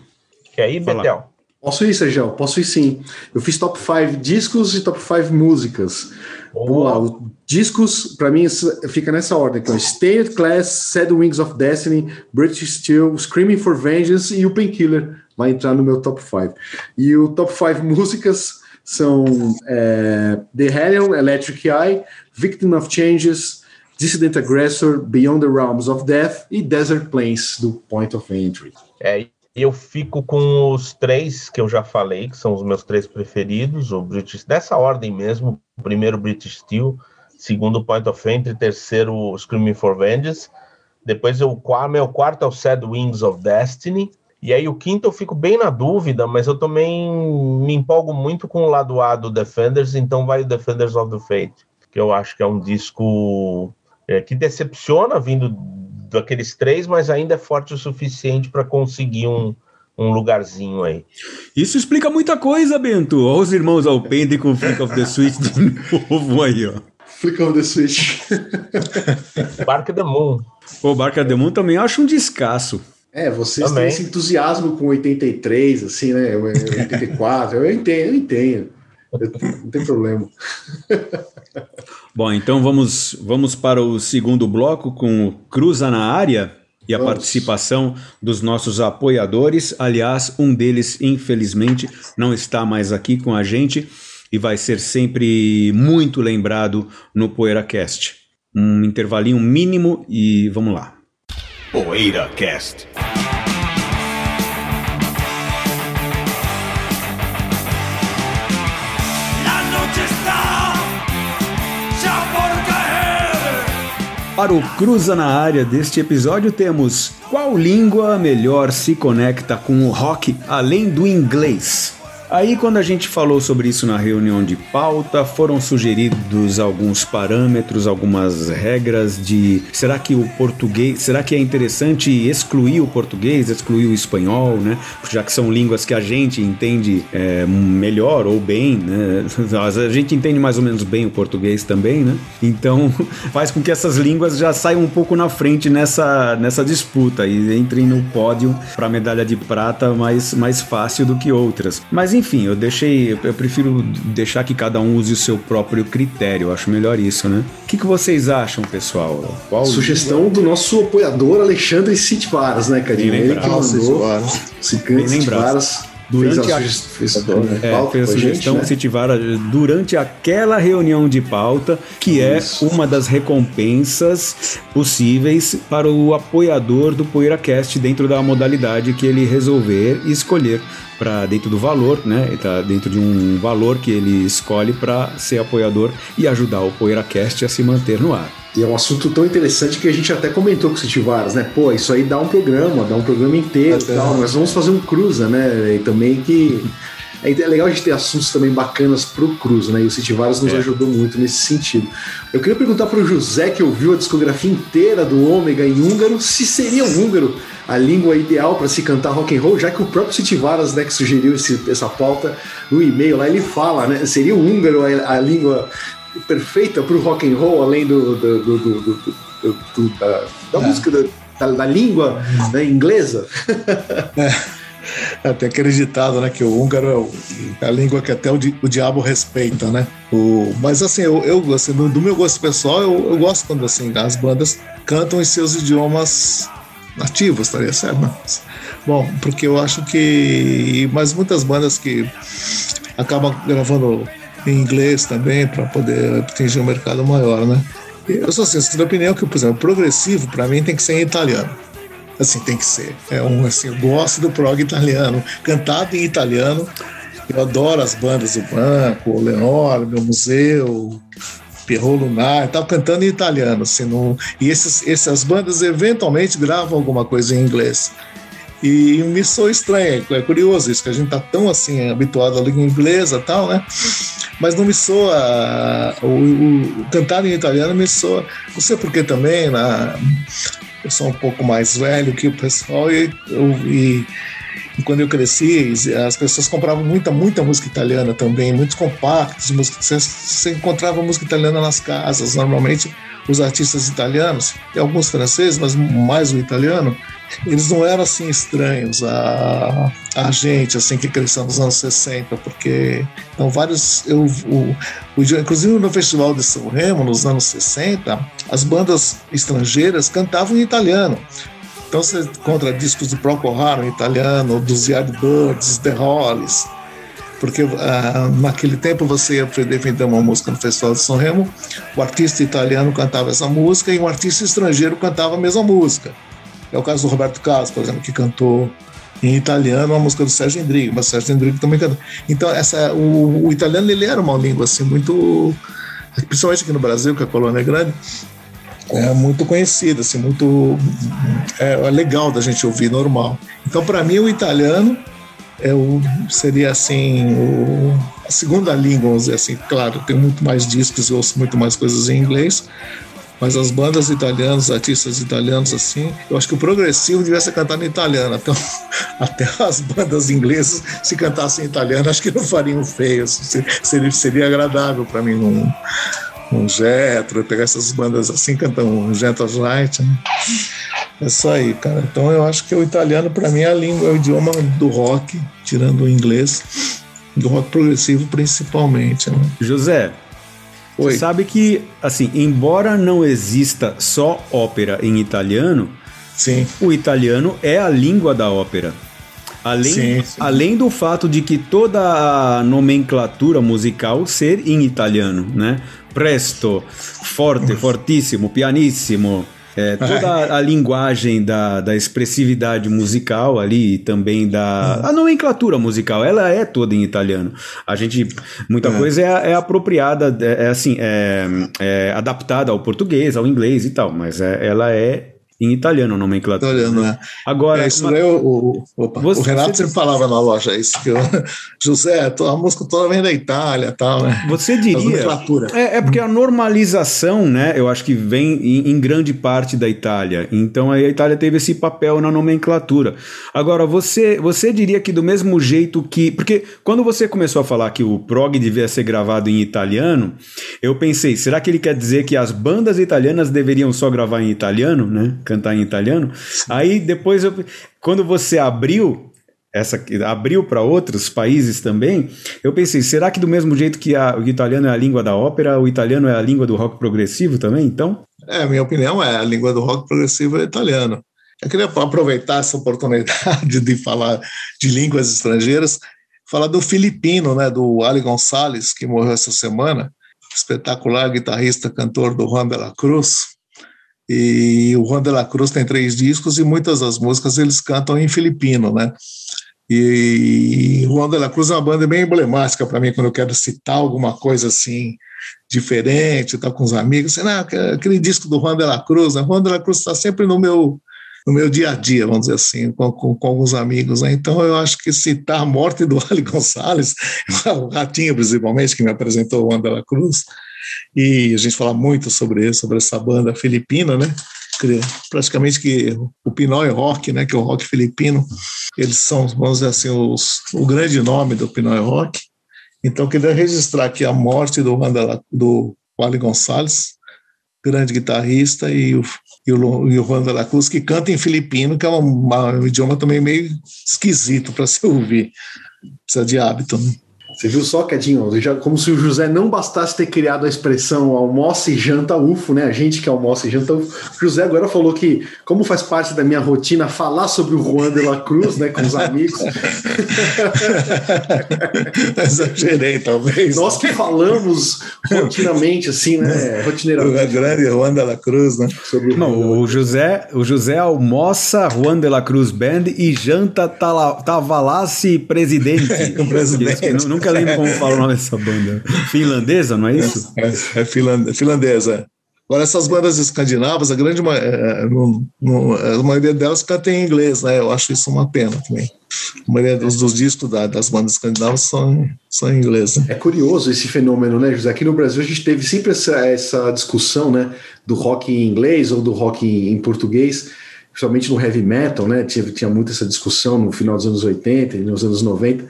Quer ir, Betel? Posso ir, Sérgio? Posso ir sim. Eu fiz top 5 discos e top 5 músicas. Vamos lá. Discos, para mim, fica nessa ordem. Então, Stained Class, Sad Wings of Destiny, British Steel, Screaming for Vengeance e o Painkiller vai entrar no meu top 5. E o top 5 músicas são é, The Hellion, Electric Eye, Victim of Changes, Dissident Aggressor, Beyond the Realms of Death e Desert Plains, do Point of Entry. É, eu fico com os três que eu já falei, que são os meus três preferidos, o British, dessa ordem mesmo, primeiro British Steel, segundo Point of Entry, terceiro Screaming for Vengeance, depois o meu quarto é o Sad Wings of Destiny, e aí o quinto eu fico bem na dúvida, mas eu também me empolgo muito com o lado A do Defenders, então vai o Defenders of the Fate, que eu acho que é um disco é, que decepciona vindo daqueles três, mas ainda é forte o suficiente para conseguir um, um lugarzinho aí. Isso explica muita coisa, Bento. Olha os irmãos Alpende com Flick of the Switch de novo aí, ó. Flick of the Switch. [laughs] Bark the Moon. O Bark the Moon também acho um descasso. É, vocês também. têm esse entusiasmo com 83, assim, né? 84, eu entendo, eu entendo. Não tem problema. [laughs] Bom, então vamos, vamos para o segundo bloco com Cruza na área. e a Vamos. participação dos nossos apoiadores. Aliás, um deles, infelizmente, não está mais aqui com a gente e vai ser sempre muito lembrado no PoeiraCast. Um intervalinho mínimo e vamos lá. PoeiraCast. Para o Cruza na área deste episódio temos qual língua melhor se conecta com o rock além do inglês? Aí, quando a gente falou sobre isso na reunião de pauta, foram sugeridos alguns parâmetros, algumas regras de será que o português, será que é interessante excluir o português, excluir o espanhol, né? Já que são línguas que a gente entende é, melhor ou bem, né? A gente entende mais ou menos bem o português também, né? Então, [laughs] faz com que essas línguas já saiam um pouco na frente nessa, nessa disputa e entrem no pódio para medalha de prata mais, mais fácil do que outras. Mas, enfim, enfim, eu deixei. Eu prefiro deixar que cada um use o seu próprio critério. Eu acho melhor isso, né? O que, que vocês acham, pessoal? Qual Sugestão do nosso apoiador Alexandre Citvaras, né, Cadinho? Ele que mandou. Citvaras durante a, a sugestão né? Citivara durante aquela reunião de pauta, que é Isso. é uma das recompensas possíveis para o apoiador do PoeiraCast dentro da modalidade que ele resolver escolher para dentro do valor, né? Está dentro de um valor que ele escolhe para ser apoiador e ajudar o PoeiraCast a se manter no ar. E é um assunto tão interessante que a gente até comentou com o Citivaras, né? Pô, isso aí dá um programa, dá um programa inteiro e tal. Nós vamos fazer um cruza, né? E também que. [laughs] É, é legal a gente ter assuntos também bacanas pro Cruza, né? E o Citivaras nos é. ajudou muito nesse sentido. Eu queria perguntar pro José, que ouviu a discografia inteira do Ômega em húngaro, se seria um húngaro a língua ideal para se cantar rock and roll, já que o próprio Citivaras, né, que sugeriu esse, essa pauta no e-mail lá, ele fala, né, seria o húngaro a, a língua perfeita para o rock and roll, além do, do, do, do da, da é. música da, da, língua né, inglesa. é. Até acreditado, né, que o húngaro é a língua que até o, di, o diabo respeita, né? O, mas assim, eu, eu assim, do, do meu gosto pessoal, eu, eu gosto quando assim as bandas cantam em seus idiomas nativos, estaria certo? Mas, bom, porque eu acho que. Mas muitas bandas que acabam gravando em inglês também para poder atingir um mercado maior, né? Eu sou sou da opinião que, por exemplo, progressivo para mim tem que ser em italiano. Assim, tem que ser. É um, assim, eu gosto do prog italiano, cantado em italiano. Eu adoro as bandas do Banco, o Leonor, meu museu, Pierrot Lunar, estava cantando em italiano, assim, no, e esses, essas bandas eventualmente gravam alguma coisa em inglês. E me soa estranho, é curioso isso, que a gente tá tão assim habituado à língua inglesa e tal, né? Mas não me soa. O, o, cantar em italiano me soa. Não sei porque também, na, eu sou um pouco mais velho que o pessoal e, eu, e e quando eu cresci, as pessoas compravam muita, muita música italiana também, muitos compactos, música, você, você encontrava música italiana nas casas, normalmente os artistas italianos, e alguns franceses, mas mais o italiano, eles não eram assim estranhos a, a gente, assim, que cresceu nos anos 60, porque então, vários. Eu, o, o, inclusive no Festival de São Remo, nos anos 60, as bandas estrangeiras cantavam em italiano. Então você encontra discos do Procol Harum italiano, dos Yardbirds, The Hollies, porque ah, naquele tempo você ia defender uma música no Festival de São Remo, o artista italiano cantava essa música e um artista estrangeiro cantava a mesma música. É o caso do Roberto Carlos, por exemplo, que cantou em italiano a música do Sérgio Endrigo, mas Sérgio Endrigo também cantou. Então essa, o, o italiano ele era uma língua assim muito, principalmente aqui no Brasil, que a colônia é grande, é muito conhecida, assim, muito é, é legal da gente ouvir normal. Então, para mim, o italiano é o, seria assim o, a segunda língua, vamos dizer assim. Claro, tem muito mais discos e ouço muito mais coisas em inglês, mas as bandas italianas, artistas italianos assim, eu acho que o progressivo devia ser cantado em italiano. Então, [laughs] até as bandas inglesas, se cantassem em italiano, acho que não fariam feio. Seria, seria agradável para mim. Não, um Jetro, pegar essas bandas assim, cantam um Jetro Light, né? É isso aí, cara. Então eu acho que o italiano, para mim, é a língua, é o idioma do rock, tirando o inglês, do rock progressivo principalmente. Né? José, Oi. você sabe que, assim, embora não exista só ópera em italiano, Sim. O italiano é a língua da ópera. Além, sim, sim. além do fato de que toda a nomenclatura musical ser em italiano, né? Presto, forte, fortíssimo, pianissimo, é, toda a linguagem da, da expressividade musical ali, também da a nomenclatura musical, ela é toda em italiano. A gente, muita é. coisa é, é apropriada, é, é assim, é, é, adaptada ao português, ao inglês e tal, mas é, ela é em italiano, nomenclatura. Italiano, né? Agora, é, isso uma... o, o, opa, você, o Renato sempre falava na loja isso, que eu, [laughs] José, a música toda vem da Itália tal, né? Você diria. É, é porque a normalização, né, eu acho que vem em, em, grande parte da Itália. Então aí a Itália teve esse papel na nomenclatura. Agora, você, você diria que do mesmo jeito que. Porque quando você começou a falar que o prog devia ser gravado em italiano, eu pensei, será que ele quer dizer que as bandas italianas deveriam só gravar em italiano, né? Cantar em italiano. Aí depois, eu, quando você abriu essa abriu para outros países também, eu pensei, será que do mesmo jeito que a, o italiano é a língua da ópera, o italiano é a língua do rock progressivo também, então? É, minha opinião é, a língua do rock progressivo é italiano. Eu queria aproveitar essa oportunidade [laughs] de falar de línguas estrangeiras, falar do filipino, né, do Ali Gonçalves, que morreu essa semana, espetacular guitarrista, cantor do Juan de la Cruz, e o Juan de la Cruz tem três discos e muitas das músicas eles cantam em filipino, né? E Juan de la Cruz é uma banda bem emblemática para mim quando eu quero citar alguma coisa assim diferente, tá com os amigos, assim, não, aquele disco do Juan de la Cruz, né? Juan de la Cruz está sempre no meu no meu dia a dia, vamos dizer assim, com, com, com alguns amigos. Né? Então, eu acho que citar a morte do [laughs] Ali Gonçalves, [laughs] o Ratinho, principalmente, que me apresentou o Juan de la Cruz, e a gente fala muito sobre sobre essa banda filipina, né? Praticamente que o Pinoy Rock, né? Que é o rock filipino, eles são, vamos dizer assim, os, o grande nome do Pinoy Rock. Então, queria registrar aqui a morte do, do Wally Gonçalves, grande guitarrista, e o, e o, e o Juan de la Cruz, que canta em filipino, que é um idioma também meio esquisito para se ouvir. Precisa de hábito, né? Você viu só, Cadinho? Já, como se o José não bastasse ter criado a expressão almoça e janta UFO, né? A gente que almoça e janta UFO. O José agora falou que, como faz parte da minha rotina falar sobre o Juan de la Cruz, né, com os amigos. [laughs] Exagerei, talvez. Nós que falamos rotinamente, assim, né? Rotineiramente. O grande Juan de la Cruz, né? Sobre o não, o José, o José almoça Juan de la Cruz Band e janta Tavalassi Presidente. [laughs] presidente. Nunca lembro como fala o nome dessa banda. Finlandesa, não é isso? É, é finlandesa. Agora, essas bandas escandinavas, a grande é, no, no, a maioria delas canta em inglês, né? Eu acho isso uma pena também. A maioria dos, dos discos da, das bandas escandinavas são, são em inglês. Né? É curioso esse fenômeno, né, José? Aqui no Brasil a gente teve sempre essa, essa discussão, né, do rock em inglês ou do rock em, em português, principalmente no heavy metal, né? Tinha, tinha muito essa discussão no final dos anos 80 e nos anos 90.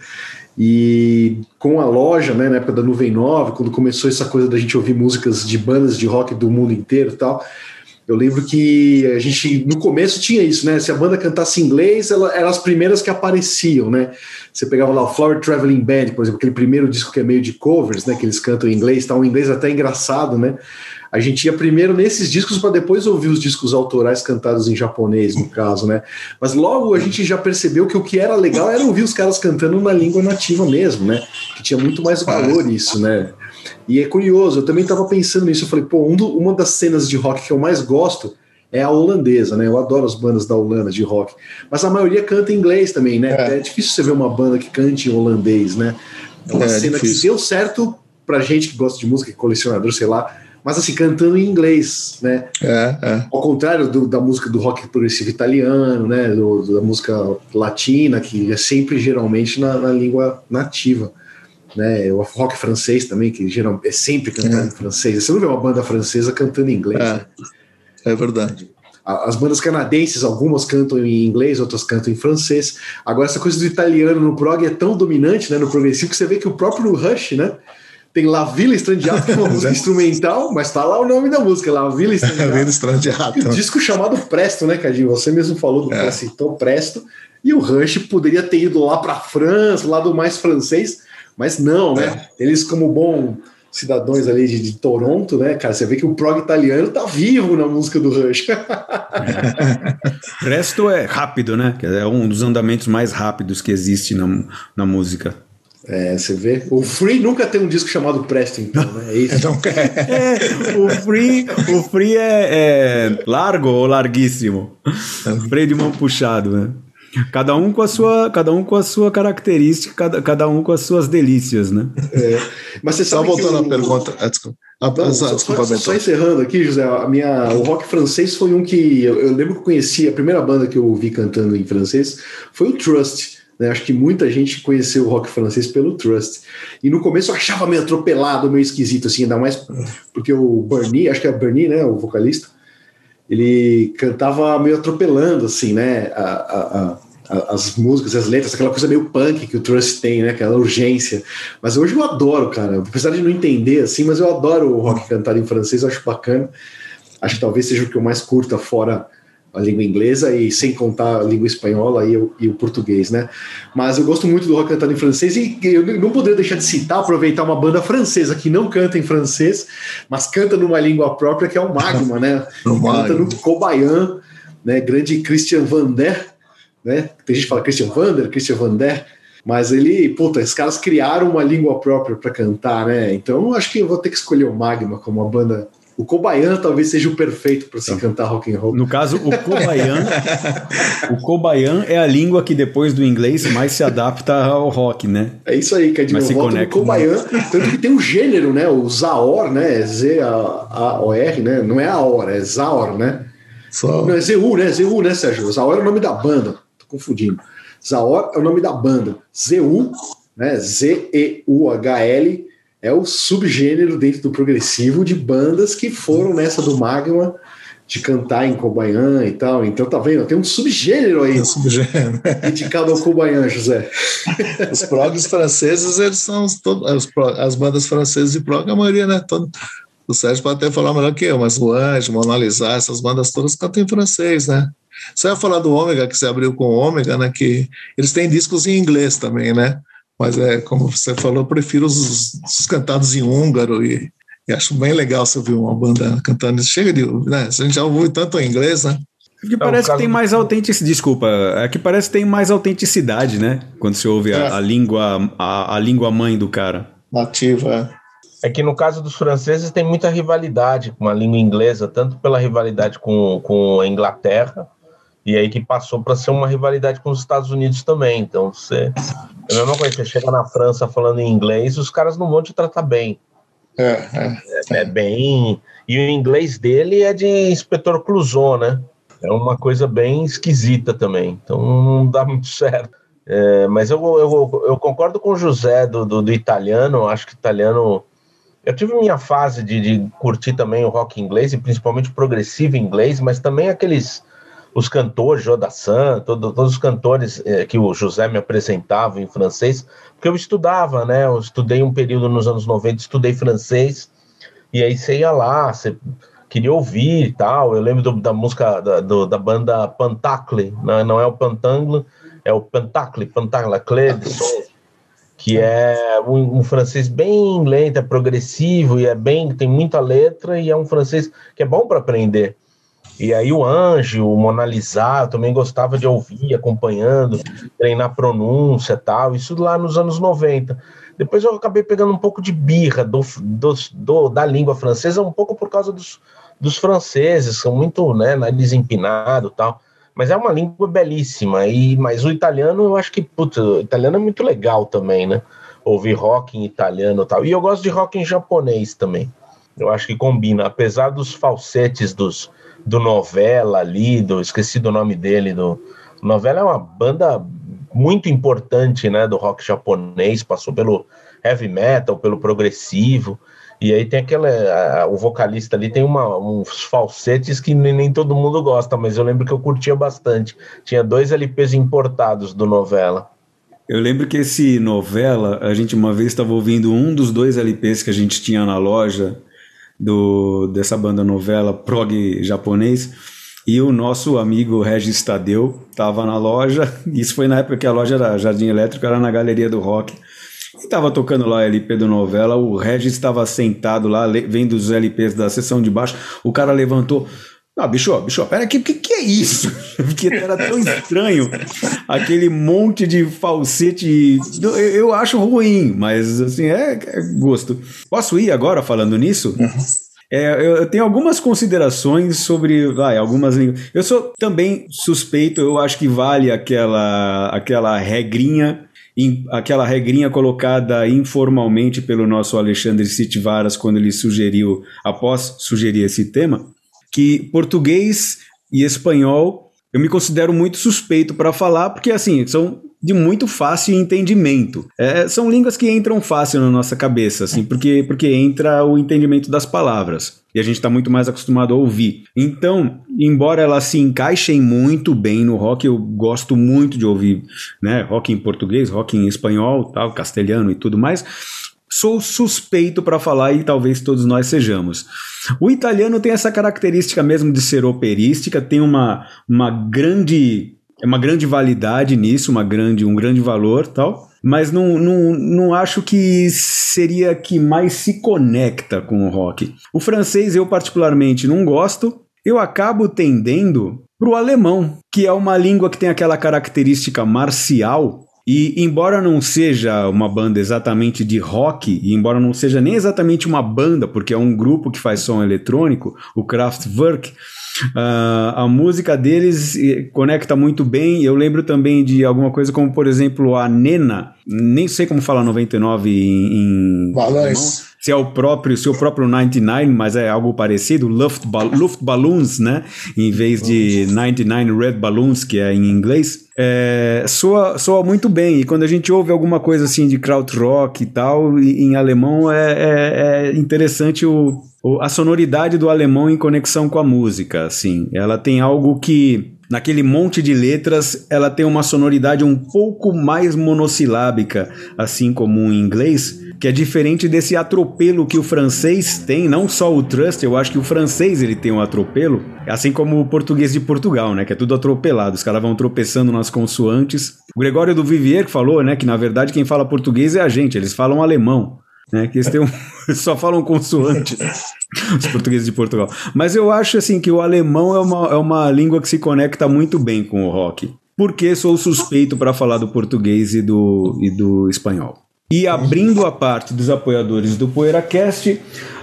E com a loja, né, na época da Nuvem Nova, quando começou essa coisa da gente ouvir músicas de bandas de rock do mundo inteiro e tal, eu lembro que a gente, no começo, tinha isso, né? Se a banda cantasse inglês, ela eram as primeiras que apareciam, né? Você pegava lá o Flower Traveling Band, por exemplo, aquele primeiro disco que é meio de covers, né? Que eles cantam em inglês, tá um inglês até engraçado, né? A gente ia primeiro nesses discos para depois ouvir os discos autorais cantados em japonês, no caso, né? Mas logo a gente já percebeu que o que era legal era ouvir os caras cantando na língua nativa mesmo, né? Que tinha muito mais valor isso, né? E é curioso, eu também estava pensando nisso, eu falei, pô, um do, uma das cenas de rock que eu mais gosto é a holandesa, né? Eu adoro as bandas da Holanda de rock, mas a maioria canta em inglês também, né? É, é difícil você ver uma banda que cante em holandês, né? É uma é, cena difícil. que deu certo pra gente que gosta de música, colecionador, sei lá, mas assim, cantando em inglês, né? É, é. Ao contrário do, da música do rock progressivo italiano, né? Do, da música latina, que é sempre geralmente na, na língua nativa. Né, o rock francês também, que geralmente é sempre cantado é. em francês. Você não vê uma banda francesa cantando em inglês. É, né? é verdade. As bandas canadenses, algumas cantam em inglês, outras cantam em francês. Agora, essa coisa do italiano no prog é tão dominante, né, no progressivo, que você vê que o próprio Rush, né, tem La Villa Strandiato, que é uma [laughs] música instrumental, mas tá lá o nome da música, La Villa [laughs] Strandiato. Um disco chamado Presto, né, Cadinho? Você mesmo falou do é. citou Presto. E o Rush poderia ter ido lá para França, lado mais francês, mas não, né? É. Eles, como bom cidadãos ali de, de, Toronto, né, cara? Você vê que o prog italiano tá vivo na música do Rush. [laughs] o resto é rápido, né? É um dos andamentos mais rápidos que existe na, na música. É, você vê. O Free nunca tem um disco chamado Presto, então, né? É isso. [laughs] Então, é, o Free, o free é, é largo ou larguíssimo? Freio de mão puxado, né? Cada um com a sua, cada um com a sua característica, cada, cada um com as suas delícias, né? É. Mas você sabe Só voltando à pergunta. Ah, desculpa. Ah, Não, só, desculpa só, só, encerrando aqui, José, a minha, o rock francês foi um que eu, eu lembro que eu conheci, a primeira banda que eu ouvi cantando em francês foi o Trust. Né? Acho que muita gente conheceu o rock francês pelo Trust. E no começo eu achava meio atropelado, meio esquisito, assim, ainda mais porque o Bernie, acho que é Bernie, né, o vocalista, ele cantava meio atropelando, assim, né, a, a, a, as músicas, as letras, aquela coisa meio punk que o Trust tem, né, aquela urgência. Mas hoje eu adoro, cara, apesar de não entender, assim, mas eu adoro o rock cantado em francês, acho bacana. Acho que talvez seja o que eu mais curta fora a língua inglesa e sem contar a língua espanhola e o, e o, português, né? Mas eu gosto muito do rock cantado em francês e eu não poderia deixar de citar, aproveitar uma banda francesa que não canta em francês, mas canta numa língua própria, que é o Magma, né? [laughs] o canta no Cobayan, né? Grande Christian Vander, né? Tem gente que fala Christian Vander, Christian Vander, mas ele, puta, esses caras criaram uma língua própria para cantar, né? Então acho que eu vou ter que escolher o Magma como uma banda o Kobayan talvez seja o perfeito para se então, cantar rock and roll. No caso, o Kobayan, o Kobayan é a língua que depois do inglês mais se adapta ao rock, né? É isso aí, que é de novo volta Kobayan, tanto que tem um gênero, né? O Zaor, né? Z A O R, né? Não é Aor, é Zaor, né? Só. Não é Zeu, né? Zeu, né, Sérgio? Zaor é o nome da banda. Tô confundindo. Zaor é o nome da banda. Zeu, né? Z E U H L é o subgênero dentro do progressivo de bandas que foram nessa do Magma de cantar em Cobayan e tal. Então tá vendo? Tem um subgênero aí. Um subgênero. [laughs] dedicado ao Cobayan, José. Os progs franceses, eles são todos, as, as bandas francesas de prog, a maioria, né? Todo, o Sérgio pode até falar melhor que eu, mas o Anjo, Mona Lisa, essas bandas todas cantam em francês, né? Você vai falar do Ômega, que você abriu com o Ômega, né? Que eles têm discos em inglês também, né? Mas é como você falou, eu prefiro os, os cantados em húngaro e, e, acho bem legal você ouvir uma banda cantando. Chega de. Né? A gente já ouviu tanto em inglês, né? Que parece que tem mais autenticidade. Desculpa, é que parece que tem mais autenticidade, né? Quando você ouve é. a, a, língua, a, a língua mãe do cara. Nativa, é. É que no caso dos franceses tem muita rivalidade com a língua inglesa, tanto pela rivalidade com, com a Inglaterra, e aí que passou para ser uma rivalidade com os Estados Unidos também. Então, você. É a mesma coisa, você chega na França falando em inglês, os caras não vão te tratar bem. É, é. é, é bem. E o inglês dele é de inspetor Clouseau, né? É uma coisa bem esquisita também. Então não dá muito certo. É, mas eu, eu, eu, concordo com o José do, do, do italiano. Acho que italiano. Eu tive minha fase de, de curtir também o rock inglês, e principalmente o progressivo inglês, mas também aqueles os cantores, Jodassin, todo, todos os cantores eh, que o José me apresentava em francês, porque eu estudava, né? Eu estudei um período nos anos 90, estudei francês, e aí você ia lá, você queria ouvir e tal. Eu lembro do, da música da, do, da banda Pantacle, né? não é o Pantangle, é o Pantacle, Pantacle, de que é um, um, francês bem lento, é progressivo e é bem, tem muita letra e é um francês que é bom para aprender. E aí o Anjo, o Mona Lisa, eu também gostava de ouvir, acompanhando, treinar pronúncia tal, isso lá nos anos 90. Depois eu acabei pegando um pouco de birra do, do, do da língua francesa, um pouco por causa dos, dos franceses, são muito, né, nariz empinado tal. Mas é uma língua belíssima, e, mas o italiano, eu acho que, putz, o italiano é muito legal também, né? Ouvir rock em italiano tal. E eu gosto de rock em japonês também. Eu acho que combina, apesar dos falsetes dos, do Novela ali, do, esqueci do nome dele, do Novela é uma banda muito importante, né, do rock japonês, passou pelo heavy metal, pelo progressivo, e aí tem aquela, a, o vocalista ali tem uma, uns falsetes que nem, nem, todo mundo gosta, mas eu lembro que eu curtia bastante. Tinha dois LPs importados do Novela. Eu lembro que esse Novela, a gente uma vez estava ouvindo um dos dois LPs que a gente tinha na loja, do, dessa banda novela prog japonês. E o nosso amigo Regis Tadeu estava na loja. [laughs] Isso foi na época que a loja era Jardim Elétrico, era na Galeria do Rock. E tava tocando lá LP do novela, o Regis estava sentado lá, vendo os LPs da sessão de baixo, o cara levantou. Ah, bicho, bicho, pera aqui, o que, que é isso? [laughs] Porque era tão estranho aquele monte de falsete. Eu, eu acho ruim, mas assim, é, é, gosto. Posso ir agora falando nisso? Uhum. É, eu, eu, tenho algumas considerações sobre. Vai, algumas Eu sou também suspeito, eu acho que vale aquela, aquela regrinha aquela regrinha colocada informalmente pelo nosso Alexandre Sitvaras quando ele sugeriu, após sugerir esse tema, que português e espanhol eu me considero muito suspeito para falar, porque assim, são de muito fácil entendimento. É, são línguas que entram fácil na nossa cabeça, assim, porque, porque entra o entendimento das palavras. E a gente está muito mais acostumado a ouvir. Então, embora elas se encaixem muito bem no rock, eu gosto muito de ouvir né, rock em português, rock em espanhol, tal, castelhano e tudo mais. Sou suspeito para falar e talvez todos nós sejamos. O italiano tem essa característica mesmo de ser operística, tem uma, uma grande uma grande validade nisso, uma grande, um grande valor tal, mas não, não, não acho que seria que mais se conecta com o rock. O francês eu particularmente não gosto, eu acabo tendendo para o alemão, que é uma língua que tem aquela característica marcial e embora não seja uma banda exatamente de rock, e embora não seja nem exatamente uma banda, porque é um grupo que faz som eletrônico, o Kraftwerk, uh, a música deles eh, conecta muito bem. Eu lembro também de alguma coisa como, por exemplo, a Nena, nem sei como falar 99 em. em se é o próprio, se é o próprio 99, mas é algo parecido, Luftballons, né? Em vez de 99 Red Balloons, que é em inglês, é, soa, soa muito bem. E quando a gente ouve alguma coisa assim de krautrock e tal, em alemão, é, é, é interessante o, o, a sonoridade do alemão em conexão com a música, assim. Ela tem algo que naquele monte de letras, ela tem uma sonoridade um pouco mais monossilábica, assim como o inglês, que é diferente desse atropelo que o francês tem, não só o trust, eu acho que o francês ele tem um atropelo, assim como o português de Portugal, né, que é tudo atropelado, os caras vão tropeçando nas consoantes. O Gregório do Vivier falou, né, que na verdade quem fala português é a gente, eles falam alemão né? Que eles têm um, [laughs] só falam consoante, os portugueses de Portugal. Mas eu acho assim que o alemão é uma, é uma língua que se conecta muito bem com o rock. Porque sou suspeito para falar do português e do, e do espanhol. E abrindo a parte dos apoiadores do PoeiraCast,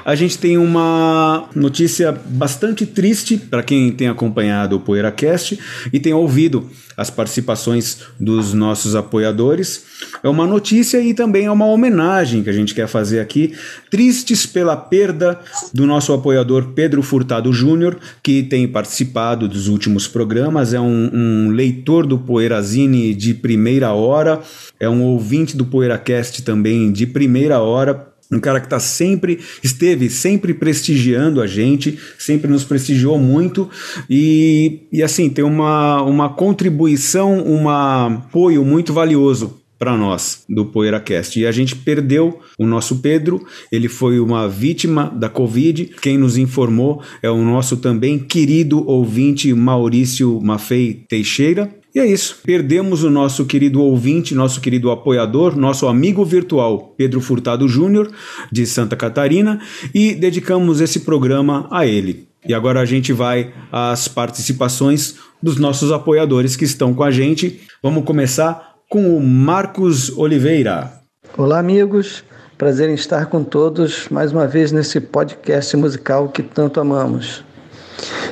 a gente tem uma notícia bastante triste para quem tem acompanhado o PoeiraCast e tem ouvido as participações dos nossos apoiadores. É uma notícia e também é uma homenagem que a gente quer fazer aqui. Tristes pela perda do nosso apoiador Pedro Furtado Júnior, que tem participado dos últimos programas, é um, um leitor do Poeirazine de primeira hora, é um ouvinte do PoeiraCast também de primeira hora um cara que está sempre, esteve sempre prestigiando a gente, sempre nos prestigiou muito e, e assim, tem uma, uma contribuição, um apoio muito valioso para nós do PoeiraCast. E a gente perdeu o nosso Pedro, ele foi uma vítima da Covid. Quem nos informou é o nosso também querido ouvinte Maurício Mafei Teixeira. E é isso. Perdemos o nosso querido ouvinte, nosso querido apoiador, nosso amigo virtual Pedro Furtado Júnior, de Santa Catarina, e dedicamos esse programa a ele. E agora a gente vai às participações dos nossos apoiadores que estão com a gente. Vamos começar com o Marcos Oliveira. Olá, amigos. Prazer em estar com todos mais uma vez nesse podcast musical que tanto amamos.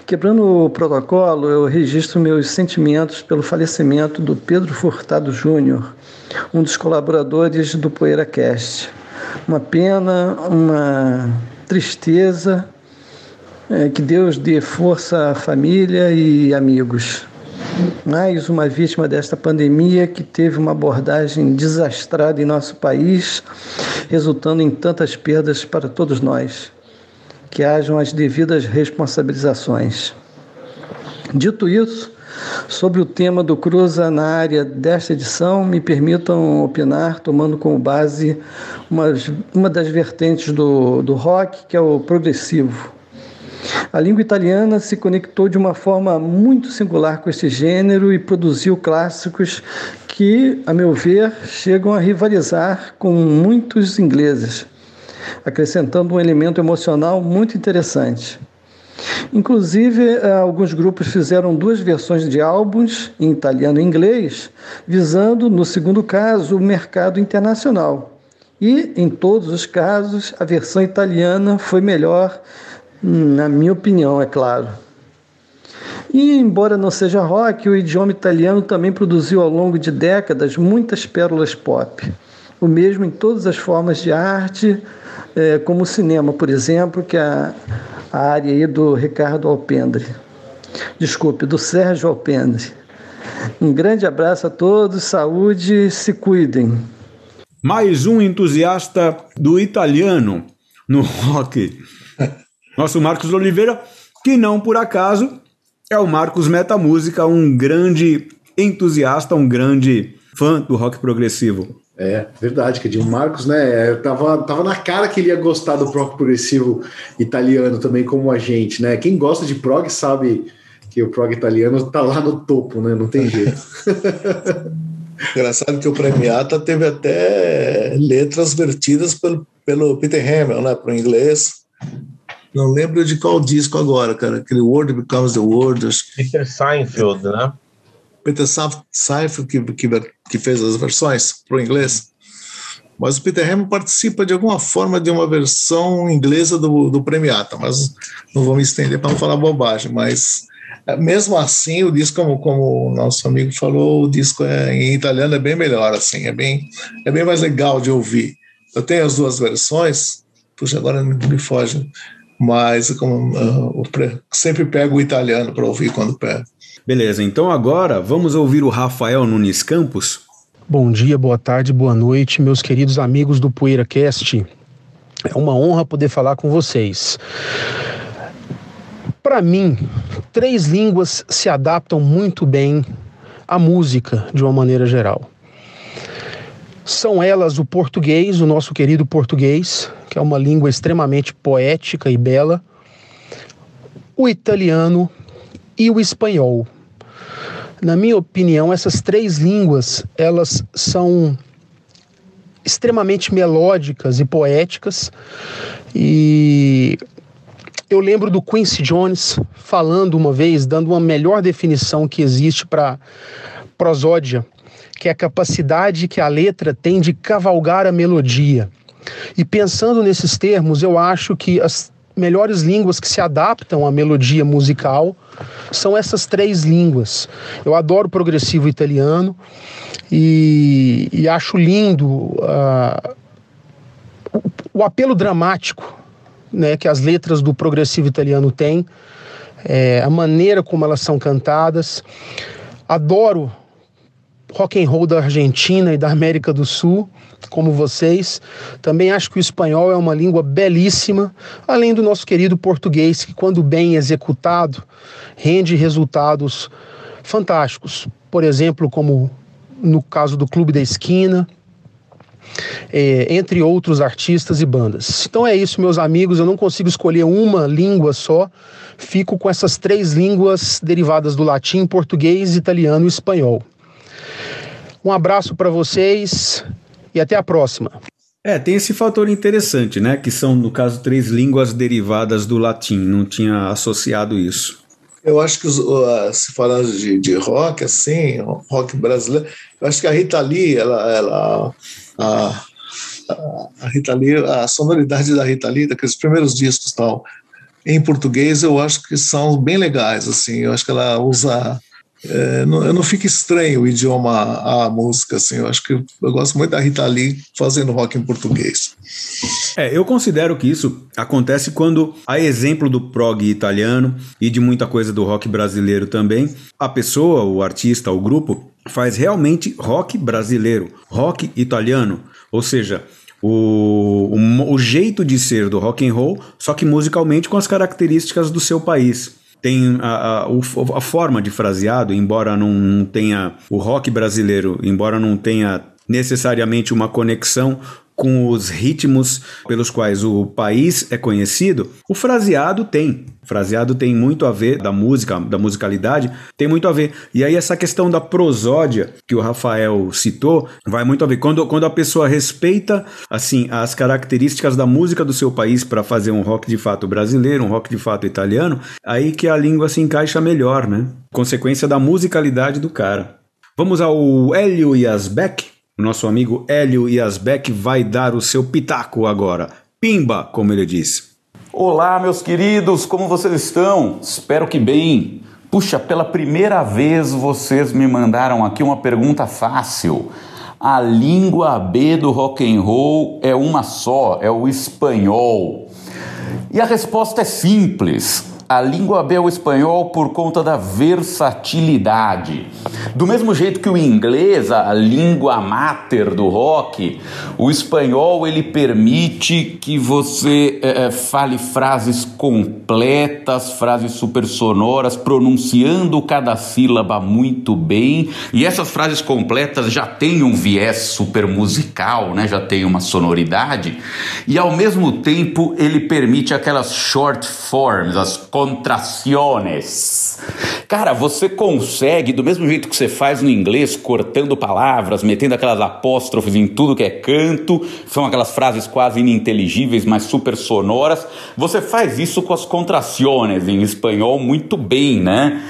Quebrando o protocolo, eu registro meus sentimentos pelo falecimento do Pedro Furtado Júnior, um dos colaboradores do PoeiraCast. Uma pena, uma tristeza, é, que Deus dê força à família e amigos. Mais uma vítima desta pandemia que teve uma abordagem desastrada em nosso país, resultando em tantas perdas para todos nós que hajam as devidas responsabilizações. Dito isso, sobre o tema do Cruza na área desta edição, me permitam opinar tomando como base uma, uma das vertentes do, do rock, que é o progressivo. A língua italiana se conectou de uma forma muito singular com este gênero e produziu clássicos que, a meu ver, chegam a rivalizar com muitos ingleses, acrescentando um elemento emocional muito interessante. Inclusive, eh, alguns grupos fizeram duas versões de álbuns, em italiano e inglês, visando, no segundo caso, o mercado internacional. E, em todos os casos, a versão italiana foi melhor, na minha opinião, é claro. E, embora não seja rock, o idioma italiano também produziu ao longo de décadas muitas pérolas pop. O mesmo em todas as formas de arte, eh, como o cinema, por exemplo, que a a área aí do Ricardo Alpendre. Desculpe, do Sérgio Alpendre. Um grande abraço a todos, saúde, se cuidem. Mais um entusiasta do italiano no rock. Nosso Marcos Oliveira, que não por acaso é o Marcos Metamúsica, um grande entusiasta, um grande fã do rock progressivo. É, verdade, que de Marcos, né? É, tava, tava na cara que ele ia gostar do prog progressivo italiano também, como a gente, né? Quem gosta de prog sabe que o prog italiano tá lá no topo, né? Não tem jeito. [laughs] Engraçado que o Premiata teve até letras vertidas pelo, pelo Peter Hamill, né? Para o inglês. Não lembro de qual disco agora, cara. Aquele World Becomes the World. Peter Seinfeld, né? Peter Seinfeld que, que, que fez as versões para o inglês. Mas o Peter Hammond participa de alguma forma de uma versão inglesa do, do Premiata, mas não vou me estender para não falar bobagem. Mas é, mesmo assim, o disco, como, como o nosso amigo falou, o disco é, em italiano é bem melhor, assim, é bem, é bem mais legal de ouvir. Eu tenho as duas versões, puxa, agora me foge, mas como, uh, sempre pego o italiano para ouvir quando pego. Beleza, então agora vamos ouvir o Rafael Nunes Campos. Bom dia, boa tarde, boa noite, meus queridos amigos do PoeiraCast. É uma honra poder falar com vocês. Para mim, três línguas se adaptam muito bem à música de uma maneira geral. São elas o português, o nosso querido português, que é uma língua extremamente poética e bela, o italiano e o espanhol, na minha opinião, essas três línguas, elas são extremamente melódicas e poéticas. E eu lembro do Quincy Jones falando uma vez, dando uma melhor definição que existe para prosódia, que é a capacidade que a letra tem de cavalgar a melodia. E pensando nesses termos, eu acho que as melhores línguas que se adaptam à melodia musical são essas três línguas. Eu adoro progressivo italiano e, e acho lindo uh, o, o, apelo dramático né, que as letras do progressivo italiano têm, é, a maneira como elas são cantadas. Adoro rock and roll da Argentina e da América do Sul como vocês. Também acho que o espanhol é uma língua belíssima, além do nosso querido português, que, quando bem executado, rende resultados fantásticos. Por exemplo, como no caso do Clube da Esquina, é, entre outros artistas e bandas. Então é isso, meus amigos. Eu não consigo escolher uma língua só. Fico com essas três línguas derivadas do latim, português, italiano e espanhol. Um abraço para vocês e até a próxima. É, tem esse fator interessante, né? Que são, no caso, três línguas derivadas do latim. Não tinha associado isso. Eu acho que, se falando de, de rock, assim, rock brasileiro, eu acho que a Rita Lee, ela, ela a, a Rita Lee, a sonoridade da Rita Lee, daqueles primeiros discos tal, em português, eu acho que são bem legais, assim. Eu acho que ela usa é, não, não fico estranho o idioma, a música, assim, eu acho que eu gosto muito da Rita Lee fazendo rock em português. É, eu considero que isso acontece quando, a exemplo do prog italiano e de muita coisa do rock brasileiro também, a pessoa, o artista, o grupo, faz realmente rock brasileiro, rock italiano, ou seja, o, o, o jeito de ser do rock and roll, só que musicalmente com as características do seu país tem a, a, a, forma de fraseado, embora não tenha o rock brasileiro, embora não tenha necessariamente uma conexão com os ritmos pelos quais o país é conhecido, o fraseado tem. O fraseado tem muito a ver da música, da musicalidade, tem muito a ver. E aí essa questão da prosódia que o Rafael citou, vai muito a ver. Quando, quando a pessoa respeita assim as características da música do seu país para fazer um rock de fato brasileiro, um rock de fato italiano, aí que a língua se encaixa melhor, né? Consequência da musicalidade do cara. Vamos ao Hélio Yasbeck. Nosso amigo Hélio Yasbeck vai dar o seu pitaco agora. Pimba, como ele disse. Olá, meus queridos, como vocês estão? Espero que bem. Puxa, pela primeira vez vocês me mandaram aqui uma pergunta fácil. A língua B do rock and roll é uma só, é o espanhol. E a resposta é simples a língua B é por conta da versatilidade. Do mesmo jeito que o inglês, a língua mater do rock, o espanhol ele permite que você é, fale frases completas, frases super sonoras, pronunciando cada sílaba muito bem. E essas frases completas já têm um viés super musical, né? já tem uma sonoridade. E ao mesmo tempo ele permite aquelas short forms, as contrações. Cara, você consegue, do mesmo jeito que você faz no inglês, cortando palavras, metendo aquelas apóstrofes em tudo que é canto, são aquelas frases quase ininteligíveis, mas super sonoras. Você faz isso com as contrações em espanhol muito bem, né?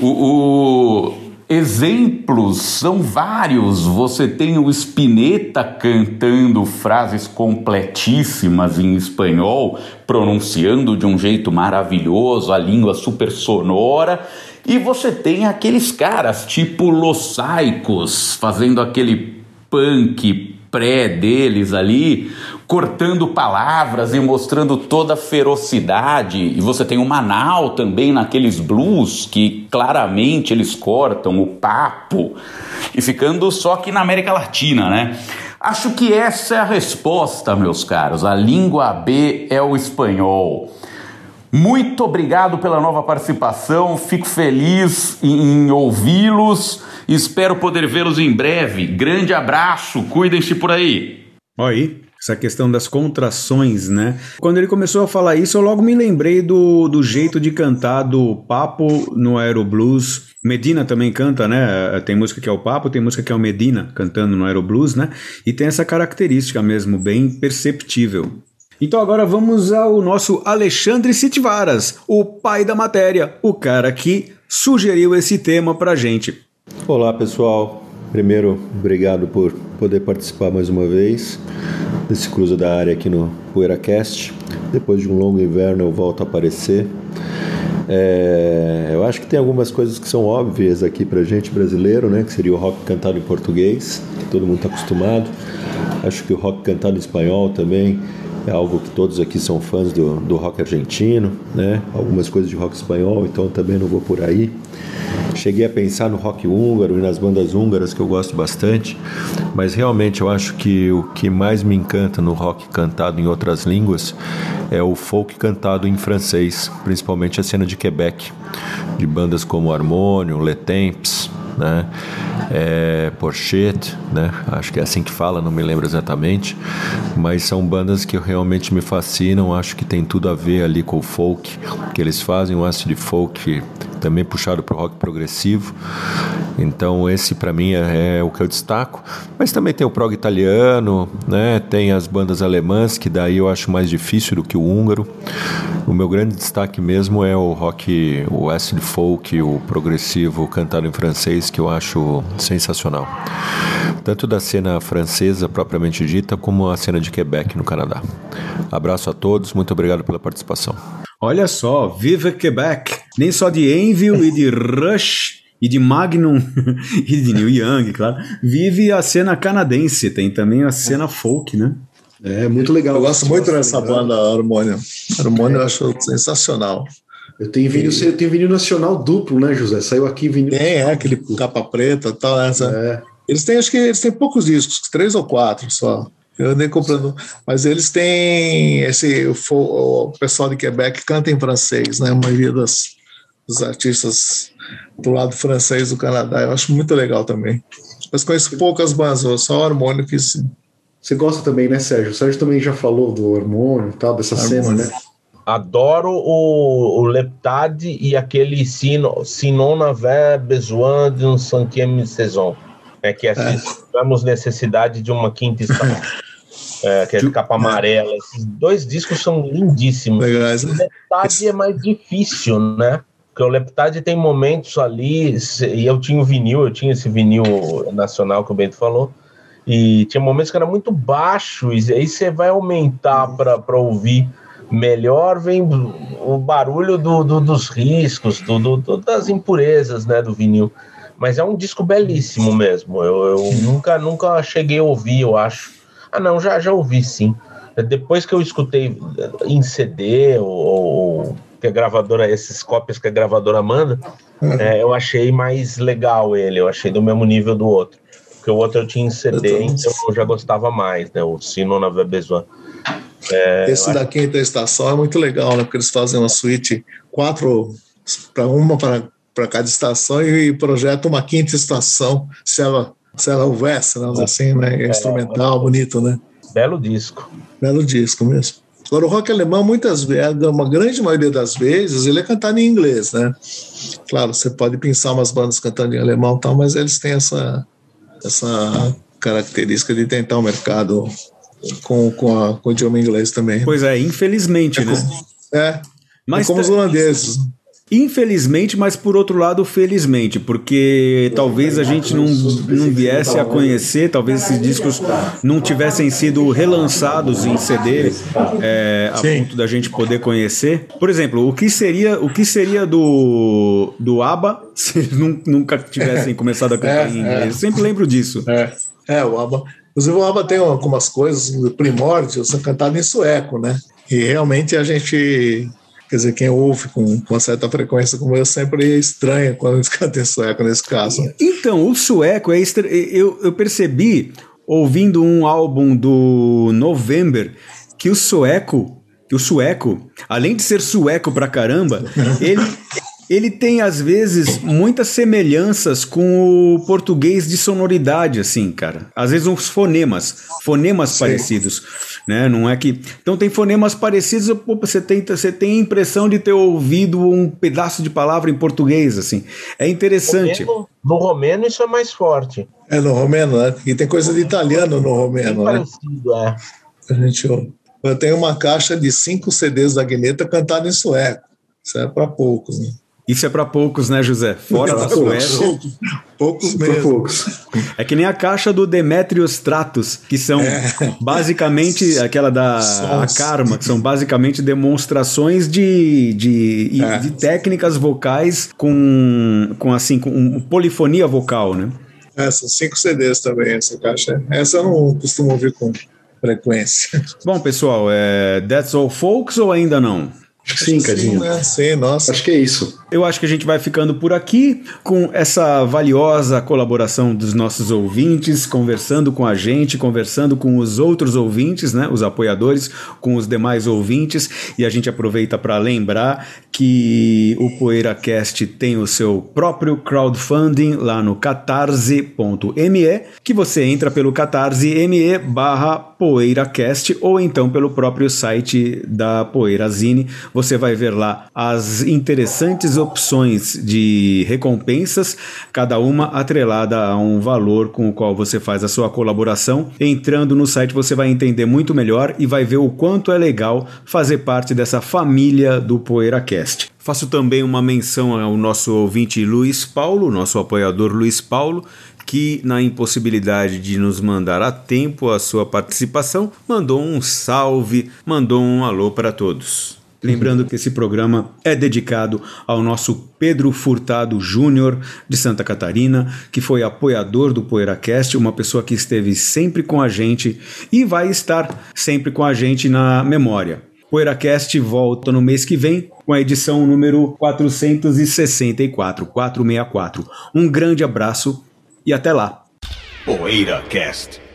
o, o Exemplos são vários. Você tem o Spinetta cantando frases completíssimas em espanhol, pronunciando de um jeito maravilhoso, a língua super sonora. E você tem aqueles caras tipo Los Saicos fazendo aquele punk pré deles ali, cortando palavras e mostrando toda a ferocidade. E você tem o Manal também naqueles blues que claramente eles cortam o papo e ficando só aqui na América Latina, né? Acho que essa é a resposta, meus caros. A língua B é o espanhol. Muito obrigado pela nova participação, fico feliz em ouvi-los Espero poder vê-los em breve. Grande abraço, cuidem-se por aí. Aí, essa questão das contrações, né? Quando ele começou a falar isso, eu logo me lembrei do, do jeito de cantar do Papo no Aeroblues. Medina também canta, né? Tem música que é o Papo, tem música que é o Medina cantando no Aeroblues, né? E tem essa característica mesmo, bem perceptível. Então agora vamos ao nosso Alexandre Sitvaras, o pai da matéria, o cara que sugeriu esse tema pra gente. Olá pessoal, primeiro obrigado por poder participar mais uma vez desse cruzo da área aqui no PoeiraCast. Depois de um longo inverno eu volto a aparecer. É, eu acho que tem algumas coisas que são óbvias aqui pra gente brasileiro, né? Que seria o rock cantado em português, que todo mundo está acostumado. Acho que o rock cantado em espanhol também é algo que todos aqui são fãs do, do rock argentino, né? Algumas coisas de rock espanhol, então também não vou por aí. Cheguei a pensar no rock húngaro e nas bandas húngaras que eu gosto bastante, mas realmente eu acho que o que mais me encanta no rock cantado em outras línguas é o folk cantado em francês, principalmente a cena de Quebec, de bandas como Harmonium, Le Temps, né? É, né? Acho que é assim que fala, não me lembro exatamente, mas são bandas que realmente me fascinam. Acho que tem tudo a ver ali com o folk que eles fazem, um acid folk também puxado para o rock progressivo. Então esse para mim é, é, o que eu destaco. Mas também tem o prog italiano, né? Tem as bandas alemãs que daí eu acho mais difícil do que o húngaro. O meu grande destaque mesmo é o rock, o acid folk, o progressivo cantado em francês que eu acho sensacional. Tanto da cena francesa propriamente dita como a cena de Quebec no Canadá. Abraço a todos, muito obrigado pela participação. Olha só, Viva Quebec! Nem só de Envil e de Rush e de Magnum [laughs] e de Neil Young, claro. Vive a cena canadense, tem também a cena folk, né? É muito legal. Eu gosto muito dessa banda. Harmônio é. eu acho sensacional. Eu tenho vinil, e... eu tenho vinil nacional duplo, né, José? Saiu aqui vinil. Tem, é, aquele capa preta e tal. Essa. É. Eles têm, acho que eles têm poucos discos, três ou quatro só. Eu andei comprando. Mas eles têm esse. O, pessoal de Quebec canta em francês, né? A maioria das, dos artistas do lado francês do Canadá. Eu acho muito legal também. Mas conheço poucas bandas, só o harmônio que sim. Você gosta também, né, Sérgio? O Sérgio também já falou do hormônio e tal, dessa Hormônio. cena, né? Adoro o, o Leptade e aquele sino, Sinona Ver Besoin de un cinquième saison. É que assim, tivemos necessidade de uma quinta estação. [laughs] É, que é de capa amarela. Esses dois discos são lindíssimos. Legais, O né? Leptade é mais difícil, né? Porque o Leptade tem momentos ali, e eu tinha o vinil, eu tinha esse vinil nacional que o Bento falou, e tinha momentos que era muito baixo, e aí você vai aumentar para ouvir melhor, vem o barulho do, do- dos riscos, do, do- das impurezas né, do vinil. Mas é um disco belíssimo mesmo. Eu, eu nunca, nunca cheguei a ouvir, eu acho. Ah, não, já, já ouvi sim. Depois que eu escutei em CD ou, ou que a gravadora, esses cópias que a gravadora manda, é, eu achei mais legal ele, eu achei do mesmo nível do outro. Porque o outro eu tinha em CD, então eu já gostava mais, né? O Sino na Besoin. Esse da quinta estação é muito legal, né? Porque eles fazem uma suíte quatro para uma para cada estação e projetam uma quinta estação, se ela, se ela houvesse, né? assim, né? É instrumental, bonito, né? Belo disco. Belo disco mesmo. Agora, o rock alemão, muitas vezes, uma grande maioria das vezes, ele é cantado em inglês, né? Claro, você pode pensar umas bandas cantando em alemão e tal, mas eles têm essa, essa característica de tentar o mercado com, com, a, com o idioma inglês também. Pois é, infelizmente, né? É, Mas é como os tá- holandeses. Infelizmente, mas por outro lado, felizmente, porque talvez a gente não, não viesse a conhecer, talvez esses discos não tivessem sido relançados em CD é, a Sim. ponto da gente poder conhecer. Por exemplo, o que seria, o que seria do, do ABBA [laughs] se eles nun- nunca tivessem começado a cantar É, em inglês? é. Eu sempre lembro disso. É, é o ABBA. Inclusive, o ABBA tem algumas coisas primórdios são cantadas em sueco, né? E realmente a gente, quer dizer, quem ouve com, com uma certa frequência como eu, sempre estranha quando [laughs] eles cantam em sueco nesse caso. Então, o sueco é estra... eu, eu percebi ouvindo um álbum do November que o sueco, que o sueco, além de ser sueco pra caramba, [laughs] ele ele tem às vezes muitas semelhanças com o português de sonoridade assim, cara. Às vezes uns fonemas, fonemas parecidos, né? Não é que então tem fonemas parecidos, você tem você tem a impressão de ter ouvido um pedaço de palavra em português assim. É interessante. Romeno- no romeno isso é mais forte. É no romeno, né? E tem coisa de italiano no Bem romeno, né? parecido, é. A gente ouve. Eu tenho uma caixa de cinco CDs da Guineta cantada em sueco. Isso é para poucos, né? Isso é pra poucos, né, José? Fora da poucos. Suécia. Poucos Por mesmo. poucos. É que nem a caixa do Demetrios Tratos, que são basicamente [laughs] aquela da a. Karma, que são basicamente demonstrações de, de, É. de técnicas vocais com, com assim, com polifonia vocal, né? É, são cinco CDs também, essa caixa. Essa eu não costumo ouvir com frequência. Bom, pessoal, é That's All Folks ou ainda não? Acho que sim, Cadinho. né? Sim, nossa. Acho que é isso. Eu acho que a gente vai ficando por aqui com essa valiosa colaboração dos nossos ouvintes, conversando com a gente, conversando com os outros ouvintes, né, os apoiadores, com os demais ouvintes, e a gente aproveita para lembrar que o PoeiraCast tem o seu próprio crowdfunding lá no catarse.me, que você entra pelo catarse.me barra PoeiraCast ou então pelo próprio site da Poeirazine. Você vai ver lá as interessantes opções de recompensas, cada uma atrelada a um valor com o qual você faz a sua colaboração. Entrando no site você vai entender muito melhor e vai ver o quanto é legal fazer parte dessa família do PoeiraCast. Faço também uma menção ao nosso ouvinte Luiz Paulo, nosso apoiador Luiz Paulo, que, na impossibilidade de nos mandar a tempo a sua participação, mandou um salve, mandou um alô para todos. Lembrando que esse programa é dedicado ao nosso Pedro Furtado Júnior, de Santa Catarina, que foi apoiador do PoeiraCast, uma pessoa que esteve sempre com a gente e vai estar sempre com a gente na memória. PoeiraCast volta no mês que vem com a edição número 464, 464. Um grande abraço e até lá. PoeiraCast.